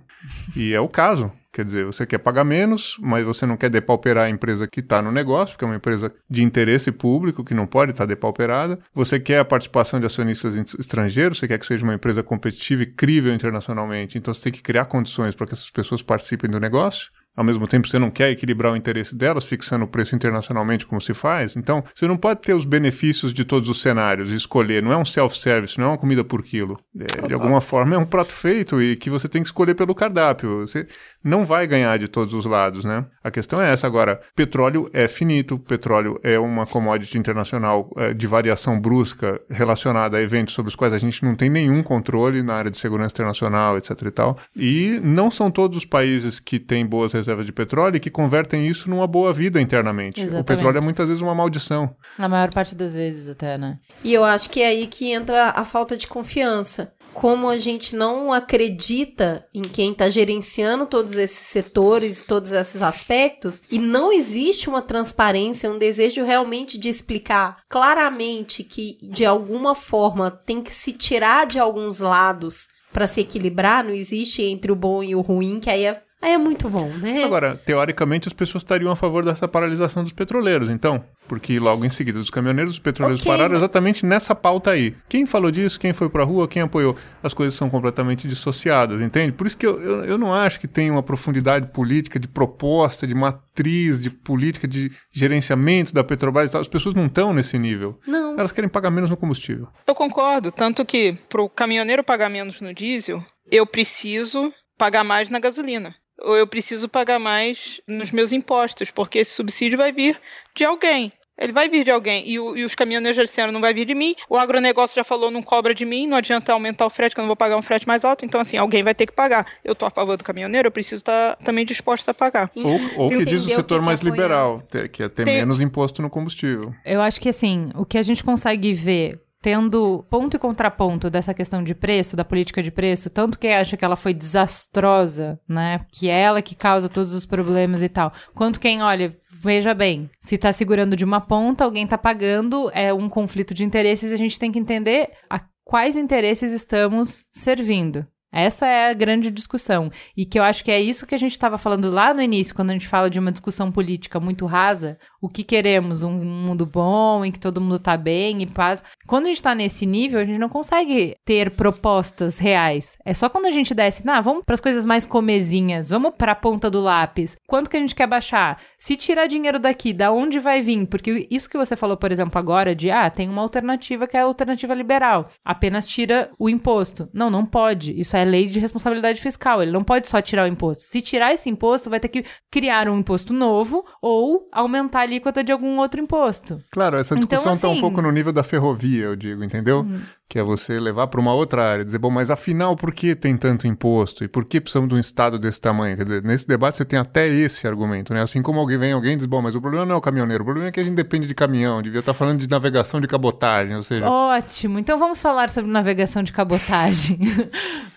E é o caso. Quer dizer, você quer pagar menos, mas você não quer depauperar a empresa que está no negócio, porque é uma empresa de interesse público que não pode estar tá depauperada. Você quer a participação de acionistas estrangeiros, você quer que seja uma empresa competitiva e crível internacionalmente. Então você tem que criar condições para que essas pessoas participem do negócio ao mesmo tempo você não quer equilibrar o interesse delas, fixando o preço internacionalmente como se faz. Então, você não pode ter os benefícios de todos os cenários e escolher. Não é um self-service, não é uma comida por quilo. É, de alguma forma é um prato feito e que você tem que escolher pelo cardápio. Você não vai ganhar de todos os lados, né? A questão é essa. Agora, petróleo é finito, petróleo é uma commodity internacional é, de variação brusca relacionada a eventos sobre os quais a gente não tem nenhum controle na área de segurança internacional, etc e tal. E não são todos os países que têm boas reservas de petróleo e que convertem isso numa boa vida internamente. Exatamente. O petróleo é muitas vezes uma maldição. Na maior parte das vezes, até, né? E eu acho que é aí que entra a falta de confiança como a gente não acredita em quem está gerenciando todos esses setores, todos esses aspectos, e não existe uma transparência, um desejo realmente de explicar claramente que de alguma forma tem que se tirar de alguns lados para se equilibrar, não existe entre o bom e o ruim, que aí é Aí é muito bom, né? Agora, teoricamente, as pessoas estariam a favor dessa paralisação dos petroleiros, então. Porque logo em seguida dos caminhoneiros, os petroleiros okay, pararam exatamente nessa pauta aí. Quem falou disso, quem foi pra rua, quem apoiou. As coisas são completamente dissociadas, entende? Por isso que eu, eu, eu não acho que tem uma profundidade política de proposta, de matriz, de política de gerenciamento da Petrobras. As pessoas não estão nesse nível. Não. Elas querem pagar menos no combustível. Eu concordo. Tanto que pro caminhoneiro pagar menos no diesel, eu preciso pagar mais na gasolina ou eu preciso pagar mais nos meus impostos, porque esse subsídio vai vir de alguém. Ele vai vir de alguém. E, o, e, os caminhoneiros já disseram, não vai vir de mim. O agronegócio já falou, não cobra de mim. Não adianta aumentar o frete, que eu não vou pagar um frete mais alto. Então, assim, alguém vai ter que pagar. Eu estou a favor do caminhoneiro, eu preciso estar também disposto a pagar. Ou, ou que diz o setor que mais liberal, que é ter Tem... menos imposto no combustível. Eu acho que, assim, o que a gente consegue ver tendo ponto e contraponto dessa questão de preço, da política de preço, tanto quem acha que ela foi desastrosa, né, que é ela que causa todos os problemas e tal, quanto quem, olha, veja bem, se tá segurando de uma ponta, alguém tá pagando, é um conflito de interesses, a gente tem que entender a quais interesses estamos servindo. Essa é a grande discussão. E que eu acho que é isso que a gente estava falando lá no início, quando a gente fala de uma discussão política muito rasa, o que queremos? Um mundo bom em que todo mundo tá bem e paz. Quando a gente tá nesse nível, a gente não consegue ter propostas reais. É só quando a gente desce, ah, vamos para as coisas mais comezinhas, vamos para a ponta do lápis. Quanto que a gente quer baixar? Se tirar dinheiro daqui, da onde vai vir? Porque isso que você falou, por exemplo, agora de, ah, tem uma alternativa que é a alternativa liberal. Apenas tira o imposto. Não, não pode. Isso é lei de responsabilidade fiscal. Ele não pode só tirar o imposto. Se tirar esse imposto, vai ter que criar um imposto novo ou aumentar alíquota de algum outro imposto. Claro, essa discussão está então, assim, um pouco no nível da ferrovia, eu digo, entendeu? Hum que é você levar para uma outra área, dizer, bom, mas afinal, por que tem tanto imposto? E por que precisamos de um Estado desse tamanho? Quer dizer, nesse debate você tem até esse argumento, né? Assim como alguém vem, alguém diz, bom, mas o problema não é o caminhoneiro, o problema é que a gente depende de caminhão, devia estar tá falando de navegação de cabotagem, ou seja... Ótimo, então vamos falar sobre navegação de cabotagem.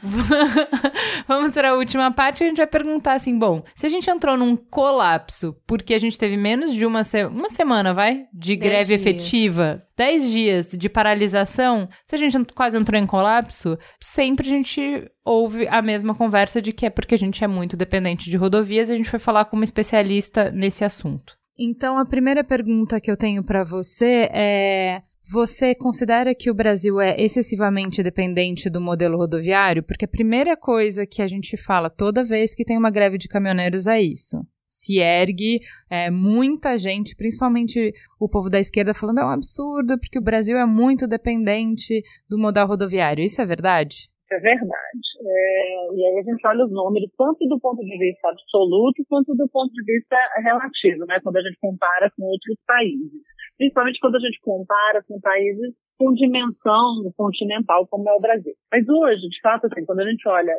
[LAUGHS] vamos para a última parte, a gente vai perguntar assim, bom, se a gente entrou num colapso porque a gente teve menos de uma, se uma semana, vai, de greve efetiva, 10 dias de paralisação, se a gente quase entrou em colapso, sempre a gente ouve a mesma conversa de que é porque a gente é muito dependente de rodovias e a gente foi falar com uma especialista nesse assunto. Então, a primeira pergunta que eu tenho para você é: você considera que o Brasil é excessivamente dependente do modelo rodoviário? Porque a primeira coisa que a gente fala toda vez que tem uma greve de caminhoneiros é isso. Se ergue é, muita gente, principalmente o povo da esquerda, falando é um absurdo, porque o Brasil é muito dependente do modal rodoviário. Isso é verdade? é verdade. É, e aí a gente olha os números, tanto do ponto de vista absoluto, quanto do ponto de vista relativo, né, quando a gente compara com outros países. Principalmente quando a gente compara com países com dimensão continental, como é o Brasil. Mas hoje, de fato, assim, quando a gente olha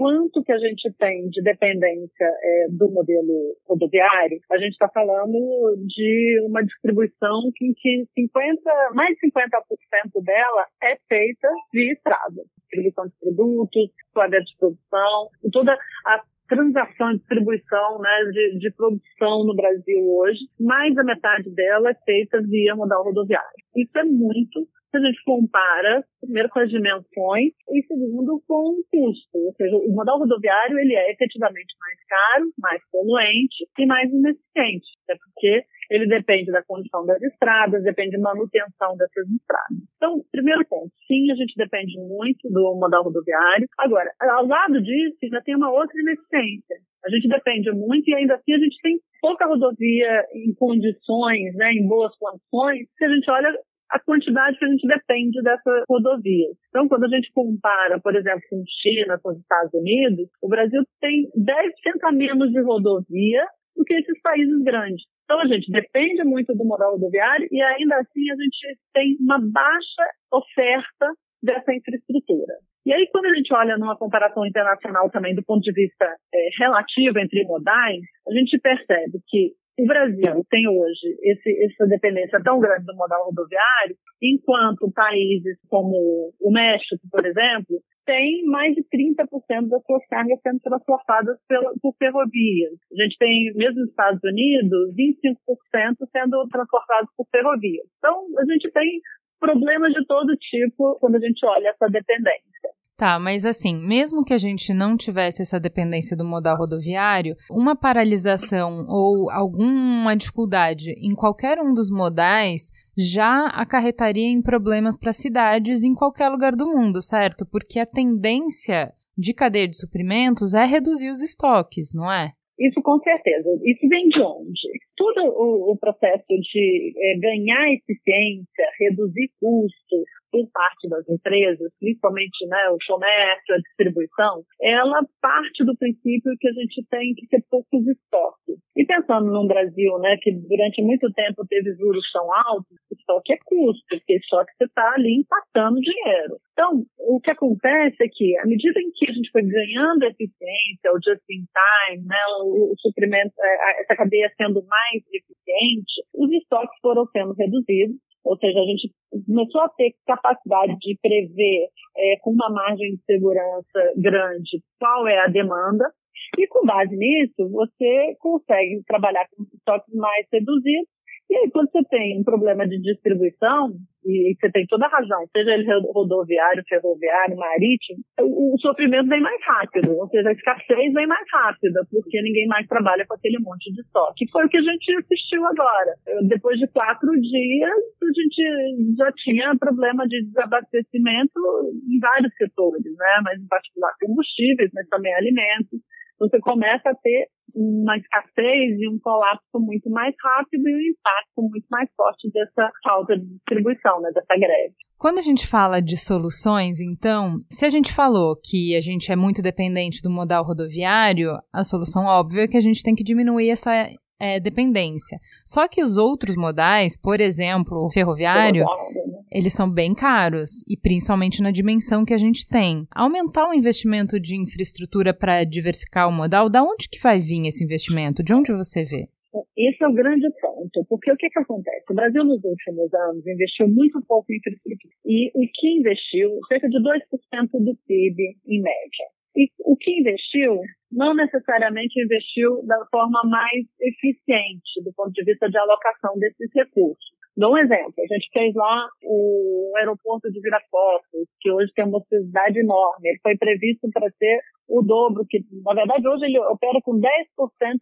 quanto que a gente tem de dependência é, do modelo rodoviário, a gente está falando de uma distribuição em que 50, mais de 50% dela é feita de estrada. Distribuição de produtos, quadra de produção, toda a transação, distribuição né, de, de, produção no Brasil hoje, mais da metade dela é feita via modal rodoviário. Isso é muito se a gente compara, primeiro com as dimensões e segundo com o custo. Ou seja, o modal rodoviário ele é efetivamente mais caro, mais poluente e mais ineficiente. Até porque ele depende da condição das estradas, depende da manutenção dessas estradas. Então, primeiro ponto, sim, a gente depende muito do modal rodoviário. Agora, ao lado disso, ainda tem uma outra ineficiência. A gente depende muito e ainda assim a gente tem pouca rodovia em condições, né, em boas condições, se a gente olha a quantidade que a gente depende dessas rodovias. Então, quando a gente compara, por exemplo, com China, com os Estados Unidos, o Brasil tem 10% a menos de rodovia do que esses países grandes. Então, a gente depende muito do moral rodoviário e ainda assim a gente tem uma baixa oferta dessa infraestrutura. E aí, quando a gente olha numa comparação internacional também do ponto de vista é, relativo entre modais, a gente percebe que o Brasil tem hoje esse, essa dependência tão grande do modal rodoviário, enquanto países como o México, por exemplo, tem mais de 30% das suas cargas sendo transportadas pela, por ferrovias. A gente tem, mesmo nos Estados Unidos, 25% sendo transportados por ferrovias. Então, a gente tem problemas de todo tipo quando a gente olha essa dependência. Tá, mas assim, mesmo que a gente não tivesse essa dependência do modal rodoviário, uma paralisação ou alguma dificuldade em qualquer um dos modais já acarretaria em problemas para cidades em qualquer lugar do mundo, certo? Porque a tendência de cadeia de suprimentos é reduzir os estoques, não é? Isso com certeza. Isso vem de onde? Todo o, o processo de é, ganhar eficiência, reduzir custos, por parte das empresas, principalmente né, o comércio, a distribuição, ela parte do princípio que a gente tem que ter poucos estoques. E pensando no Brasil, né, que durante muito tempo teve juros tão altos, estoque é custo, porque estoque você está ali empatando dinheiro. Então, o que acontece é que, à medida em que a gente foi ganhando eficiência, o just-in-time, né, o, o suprimento, é, essa cadeia sendo mais eficiente, os estoques foram sendo reduzidos ou seja, a gente começou a ter capacidade de prever é, com uma margem de segurança grande qual é a demanda, e com base nisso, você consegue trabalhar com estoques mais reduzidos. E aí, quando você tem um problema de distribuição, e você tem toda a razão, seja ele rodoviário, ferroviário, marítimo, o, o sofrimento vem mais rápido, ou seja, a escassez vem mais rápida, porque ninguém mais trabalha com aquele monte de estoque. Foi o que a gente assistiu agora. Depois de quatro dias, a gente já tinha problema de desabastecimento em vários setores, né? mas em particular combustíveis, mas também alimentos você começa a ter uma escassez e um colapso muito mais rápido e um impacto muito mais forte dessa falta de distribuição, né, dessa greve. Quando a gente fala de soluções, então, se a gente falou que a gente é muito dependente do modal rodoviário, a solução óbvia é que a gente tem que diminuir essa é, dependência. Só que os outros modais, por exemplo, o ferroviário, né? Eles são bem caros e principalmente na dimensão que a gente tem. Aumentar o investimento de infraestrutura para diversificar o modal, da onde que vai vir esse investimento? De onde você vê? Esse é o grande ponto, porque o que, que acontece? O Brasil nos últimos anos investiu muito pouco em infraestrutura e o que investiu, cerca de 2% do PIB em média. E o que investiu não necessariamente investiu da forma mais eficiente do ponto de vista de alocação desses recursos. Dou um exemplo. A gente fez lá o aeroporto de Viracopos, que hoje tem uma cidade enorme. Ele foi previsto para ser o dobro, que na verdade hoje ele opera com 10%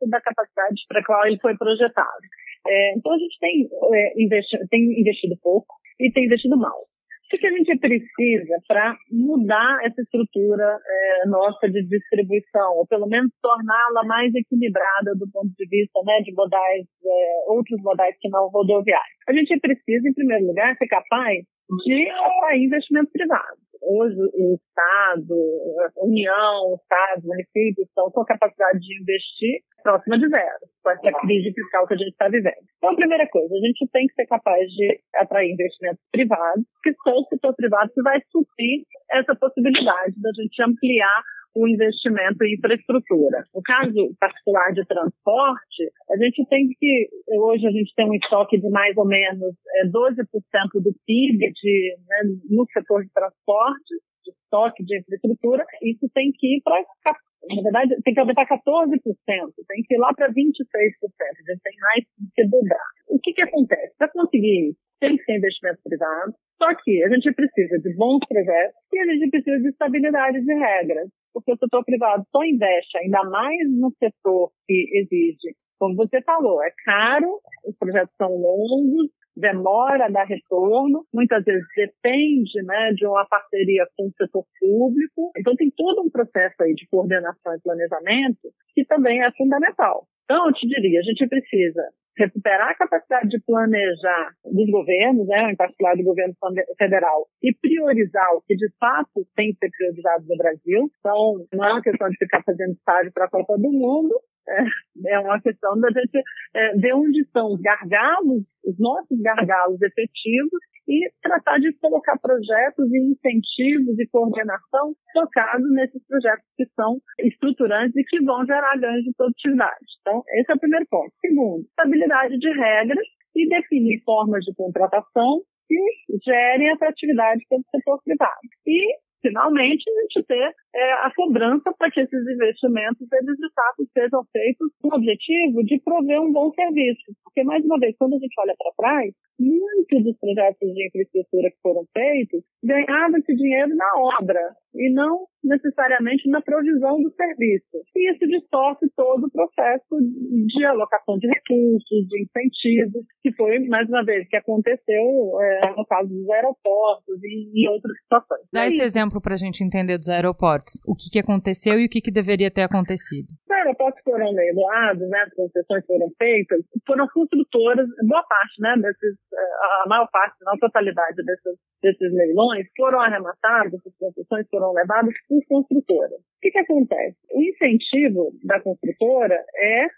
da capacidade para a qual ele foi projetado. É, então a gente tem, é, investi tem investido pouco e tem investido mal. O que a gente precisa para mudar essa estrutura é, nossa de distribuição, ou pelo menos torná-la mais equilibrada do ponto de vista né, de modais, é, outros modais que não rodoviários? A gente precisa, em primeiro lugar, ser capaz de atrair investimento privado. Hoje, o Estado, a União, Estados, municípios estão com a capacidade de investir próxima de zero, com essa crise fiscal que a gente está vivendo. Então, a primeira coisa, a gente tem que ser capaz de atrair investimentos privados, que só o setor privado que vai suprir essa possibilidade da gente ampliar o investimento em infraestrutura. No caso particular de transporte, a gente tem que, hoje a gente tem um estoque de mais ou menos é, 12% do PIB de, né, no setor de transporte, de estoque de infraestrutura, isso tem que ir para na verdade, tem que aumentar 14%, tem que ir lá para 26%, a gente tem mais que dobrar. O que, que acontece? Para conseguir tem que ser investimento privado, só que a gente precisa de bons projetos e a gente precisa de estabilidade de regras porque o setor privado só investe ainda mais no setor que exige. Como você falou, é caro, os projetos são longos, demora a dar retorno, muitas vezes depende né, de uma parceria com o setor público. Então tem todo um processo aí de coordenação e planejamento que também é fundamental. Então, eu te diria, a gente precisa recuperar a capacidade de planejar dos governos, né, em particular do governo federal, e priorizar o que de fato tem que ser priorizado no Brasil. Então, não é uma questão de ficar fazendo estágio para a Copa do Mundo, é, é uma questão da gente é, ver onde estão os gargalos, os nossos gargalos efetivos e tratar de colocar projetos e incentivos e coordenação focados nesses projetos que são estruturantes e que vão gerar ganhos de produtividade. Então, esse é o primeiro ponto. Segundo, estabilidade de regras e definir formas de contratação que gerem atratividade para o setor privado. E finalmente a gente ter é, a cobrança para que esses investimentos eles de fato sejam feitos com o objetivo de prover um bom serviço. Porque, mais uma vez, quando a gente olha para trás, muitos dos projetos de infraestrutura que foram feitos ganhavam esse dinheiro na obra e não necessariamente na provisão do serviço. E isso distorce todo o processo de alocação de recursos, de incentivos, que foi, mais uma vez, que aconteceu é, no caso dos aeroportos e em outras situações. Dá esse exemplo para a gente entender dos aeroportos. O que, que aconteceu e o que, que deveria ter acontecido? Os aeroportos foram leiloados, né, as concessões foram feitas, foram construtoras, boa parte, né, desses, é, a maior parte, não a totalidade desses, desses leilões, foram arrematados, essas concessões foram levadas por construtora. O que, que acontece? O incentivo da construtora é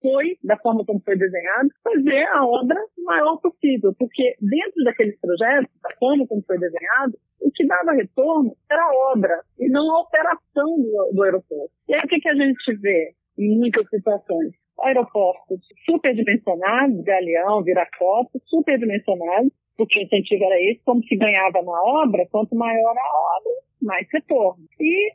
foi, da forma como foi desenhado, fazer a obra maior possível, porque dentro daqueles projetos, da forma como foi desenhado, o que dava retorno era a obra e não a operação do, do aeroporto. E aí o que, que a gente vê em muitas situações? Aeroportos superdimensionados, Galeão, Viracopos, superdimensionados, porque o incentivo era esse, como se ganhava na obra, quanto maior a obra, mais retorno. E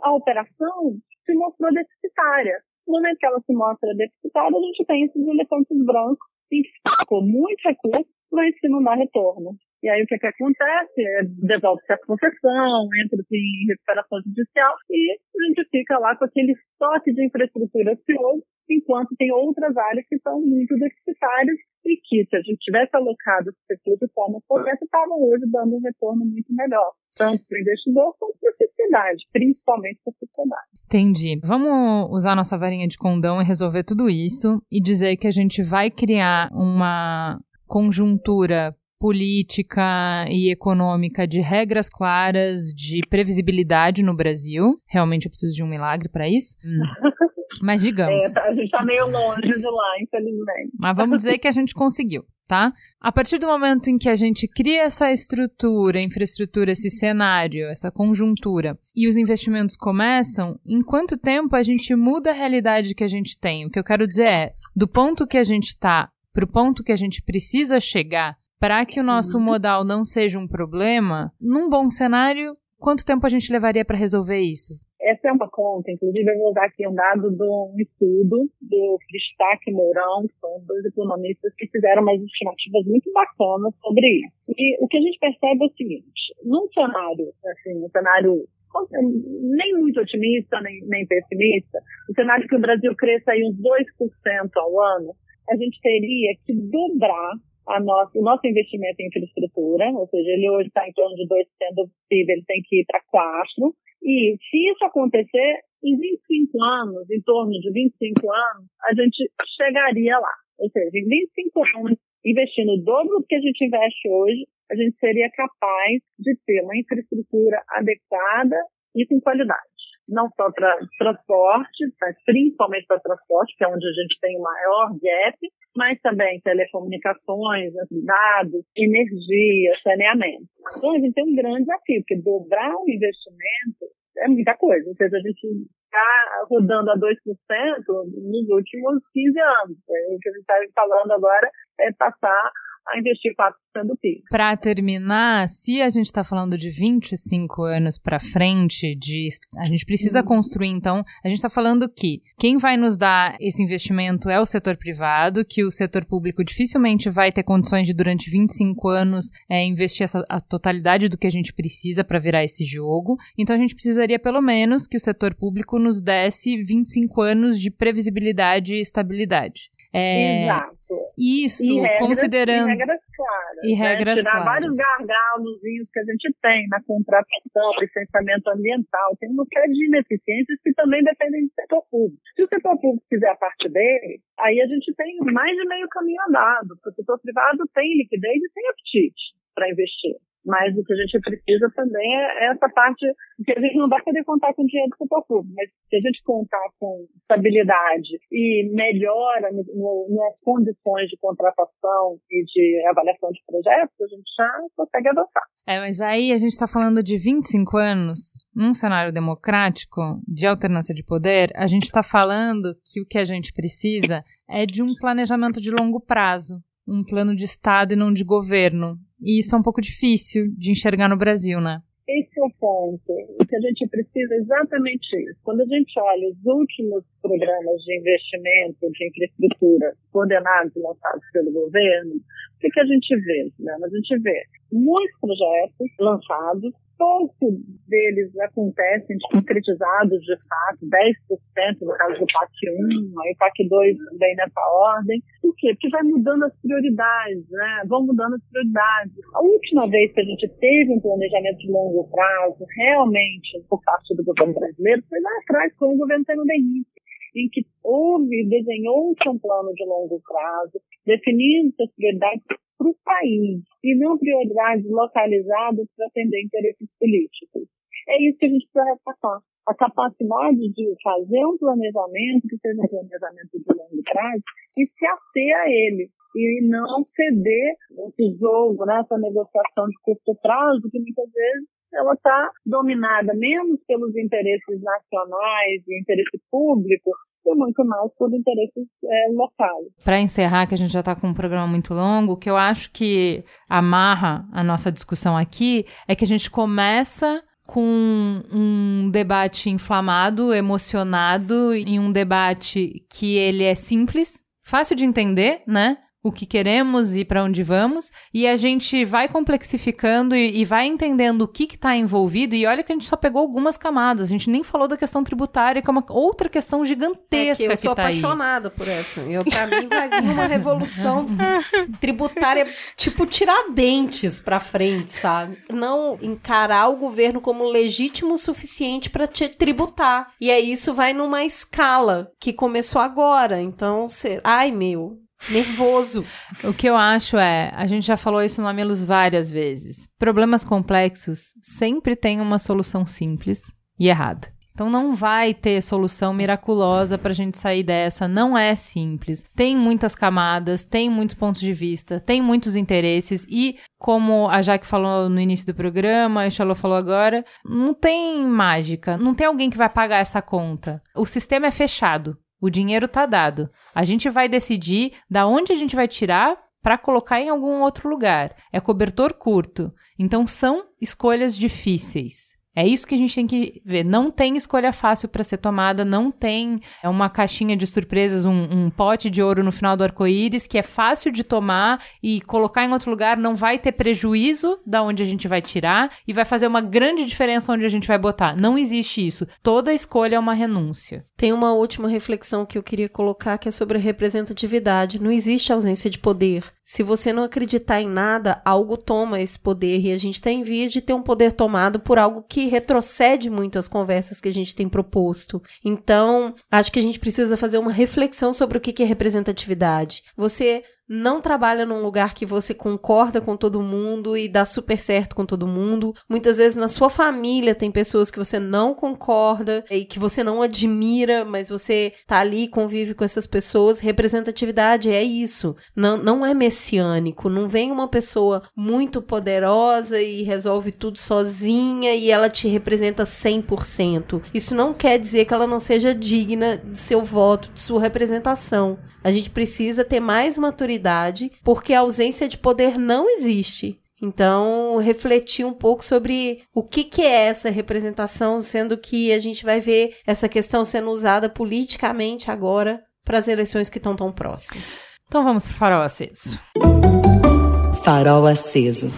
a operação se mostrou deficitária. No momento que ela se mostra deficitária, a gente tem esses elefantes brancos que com muito recurso, mas que não dá retorno. E aí o que, que acontece? É, devolve-se a concessão, entra-se em recuperação judicial e a gente fica lá com aquele estoque de infraestrutura ocioso, enquanto tem outras áreas que são muito deficitárias e que, se a gente tivesse alocado esse recurso de forma correta, estavam hoje dando um retorno muito melhor, tanto para o investidor quanto para a sociedade, principalmente para a sociedade. Entendi. Vamos usar nossa varinha de condão e resolver tudo isso e dizer que a gente vai criar uma conjuntura política e econômica de regras claras, de previsibilidade no Brasil. Realmente eu preciso de um milagre para isso. [LAUGHS] Mas digamos. É, a gente está meio longe de lá, infelizmente. Mas vamos dizer que a gente conseguiu, tá? A partir do momento em que a gente cria essa estrutura, infraestrutura, esse cenário, essa conjuntura, e os investimentos começam, em quanto tempo a gente muda a realidade que a gente tem? O que eu quero dizer é, do ponto que a gente está para o ponto que a gente precisa chegar para que o nosso uhum. modal não seja um problema, num bom cenário, quanto tempo a gente levaria para resolver isso? Essa é uma conta, inclusive eu vou usar aqui um dado de um estudo do Fristac e Mourão, que são dois economistas que fizeram umas estimativas muito bacanas sobre isso. E o que a gente percebe é o seguinte, num cenário, assim, um cenário nem muito otimista, nem, nem pessimista, o cenário que o Brasil cresça aí uns 2% ao ano, a gente teria que dobrar a nossa, o nosso investimento em infraestrutura, ou seja, ele hoje está em torno de 2% do PIB, ele tem que ir para 4%. E se isso acontecer, em 25 anos, em torno de 25 anos, a gente chegaria lá. Ou seja, em 25 anos, investindo o dobro do que a gente investe hoje, a gente seria capaz de ter uma infraestrutura adequada e com qualidade não só para transporte, mas principalmente para transporte, que é onde a gente tem o maior gap, mas também telecomunicações, dados, energia, saneamento. Então, a gente tem um grande desafio, porque dobrar o investimento é muita coisa. Ou seja, a gente está rodando a 2% nos últimos 15 anos. O que a gente está falando agora é passar a investir 4% do PIB. Para terminar, se a gente está falando de 25 anos para frente, de, a gente precisa uhum. construir, então, a gente está falando que quem vai nos dar esse investimento é o setor privado, que o setor público dificilmente vai ter condições de, durante 25 anos, é, investir essa, a totalidade do que a gente precisa para virar esse jogo. Então, a gente precisaria, pelo menos, que o setor público nos desse 25 anos de previsibilidade e estabilidade. É, Exato. Isso, e regras, considerando. E regras claras. E né? regras Tirar claras. vários gargalos que a gente tem na contratação, licenciamento ambiental. Tem uma série de ineficiências que também dependem do setor público. Se o setor público fizer a parte dele, aí a gente tem mais de meio caminho andado. Porque o setor privado tem liquidez e tem apetite para investir. Mas o que a gente precisa também é essa parte que a gente não vai poder contar com dinheiro do setor público, mas se a gente contar com estabilidade e melhora nas condições de contratação e de avaliação de projetos, a gente já consegue adotar. É, mas aí a gente está falando de 25 anos, num cenário democrático, de alternância de poder, a gente está falando que o que a gente precisa é de um planejamento de longo prazo, um plano de Estado e não de governo. E isso é um pouco difícil de enxergar no Brasil, né? Esse é o ponto. O que a gente precisa é exatamente isso. Quando a gente olha os últimos programas de investimento de infraestrutura coordenados e lançados pelo governo, o que, a gente vê? Né? A gente vê muitos projetos lançados pouco deles acontecem concretizados de fato, 10% no caso do PAC 1, aí PAC 2 vem nessa ordem. Por quê? Porque vai mudando as prioridades, né? Vão mudando as prioridades. A última vez que a gente teve um planejamento de longo prazo, realmente, por parte do governo brasileiro, foi lá atrás com o governo Fernando Henrique em que houve, desenhou-se um plano de longo prazo, definindo as prioridades para o país e não prioridades localizadas para atender interesses políticos. É isso que a gente precisa ressaltar. A capacidade de fazer um planejamento, que seja um planejamento de longo prazo, e se ater a ele. E não ceder esse jogo, né, essa negociação de curto prazo, que muitas vezes ela está dominada menos pelos interesses nacionais e interesse público, e muito mais por interesses é, locais. Para encerrar, que a gente já está com um programa muito longo, o que eu acho que amarra a nossa discussão aqui é que a gente começa com um debate inflamado, emocionado, e um debate que ele é simples, fácil de entender, né? O que queremos e para onde vamos, e a gente vai complexificando e, e vai entendendo o que está envolvido. E olha que a gente só pegou algumas camadas, a gente nem falou da questão tributária, que é uma outra questão gigantesca. É que eu sou tá apaixonada aí. por essa. Eu, pra mim vai vir uma revolução [LAUGHS] tributária tipo tiradentes para frente, sabe? Não encarar o governo como legítimo o suficiente para te tributar. E aí isso vai numa escala que começou agora. Então, cê... ai meu, nervoso. O que eu acho é, a gente já falou isso no Mamilos várias vezes. Problemas complexos sempre têm uma solução simples e errada. Então não vai ter solução miraculosa para a gente sair dessa. Não é simples. Tem muitas camadas, tem muitos pontos de vista, tem muitos interesses e, como a Jaque falou no início do programa, a Charlotte falou agora, não tem mágica. Não tem alguém que vai pagar essa conta. O sistema é fechado. O dinheiro tá dado. A gente vai decidir da onde a gente vai tirar para colocar em algum outro lugar. É cobertor curto. Então são escolhas difíceis. É isso que a gente tem que ver. Não tem escolha fácil para ser tomada, não tem é uma caixinha de surpresas, um, um pote de ouro no final do arco-íris que é fácil de tomar e colocar em outro lugar não vai ter prejuízo da onde a gente vai tirar e vai fazer uma grande diferença onde a gente vai botar. Não existe isso. Toda escolha é uma renúncia. Tem uma última reflexão que eu queria colocar que é sobre a representatividade. Não existe ausência de poder. Se você não acreditar em nada, algo toma esse poder e a gente está em via de ter um poder tomado por algo que retrocede muito as conversas que a gente tem proposto. Então, acho que a gente precisa fazer uma reflexão sobre o que é representatividade. Você não trabalha num lugar que você concorda com todo mundo e dá super certo com todo mundo. Muitas vezes na sua família tem pessoas que você não concorda e que você não admira, mas você tá ali convive com essas pessoas. Representatividade é isso. Não, não é messiânico. Não vem uma pessoa muito poderosa e resolve tudo sozinha e ela te representa 100%. Isso não quer dizer que ela não seja digna de seu voto, de sua representação. A gente precisa ter mais maturidade, porque a ausência de poder não existe. Então, refletir um pouco sobre o que, que é essa representação, sendo que a gente vai ver essa questão sendo usada politicamente agora para as eleições que estão tão próximas. Então vamos para o farol aceso. Farol aceso.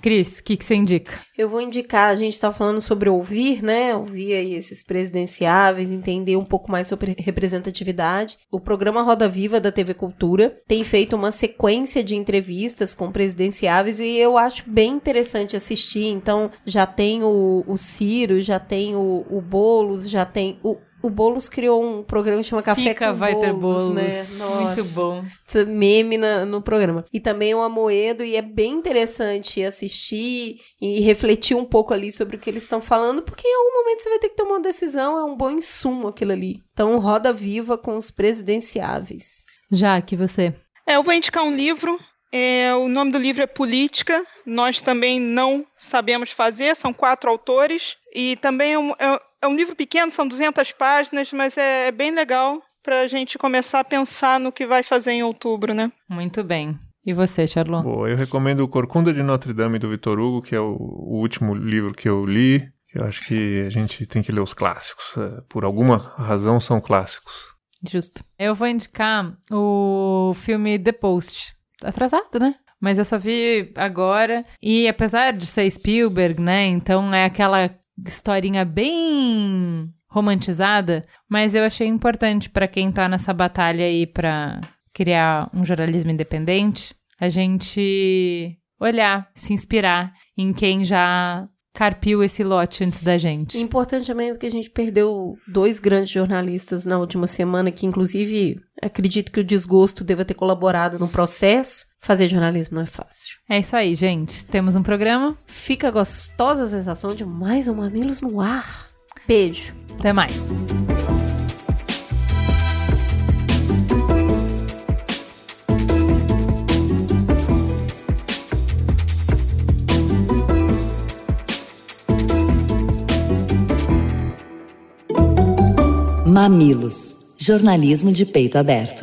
Cris, o que, que você indica? Eu vou indicar, a gente está falando sobre ouvir, né? Ouvir aí esses presidenciáveis, entender um pouco mais sobre representatividade. O programa Roda Viva da TV Cultura tem feito uma sequência de entrevistas com presidenciáveis e eu acho bem interessante assistir. Então, já tem o, o Ciro, já tem o, o Boulos, já tem o, o Boulos criou um programa que chama Café Fica, com vai Boulos, ter Boulos. né? Nossa. Muito bom. Meme na, no programa. E também o Amoedo, e é bem interessante assistir e refletir um pouco ali sobre o que eles estão falando, porque em algum momento você vai ter que tomar uma decisão, é um bom insumo aquilo ali. Então, roda viva com os presidenciáveis. Já que você. É, eu vou indicar um livro. É, o nome do livro é Política. Nós também não sabemos fazer. São quatro autores. E também é um, é, é um livro pequeno, são 200 páginas, mas é, é bem legal para a gente começar a pensar no que vai fazer em outubro, né? Muito bem. E você, Charlot? Bom, eu recomendo o Corcunda de Notre Dame do Vitor Hugo, que é o, o último livro que eu li. Eu acho que a gente tem que ler os clássicos. É, por alguma razão são clássicos. Justo. Eu vou indicar o filme The Post. Atrasado, né? Mas eu só vi agora. E apesar de ser Spielberg, né? Então é aquela historinha bem romantizada, mas eu achei importante para quem tá nessa batalha aí para criar um jornalismo independente, a gente olhar, se inspirar em quem já carpiu esse lote antes da gente. Importante também porque a gente perdeu dois grandes jornalistas na última semana, que inclusive acredito que o desgosto deva ter colaborado no processo. Fazer jornalismo não é fácil. É isso aí, gente. Temos um programa. Fica gostosa a sensação de mais um Mamilos no ar. Beijo. Até mais. Mamilos. Jornalismo de peito aberto.